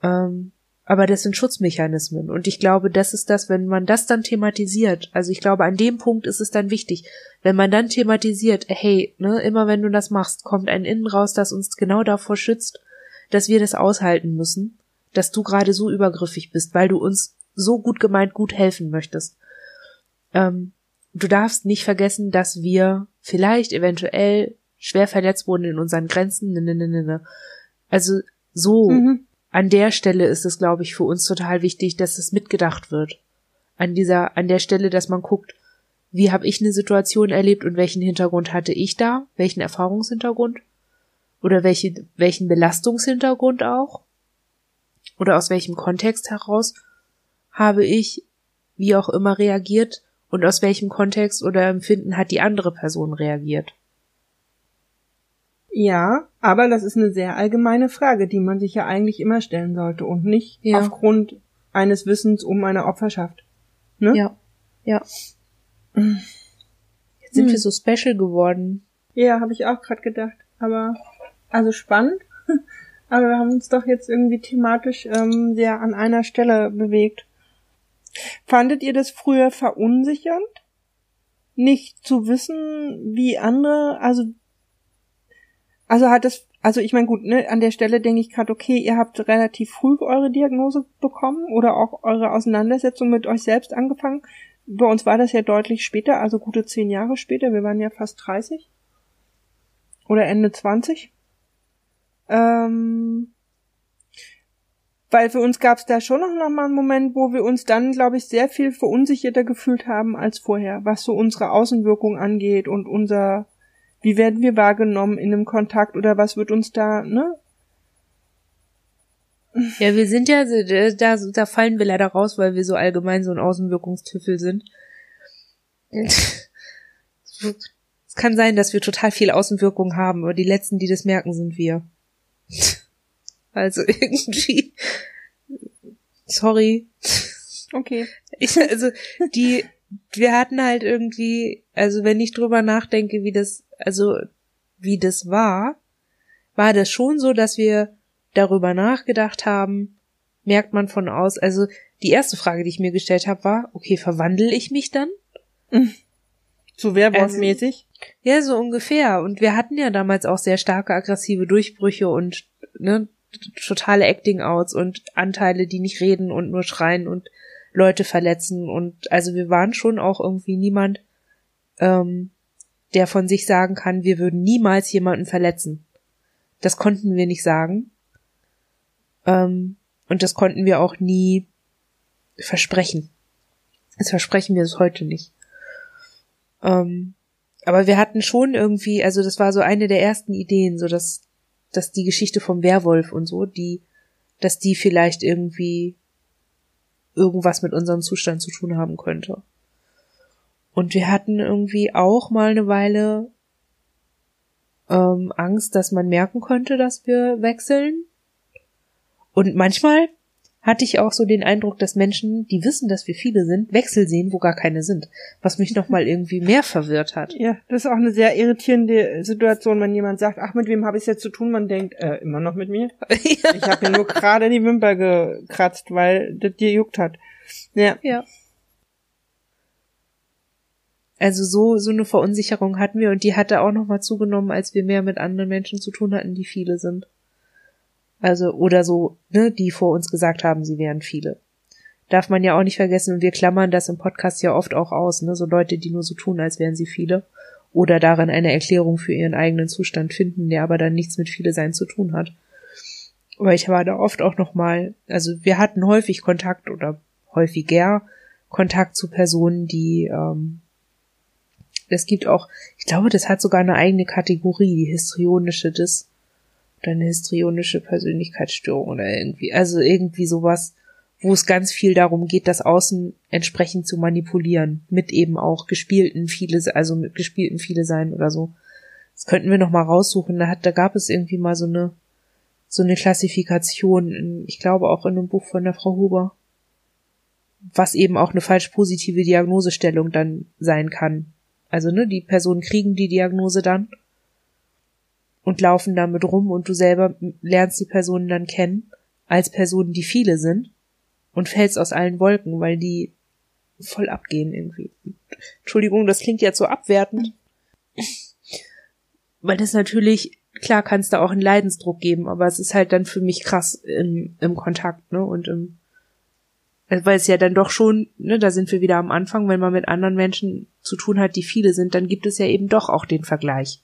[SPEAKER 1] Ähm, aber das sind Schutzmechanismen. Und ich glaube, das ist das, wenn man das dann thematisiert. Also ich glaube, an dem Punkt ist es dann wichtig, wenn man dann thematisiert, hey, ne, immer wenn du das machst, kommt ein Innen raus, das uns genau davor schützt, dass wir das aushalten müssen, dass du gerade so übergriffig bist, weil du uns so gut gemeint gut helfen möchtest. Ähm, du darfst nicht vergessen, dass wir vielleicht eventuell schwer verletzt wurden in unseren Grenzen. Ne, ne, ne, ne. ne. Also so mhm. an der Stelle ist es, glaube ich, für uns total wichtig, dass es mitgedacht wird. An dieser, an der Stelle, dass man guckt, wie habe ich eine Situation erlebt und welchen Hintergrund hatte ich da, welchen Erfahrungshintergrund oder welche, welchen Belastungshintergrund auch oder aus welchem Kontext heraus habe ich wie auch immer reagiert und aus welchem Kontext oder Empfinden hat die andere Person reagiert.
[SPEAKER 2] Ja, aber das ist eine sehr allgemeine Frage, die man sich ja eigentlich immer stellen sollte und nicht ja. aufgrund eines Wissens um eine Opferschaft.
[SPEAKER 1] Ne? Ja, ja. Jetzt sind hm. wir so special geworden.
[SPEAKER 2] Ja, habe ich auch gerade gedacht. Aber also spannend. [laughs] Aber wir haben uns doch jetzt irgendwie thematisch ähm, sehr an einer Stelle bewegt. Fandet ihr das früher verunsichernd? Nicht zu wissen, wie andere, also also hat es, also ich meine gut, ne, an der Stelle denke ich gerade, okay, ihr habt relativ früh eure Diagnose bekommen oder auch eure Auseinandersetzung mit euch selbst angefangen. Bei uns war das ja deutlich später, also gute zehn Jahre später. Wir waren ja fast 30 oder Ende 20. Ähm, weil für uns gab es da schon noch mal einen Moment, wo wir uns dann, glaube ich, sehr viel verunsicherter gefühlt haben als vorher, was so unsere Außenwirkung angeht und unser wie werden wir wahrgenommen in einem Kontakt oder was wird uns da, ne?
[SPEAKER 1] Ja, wir sind ja, da, da fallen wir leider raus, weil wir so allgemein so ein Außenwirkungstüffel sind. [laughs] es kann sein, dass wir total viel Außenwirkung haben, aber die letzten, die das merken, sind wir. [laughs] Also irgendwie. Sorry.
[SPEAKER 2] Okay.
[SPEAKER 1] Ich, also die, wir hatten halt irgendwie, also wenn ich drüber nachdenke, wie das also wie das war, war das schon so, dass wir darüber nachgedacht haben, merkt man von aus, also die erste Frage, die ich mir gestellt habe, war, okay, verwandle ich mich dann?
[SPEAKER 2] So Werwolf-mäßig?
[SPEAKER 1] Also, ja, so ungefähr. Und wir hatten ja damals auch sehr starke aggressive Durchbrüche und ne, totale Acting-Outs und Anteile, die nicht reden und nur schreien und Leute verletzen. Und also wir waren schon auch irgendwie niemand, ähm, der von sich sagen kann, wir würden niemals jemanden verletzen. Das konnten wir nicht sagen. Ähm, und das konnten wir auch nie versprechen. Das versprechen wir es heute nicht. Ähm, aber wir hatten schon irgendwie, also das war so eine der ersten Ideen, so dass, dass die Geschichte vom Werwolf und so, die, dass die vielleicht irgendwie irgendwas mit unserem Zustand zu tun haben könnte. Und wir hatten irgendwie auch mal eine Weile ähm, Angst, dass man merken könnte, dass wir wechseln. Und manchmal hatte ich auch so den Eindruck, dass Menschen, die wissen, dass wir viele sind, Wechsel sehen, wo gar keine sind. Was mich nochmal irgendwie mehr verwirrt hat.
[SPEAKER 2] Ja, das ist auch eine sehr irritierende Situation, wenn jemand sagt, ach, mit wem habe ich es jetzt zu tun? Man denkt, äh, immer noch mit mir? [laughs] Ich habe ja nur gerade die Wimper gekratzt, weil das dir juckt hat. Ja.
[SPEAKER 1] Ja. Also so, so eine Verunsicherung hatten wir und die hatte auch nochmal zugenommen, als wir mehr mit anderen Menschen zu tun hatten, die viele sind. Also, oder so, ne, die vor uns gesagt haben, sie wären viele. Darf man ja auch nicht vergessen, und wir klammern das im Podcast ja oft auch aus, ne, so Leute, die nur so tun, als wären sie viele. Oder darin eine Erklärung für ihren eigenen Zustand finden, der aber dann nichts mit viele sein zu tun hat. Aber ich war da oft auch noch mal, also wir hatten häufig Kontakt oder häufiger Kontakt zu Personen, die ähm, es gibt auch, ich glaube, das hat sogar eine eigene Kategorie, die histrionische Dis oder eine histrionische Persönlichkeitsstörung oder irgendwie, also irgendwie sowas, wo es ganz viel darum geht, das Außen entsprechend zu manipulieren, mit eben auch gespielten viele, also mit gespielten viele sein oder so. Das könnten wir noch mal raussuchen. Da hat, da gab es irgendwie mal so eine, so eine Klassifikation, in, ich glaube auch in einem Buch von der Frau Huber, was eben auch eine falsch positive Diagnosestellung dann sein kann. Also, ne, die Personen kriegen die Diagnose dann und laufen damit rum und du selber lernst die Personen dann kennen als Personen, die viele sind und fällst aus allen Wolken, weil die voll abgehen irgendwie. Entschuldigung, das klingt jetzt so abwertend. weil das natürlich, klar kannst du auch einen Leidensdruck geben, aber es ist halt dann für mich krass im, im Kontakt, ne, und im, weil es ja dann doch schon, ne, da sind wir wieder am Anfang, wenn man mit anderen Menschen zu tun hat, die viele sind, dann gibt es ja eben doch auch den Vergleich.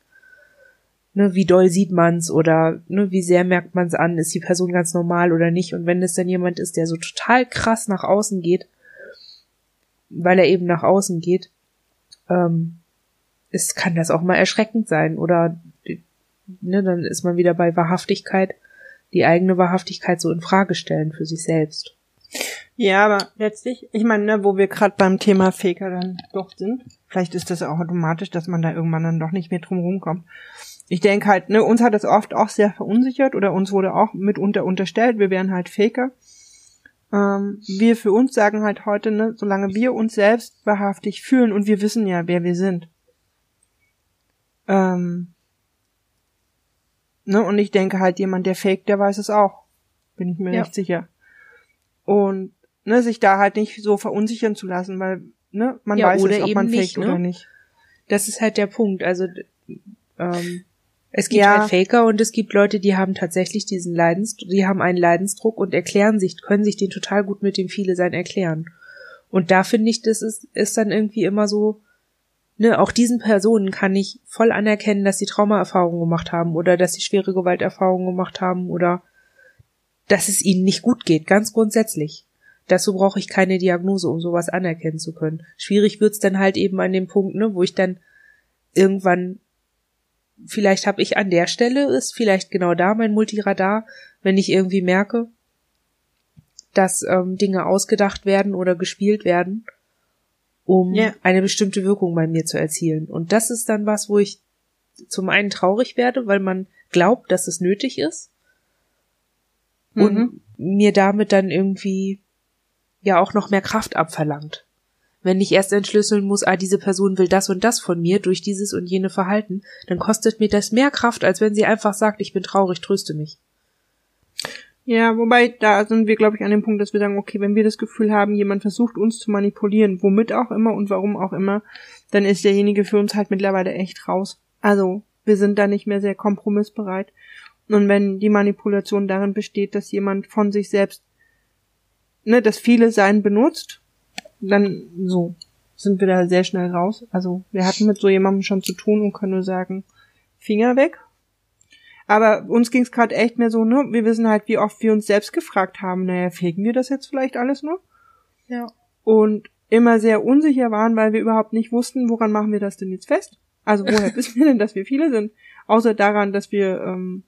[SPEAKER 1] Ne, wie doll sieht man's oder ne, wie sehr merkt man's an, ist die Person ganz normal oder nicht? Und wenn es dann jemand ist, der so total krass nach außen geht, weil er eben nach außen geht, ähm, es kann das auch mal erschreckend sein oder ne, dann ist man wieder bei Wahrhaftigkeit, die eigene Wahrhaftigkeit so in Frage stellen für sich selbst.
[SPEAKER 2] Ja, aber letztlich, ich meine, ne, wo wir gerade beim Thema Faker dann doch sind, vielleicht ist das auch automatisch, dass man da irgendwann dann doch nicht mehr drum rumkommt. Ich denke halt, ne, uns hat das oft auch sehr verunsichert oder uns wurde auch mitunter unterstellt, wir wären halt Faker. Ähm, wir für uns sagen halt heute, ne, solange wir uns selbst wahrhaftig fühlen und wir wissen ja, wer wir sind. Ähm, ne, und ich denke halt, jemand, der fake, der weiß es auch. Bin ich mir ja. nicht sicher. Und ne, sich da halt nicht so verunsichern zu lassen, weil ne, man ja, weiß es, ob man fake ne? oder nicht.
[SPEAKER 1] Das ist halt der Punkt. Also ähm, es gibt ja. halt Faker und es gibt Leute, die haben tatsächlich diesen Leidensdruck, die haben einen Leidensdruck und erklären sich, können sich den total gut mit dem viele sein erklären. Und da finde ich, das ist, ist dann irgendwie immer so, ne, auch diesen Personen kann ich voll anerkennen, dass sie Traumaerfahrungen gemacht haben oder dass sie schwere Gewalterfahrungen gemacht haben oder dass es ihnen nicht gut geht, ganz grundsätzlich. Dazu brauche ich keine Diagnose, um sowas anerkennen zu können. Schwierig wird's dann halt eben an dem Punkt, ne, wo ich dann irgendwann, vielleicht habe ich an der Stelle, ist vielleicht genau da mein Multiradar, wenn ich irgendwie merke, dass ähm, Dinge ausgedacht werden oder gespielt werden, um yeah. eine bestimmte Wirkung bei mir zu erzielen. Und das ist dann was, wo ich zum einen traurig werde, weil man glaubt, dass es nötig ist und mhm. mir damit dann irgendwie ja auch noch mehr Kraft abverlangt. Wenn ich erst entschlüsseln muss, ah, diese Person will das und das von mir durch dieses und jene Verhalten, dann kostet mir das mehr Kraft, als wenn sie einfach sagt, ich bin traurig, tröste mich.
[SPEAKER 2] Ja, wobei da sind wir, glaube ich, an dem Punkt, dass wir sagen, okay, wenn wir das Gefühl haben, jemand versucht uns zu manipulieren, womit auch immer und warum auch immer, dann ist derjenige für uns halt mittlerweile echt raus. Also, wir sind da nicht mehr sehr kompromissbereit. Und wenn die Manipulation darin besteht, dass jemand von sich selbst, ne, das viele Sein benutzt, dann so sind wir da sehr schnell raus. Also wir hatten mit so jemandem schon zu tun und können nur sagen, Finger weg. Aber uns ging es gerade echt mehr so, ne? Wir wissen halt, wie oft wir uns selbst gefragt haben, naja, fegen wir das jetzt vielleicht alles nur? Ja. Und immer sehr unsicher waren, weil wir überhaupt nicht wussten, woran machen wir das denn jetzt fest? Also woher [laughs] wissen wir denn, dass wir viele sind? Außer daran, dass wir ähm,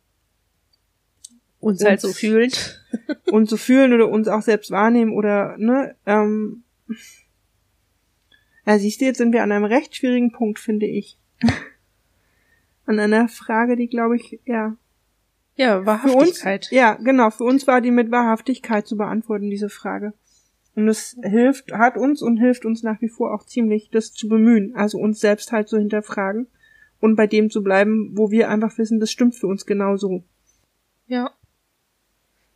[SPEAKER 1] uns, uns halt so fühlen. [laughs]
[SPEAKER 2] uns so fühlen oder uns auch selbst wahrnehmen oder, ne, ähm, ja, siehst du, jetzt sind wir an einem recht schwierigen Punkt, finde ich. [laughs] an einer Frage, die, glaube ich, ja.
[SPEAKER 1] Ja, Wahrhaftigkeit.
[SPEAKER 2] Uns, ja, genau, für uns war die mit Wahrhaftigkeit zu beantworten, diese Frage. Und es hilft, hat uns und hilft uns nach wie vor auch ziemlich, das zu bemühen, also uns selbst halt so hinterfragen und bei dem zu bleiben, wo wir einfach wissen, das stimmt für uns genauso.
[SPEAKER 1] Ja.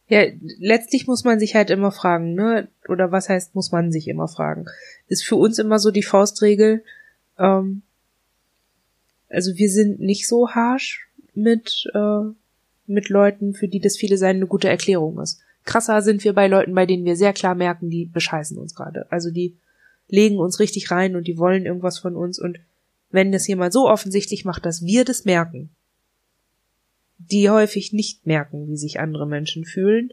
[SPEAKER 1] Ja, letztlich muss man sich halt immer fragen, ne? Oder was heißt, muss man sich immer fragen? Ist für uns immer so die Faustregel, ähm, also wir sind nicht so harsh mit, äh, mit Leuten, für die das viele sein eine gute Erklärung ist. Krasser sind wir bei Leuten, bei denen wir sehr klar merken, die bescheißen uns gerade. Also die legen uns richtig rein und die wollen irgendwas von uns und wenn das jemand so offensichtlich macht, dass wir das merken, die häufig nicht merken, wie sich andere Menschen fühlen,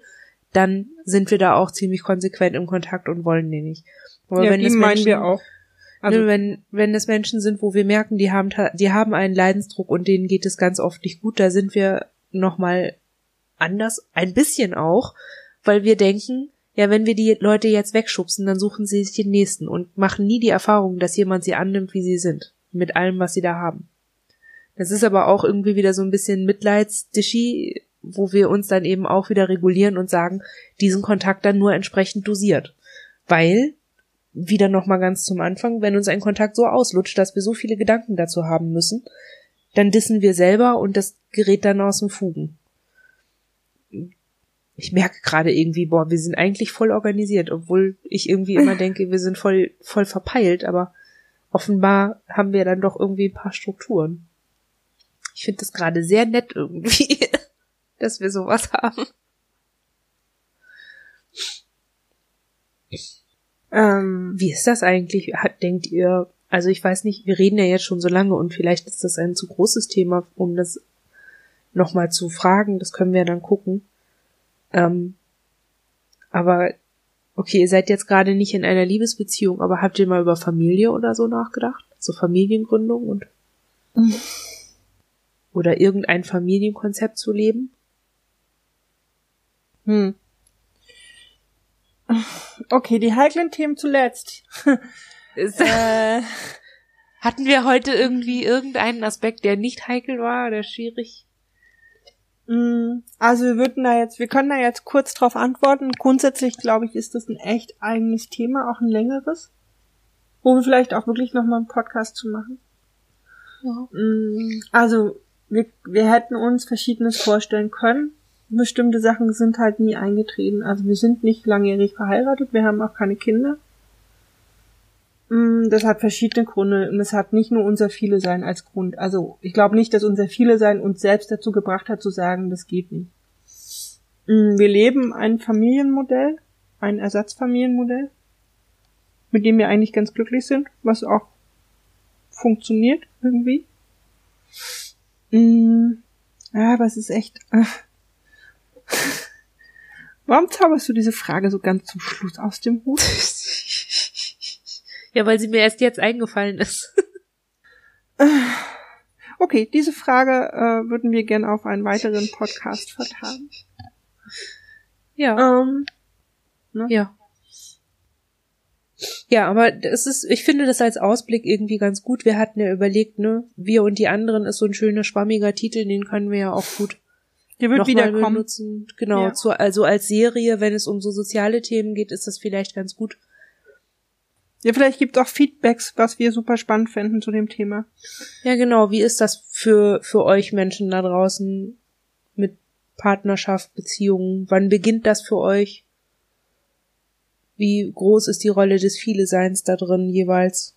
[SPEAKER 1] dann sind wir da auch ziemlich konsequent im Kontakt und wollen den nicht.
[SPEAKER 2] Aber ja, wenn die meinen Menschen, wir auch.
[SPEAKER 1] Also ne, wenn, wenn es Menschen sind, wo wir merken, die haben, die haben einen Leidensdruck und denen geht es ganz oft nicht gut, da sind wir nochmal anders, ein bisschen auch, weil wir denken, ja, wenn wir die Leute jetzt wegschubsen, dann suchen sie sich den nächsten und machen nie die Erfahrung, dass jemand sie annimmt, wie sie sind, mit allem, was sie da haben. Das ist aber auch irgendwie wieder so ein bisschen Mitleidsdischi, wo wir uns dann eben auch wieder regulieren und sagen, diesen Kontakt dann nur entsprechend dosiert. Weil, wieder nochmal ganz zum Anfang, wenn uns ein Kontakt so auslutscht, dass wir so viele Gedanken dazu haben müssen, dann dissen wir selber und das gerät dann aus dem Fugen. Ich merke gerade irgendwie, boah, wir sind eigentlich voll organisiert, obwohl ich irgendwie immer [laughs] denke, wir sind voll, voll verpeilt, aber offenbar haben wir dann doch irgendwie ein paar Strukturen. Ich finde das gerade sehr nett irgendwie, [laughs] dass wir sowas haben. Ähm, wie ist das eigentlich? Hat, denkt ihr, also ich weiß nicht, wir reden ja jetzt schon so lange und vielleicht ist das ein zu großes Thema, um das nochmal zu fragen. Das können wir dann gucken. Ähm, aber okay, ihr seid jetzt gerade nicht in einer Liebesbeziehung, aber habt ihr mal über Familie oder so nachgedacht? So Familiengründung und oder irgendein Familienkonzept zu leben?
[SPEAKER 2] Hm. Okay, die heiklen Themen zuletzt.
[SPEAKER 1] äh, hatten wir heute irgendwie irgendeinen Aspekt, der nicht heikel war oder schwierig?
[SPEAKER 2] Hm, also wir würden da jetzt, wir können da jetzt kurz drauf antworten. Grundsätzlich glaube ich, ist das ein echt eigenes Thema, auch ein längeres, wo wir vielleicht auch wirklich nochmal einen Podcast zu machen. Ja. Hm, also wir, wir hätten uns Verschiedenes vorstellen können. Bestimmte Sachen sind halt nie eingetreten. Also wir sind nicht langjährig verheiratet, wir haben auch keine Kinder. Mm, das hat verschiedene Gründe und es hat nicht nur unser Viele Sein als Grund. Also ich glaube nicht, dass unser Viele Sein uns selbst dazu gebracht hat zu sagen, das geht nicht. Mm, wir leben ein Familienmodell, ein Ersatzfamilienmodell, mit dem wir eigentlich ganz glücklich sind, was auch funktioniert irgendwie. Mm, ja, aber es ist echt. Äh. [laughs] Warum zauberst du diese Frage so ganz zum Schluss aus dem Hut? [laughs]
[SPEAKER 1] ja, weil sie mir erst jetzt eingefallen ist. [laughs]
[SPEAKER 2] okay, diese Frage äh, würden wir gerne auf einen weiteren Podcast vertagen.
[SPEAKER 1] Ja. Ähm, ne? Ja. Ja, aber es ist, ich finde das als Ausblick irgendwie ganz gut. Wir hatten ja überlegt, ne, wir und die anderen ist so ein schöner, schwammiger Titel, den können wir ja auch gut
[SPEAKER 2] der wird wieder kommen.
[SPEAKER 1] benutzen. Genau, ja. zu, also als Serie, wenn es um so soziale Themen geht, ist das vielleicht ganz gut.
[SPEAKER 2] Ja, vielleicht gibt auch Feedbacks, was wir super spannend fänden zu dem Thema.
[SPEAKER 1] Ja, genau. Wie ist das für, für euch Menschen da draußen mit Partnerschaft, Beziehungen? Wann beginnt das für euch? Wie groß ist die Rolle des Viele-Seins da drin jeweils?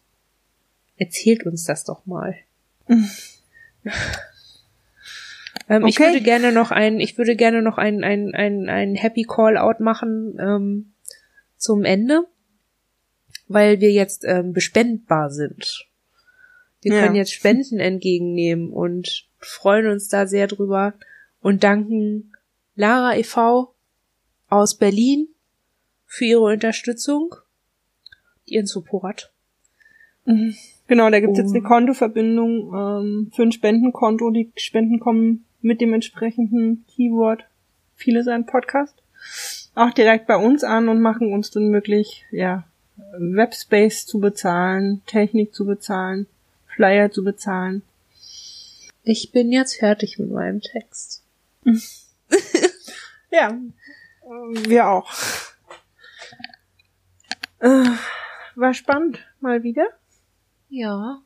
[SPEAKER 1] Erzählt uns das doch mal. [laughs] ähm, okay. Ich würde gerne noch ein, ich würde gerne noch ein, ein, ein, ein Happy Call-Out machen ähm, zum Ende, weil wir jetzt ähm, bespendbar sind. Wir ja. können jetzt Spenden entgegennehmen und freuen uns da sehr drüber und danken Lara e.V. aus Berlin für ihre Unterstützung, ihren Support.
[SPEAKER 2] Mhm. Genau, da gibt's um, jetzt eine Kontoverbindung ähm, für ein Spendenkonto. Die Spenden kommen mit dem entsprechenden Keyword viele sein Podcast auch direkt bei uns an und machen uns dann möglich, ja, Webspace zu bezahlen, Technik zu bezahlen, Flyer zu bezahlen.
[SPEAKER 1] Ich bin jetzt fertig mit meinem Text. [laughs]
[SPEAKER 2] ja, wir auch. Äh, war spannend, mal wieder.
[SPEAKER 1] Ja.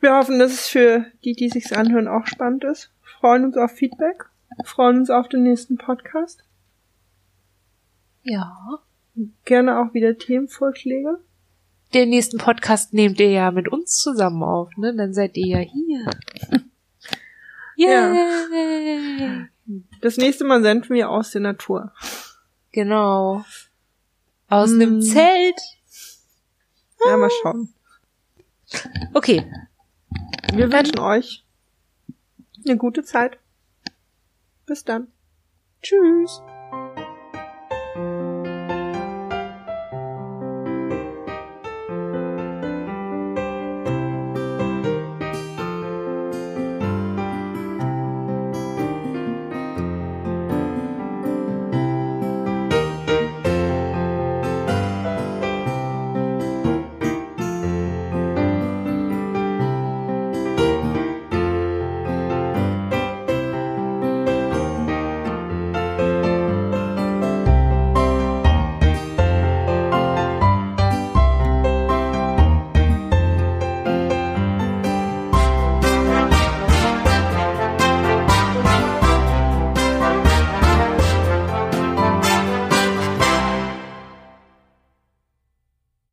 [SPEAKER 2] Wir hoffen, dass es für die, die sich's anhören, auch spannend ist. Freuen uns auf Feedback. Freuen uns auf den nächsten Podcast.
[SPEAKER 1] Ja.
[SPEAKER 2] Gerne auch wieder Themenvorschläge.
[SPEAKER 1] Den nächsten Podcast nehmt ihr ja mit uns zusammen auf, ne? Dann seid ihr ja hier. [laughs]
[SPEAKER 2] Yay! Ja. Das nächste Mal senden wir aus der Natur.
[SPEAKER 1] Genau. Aus
[SPEAKER 2] Mm.
[SPEAKER 1] einem Zelt.
[SPEAKER 2] Ja, mal schauen.
[SPEAKER 1] Okay.
[SPEAKER 2] Wir wünschen euch eine gute Zeit. Bis dann.
[SPEAKER 1] Tschüss.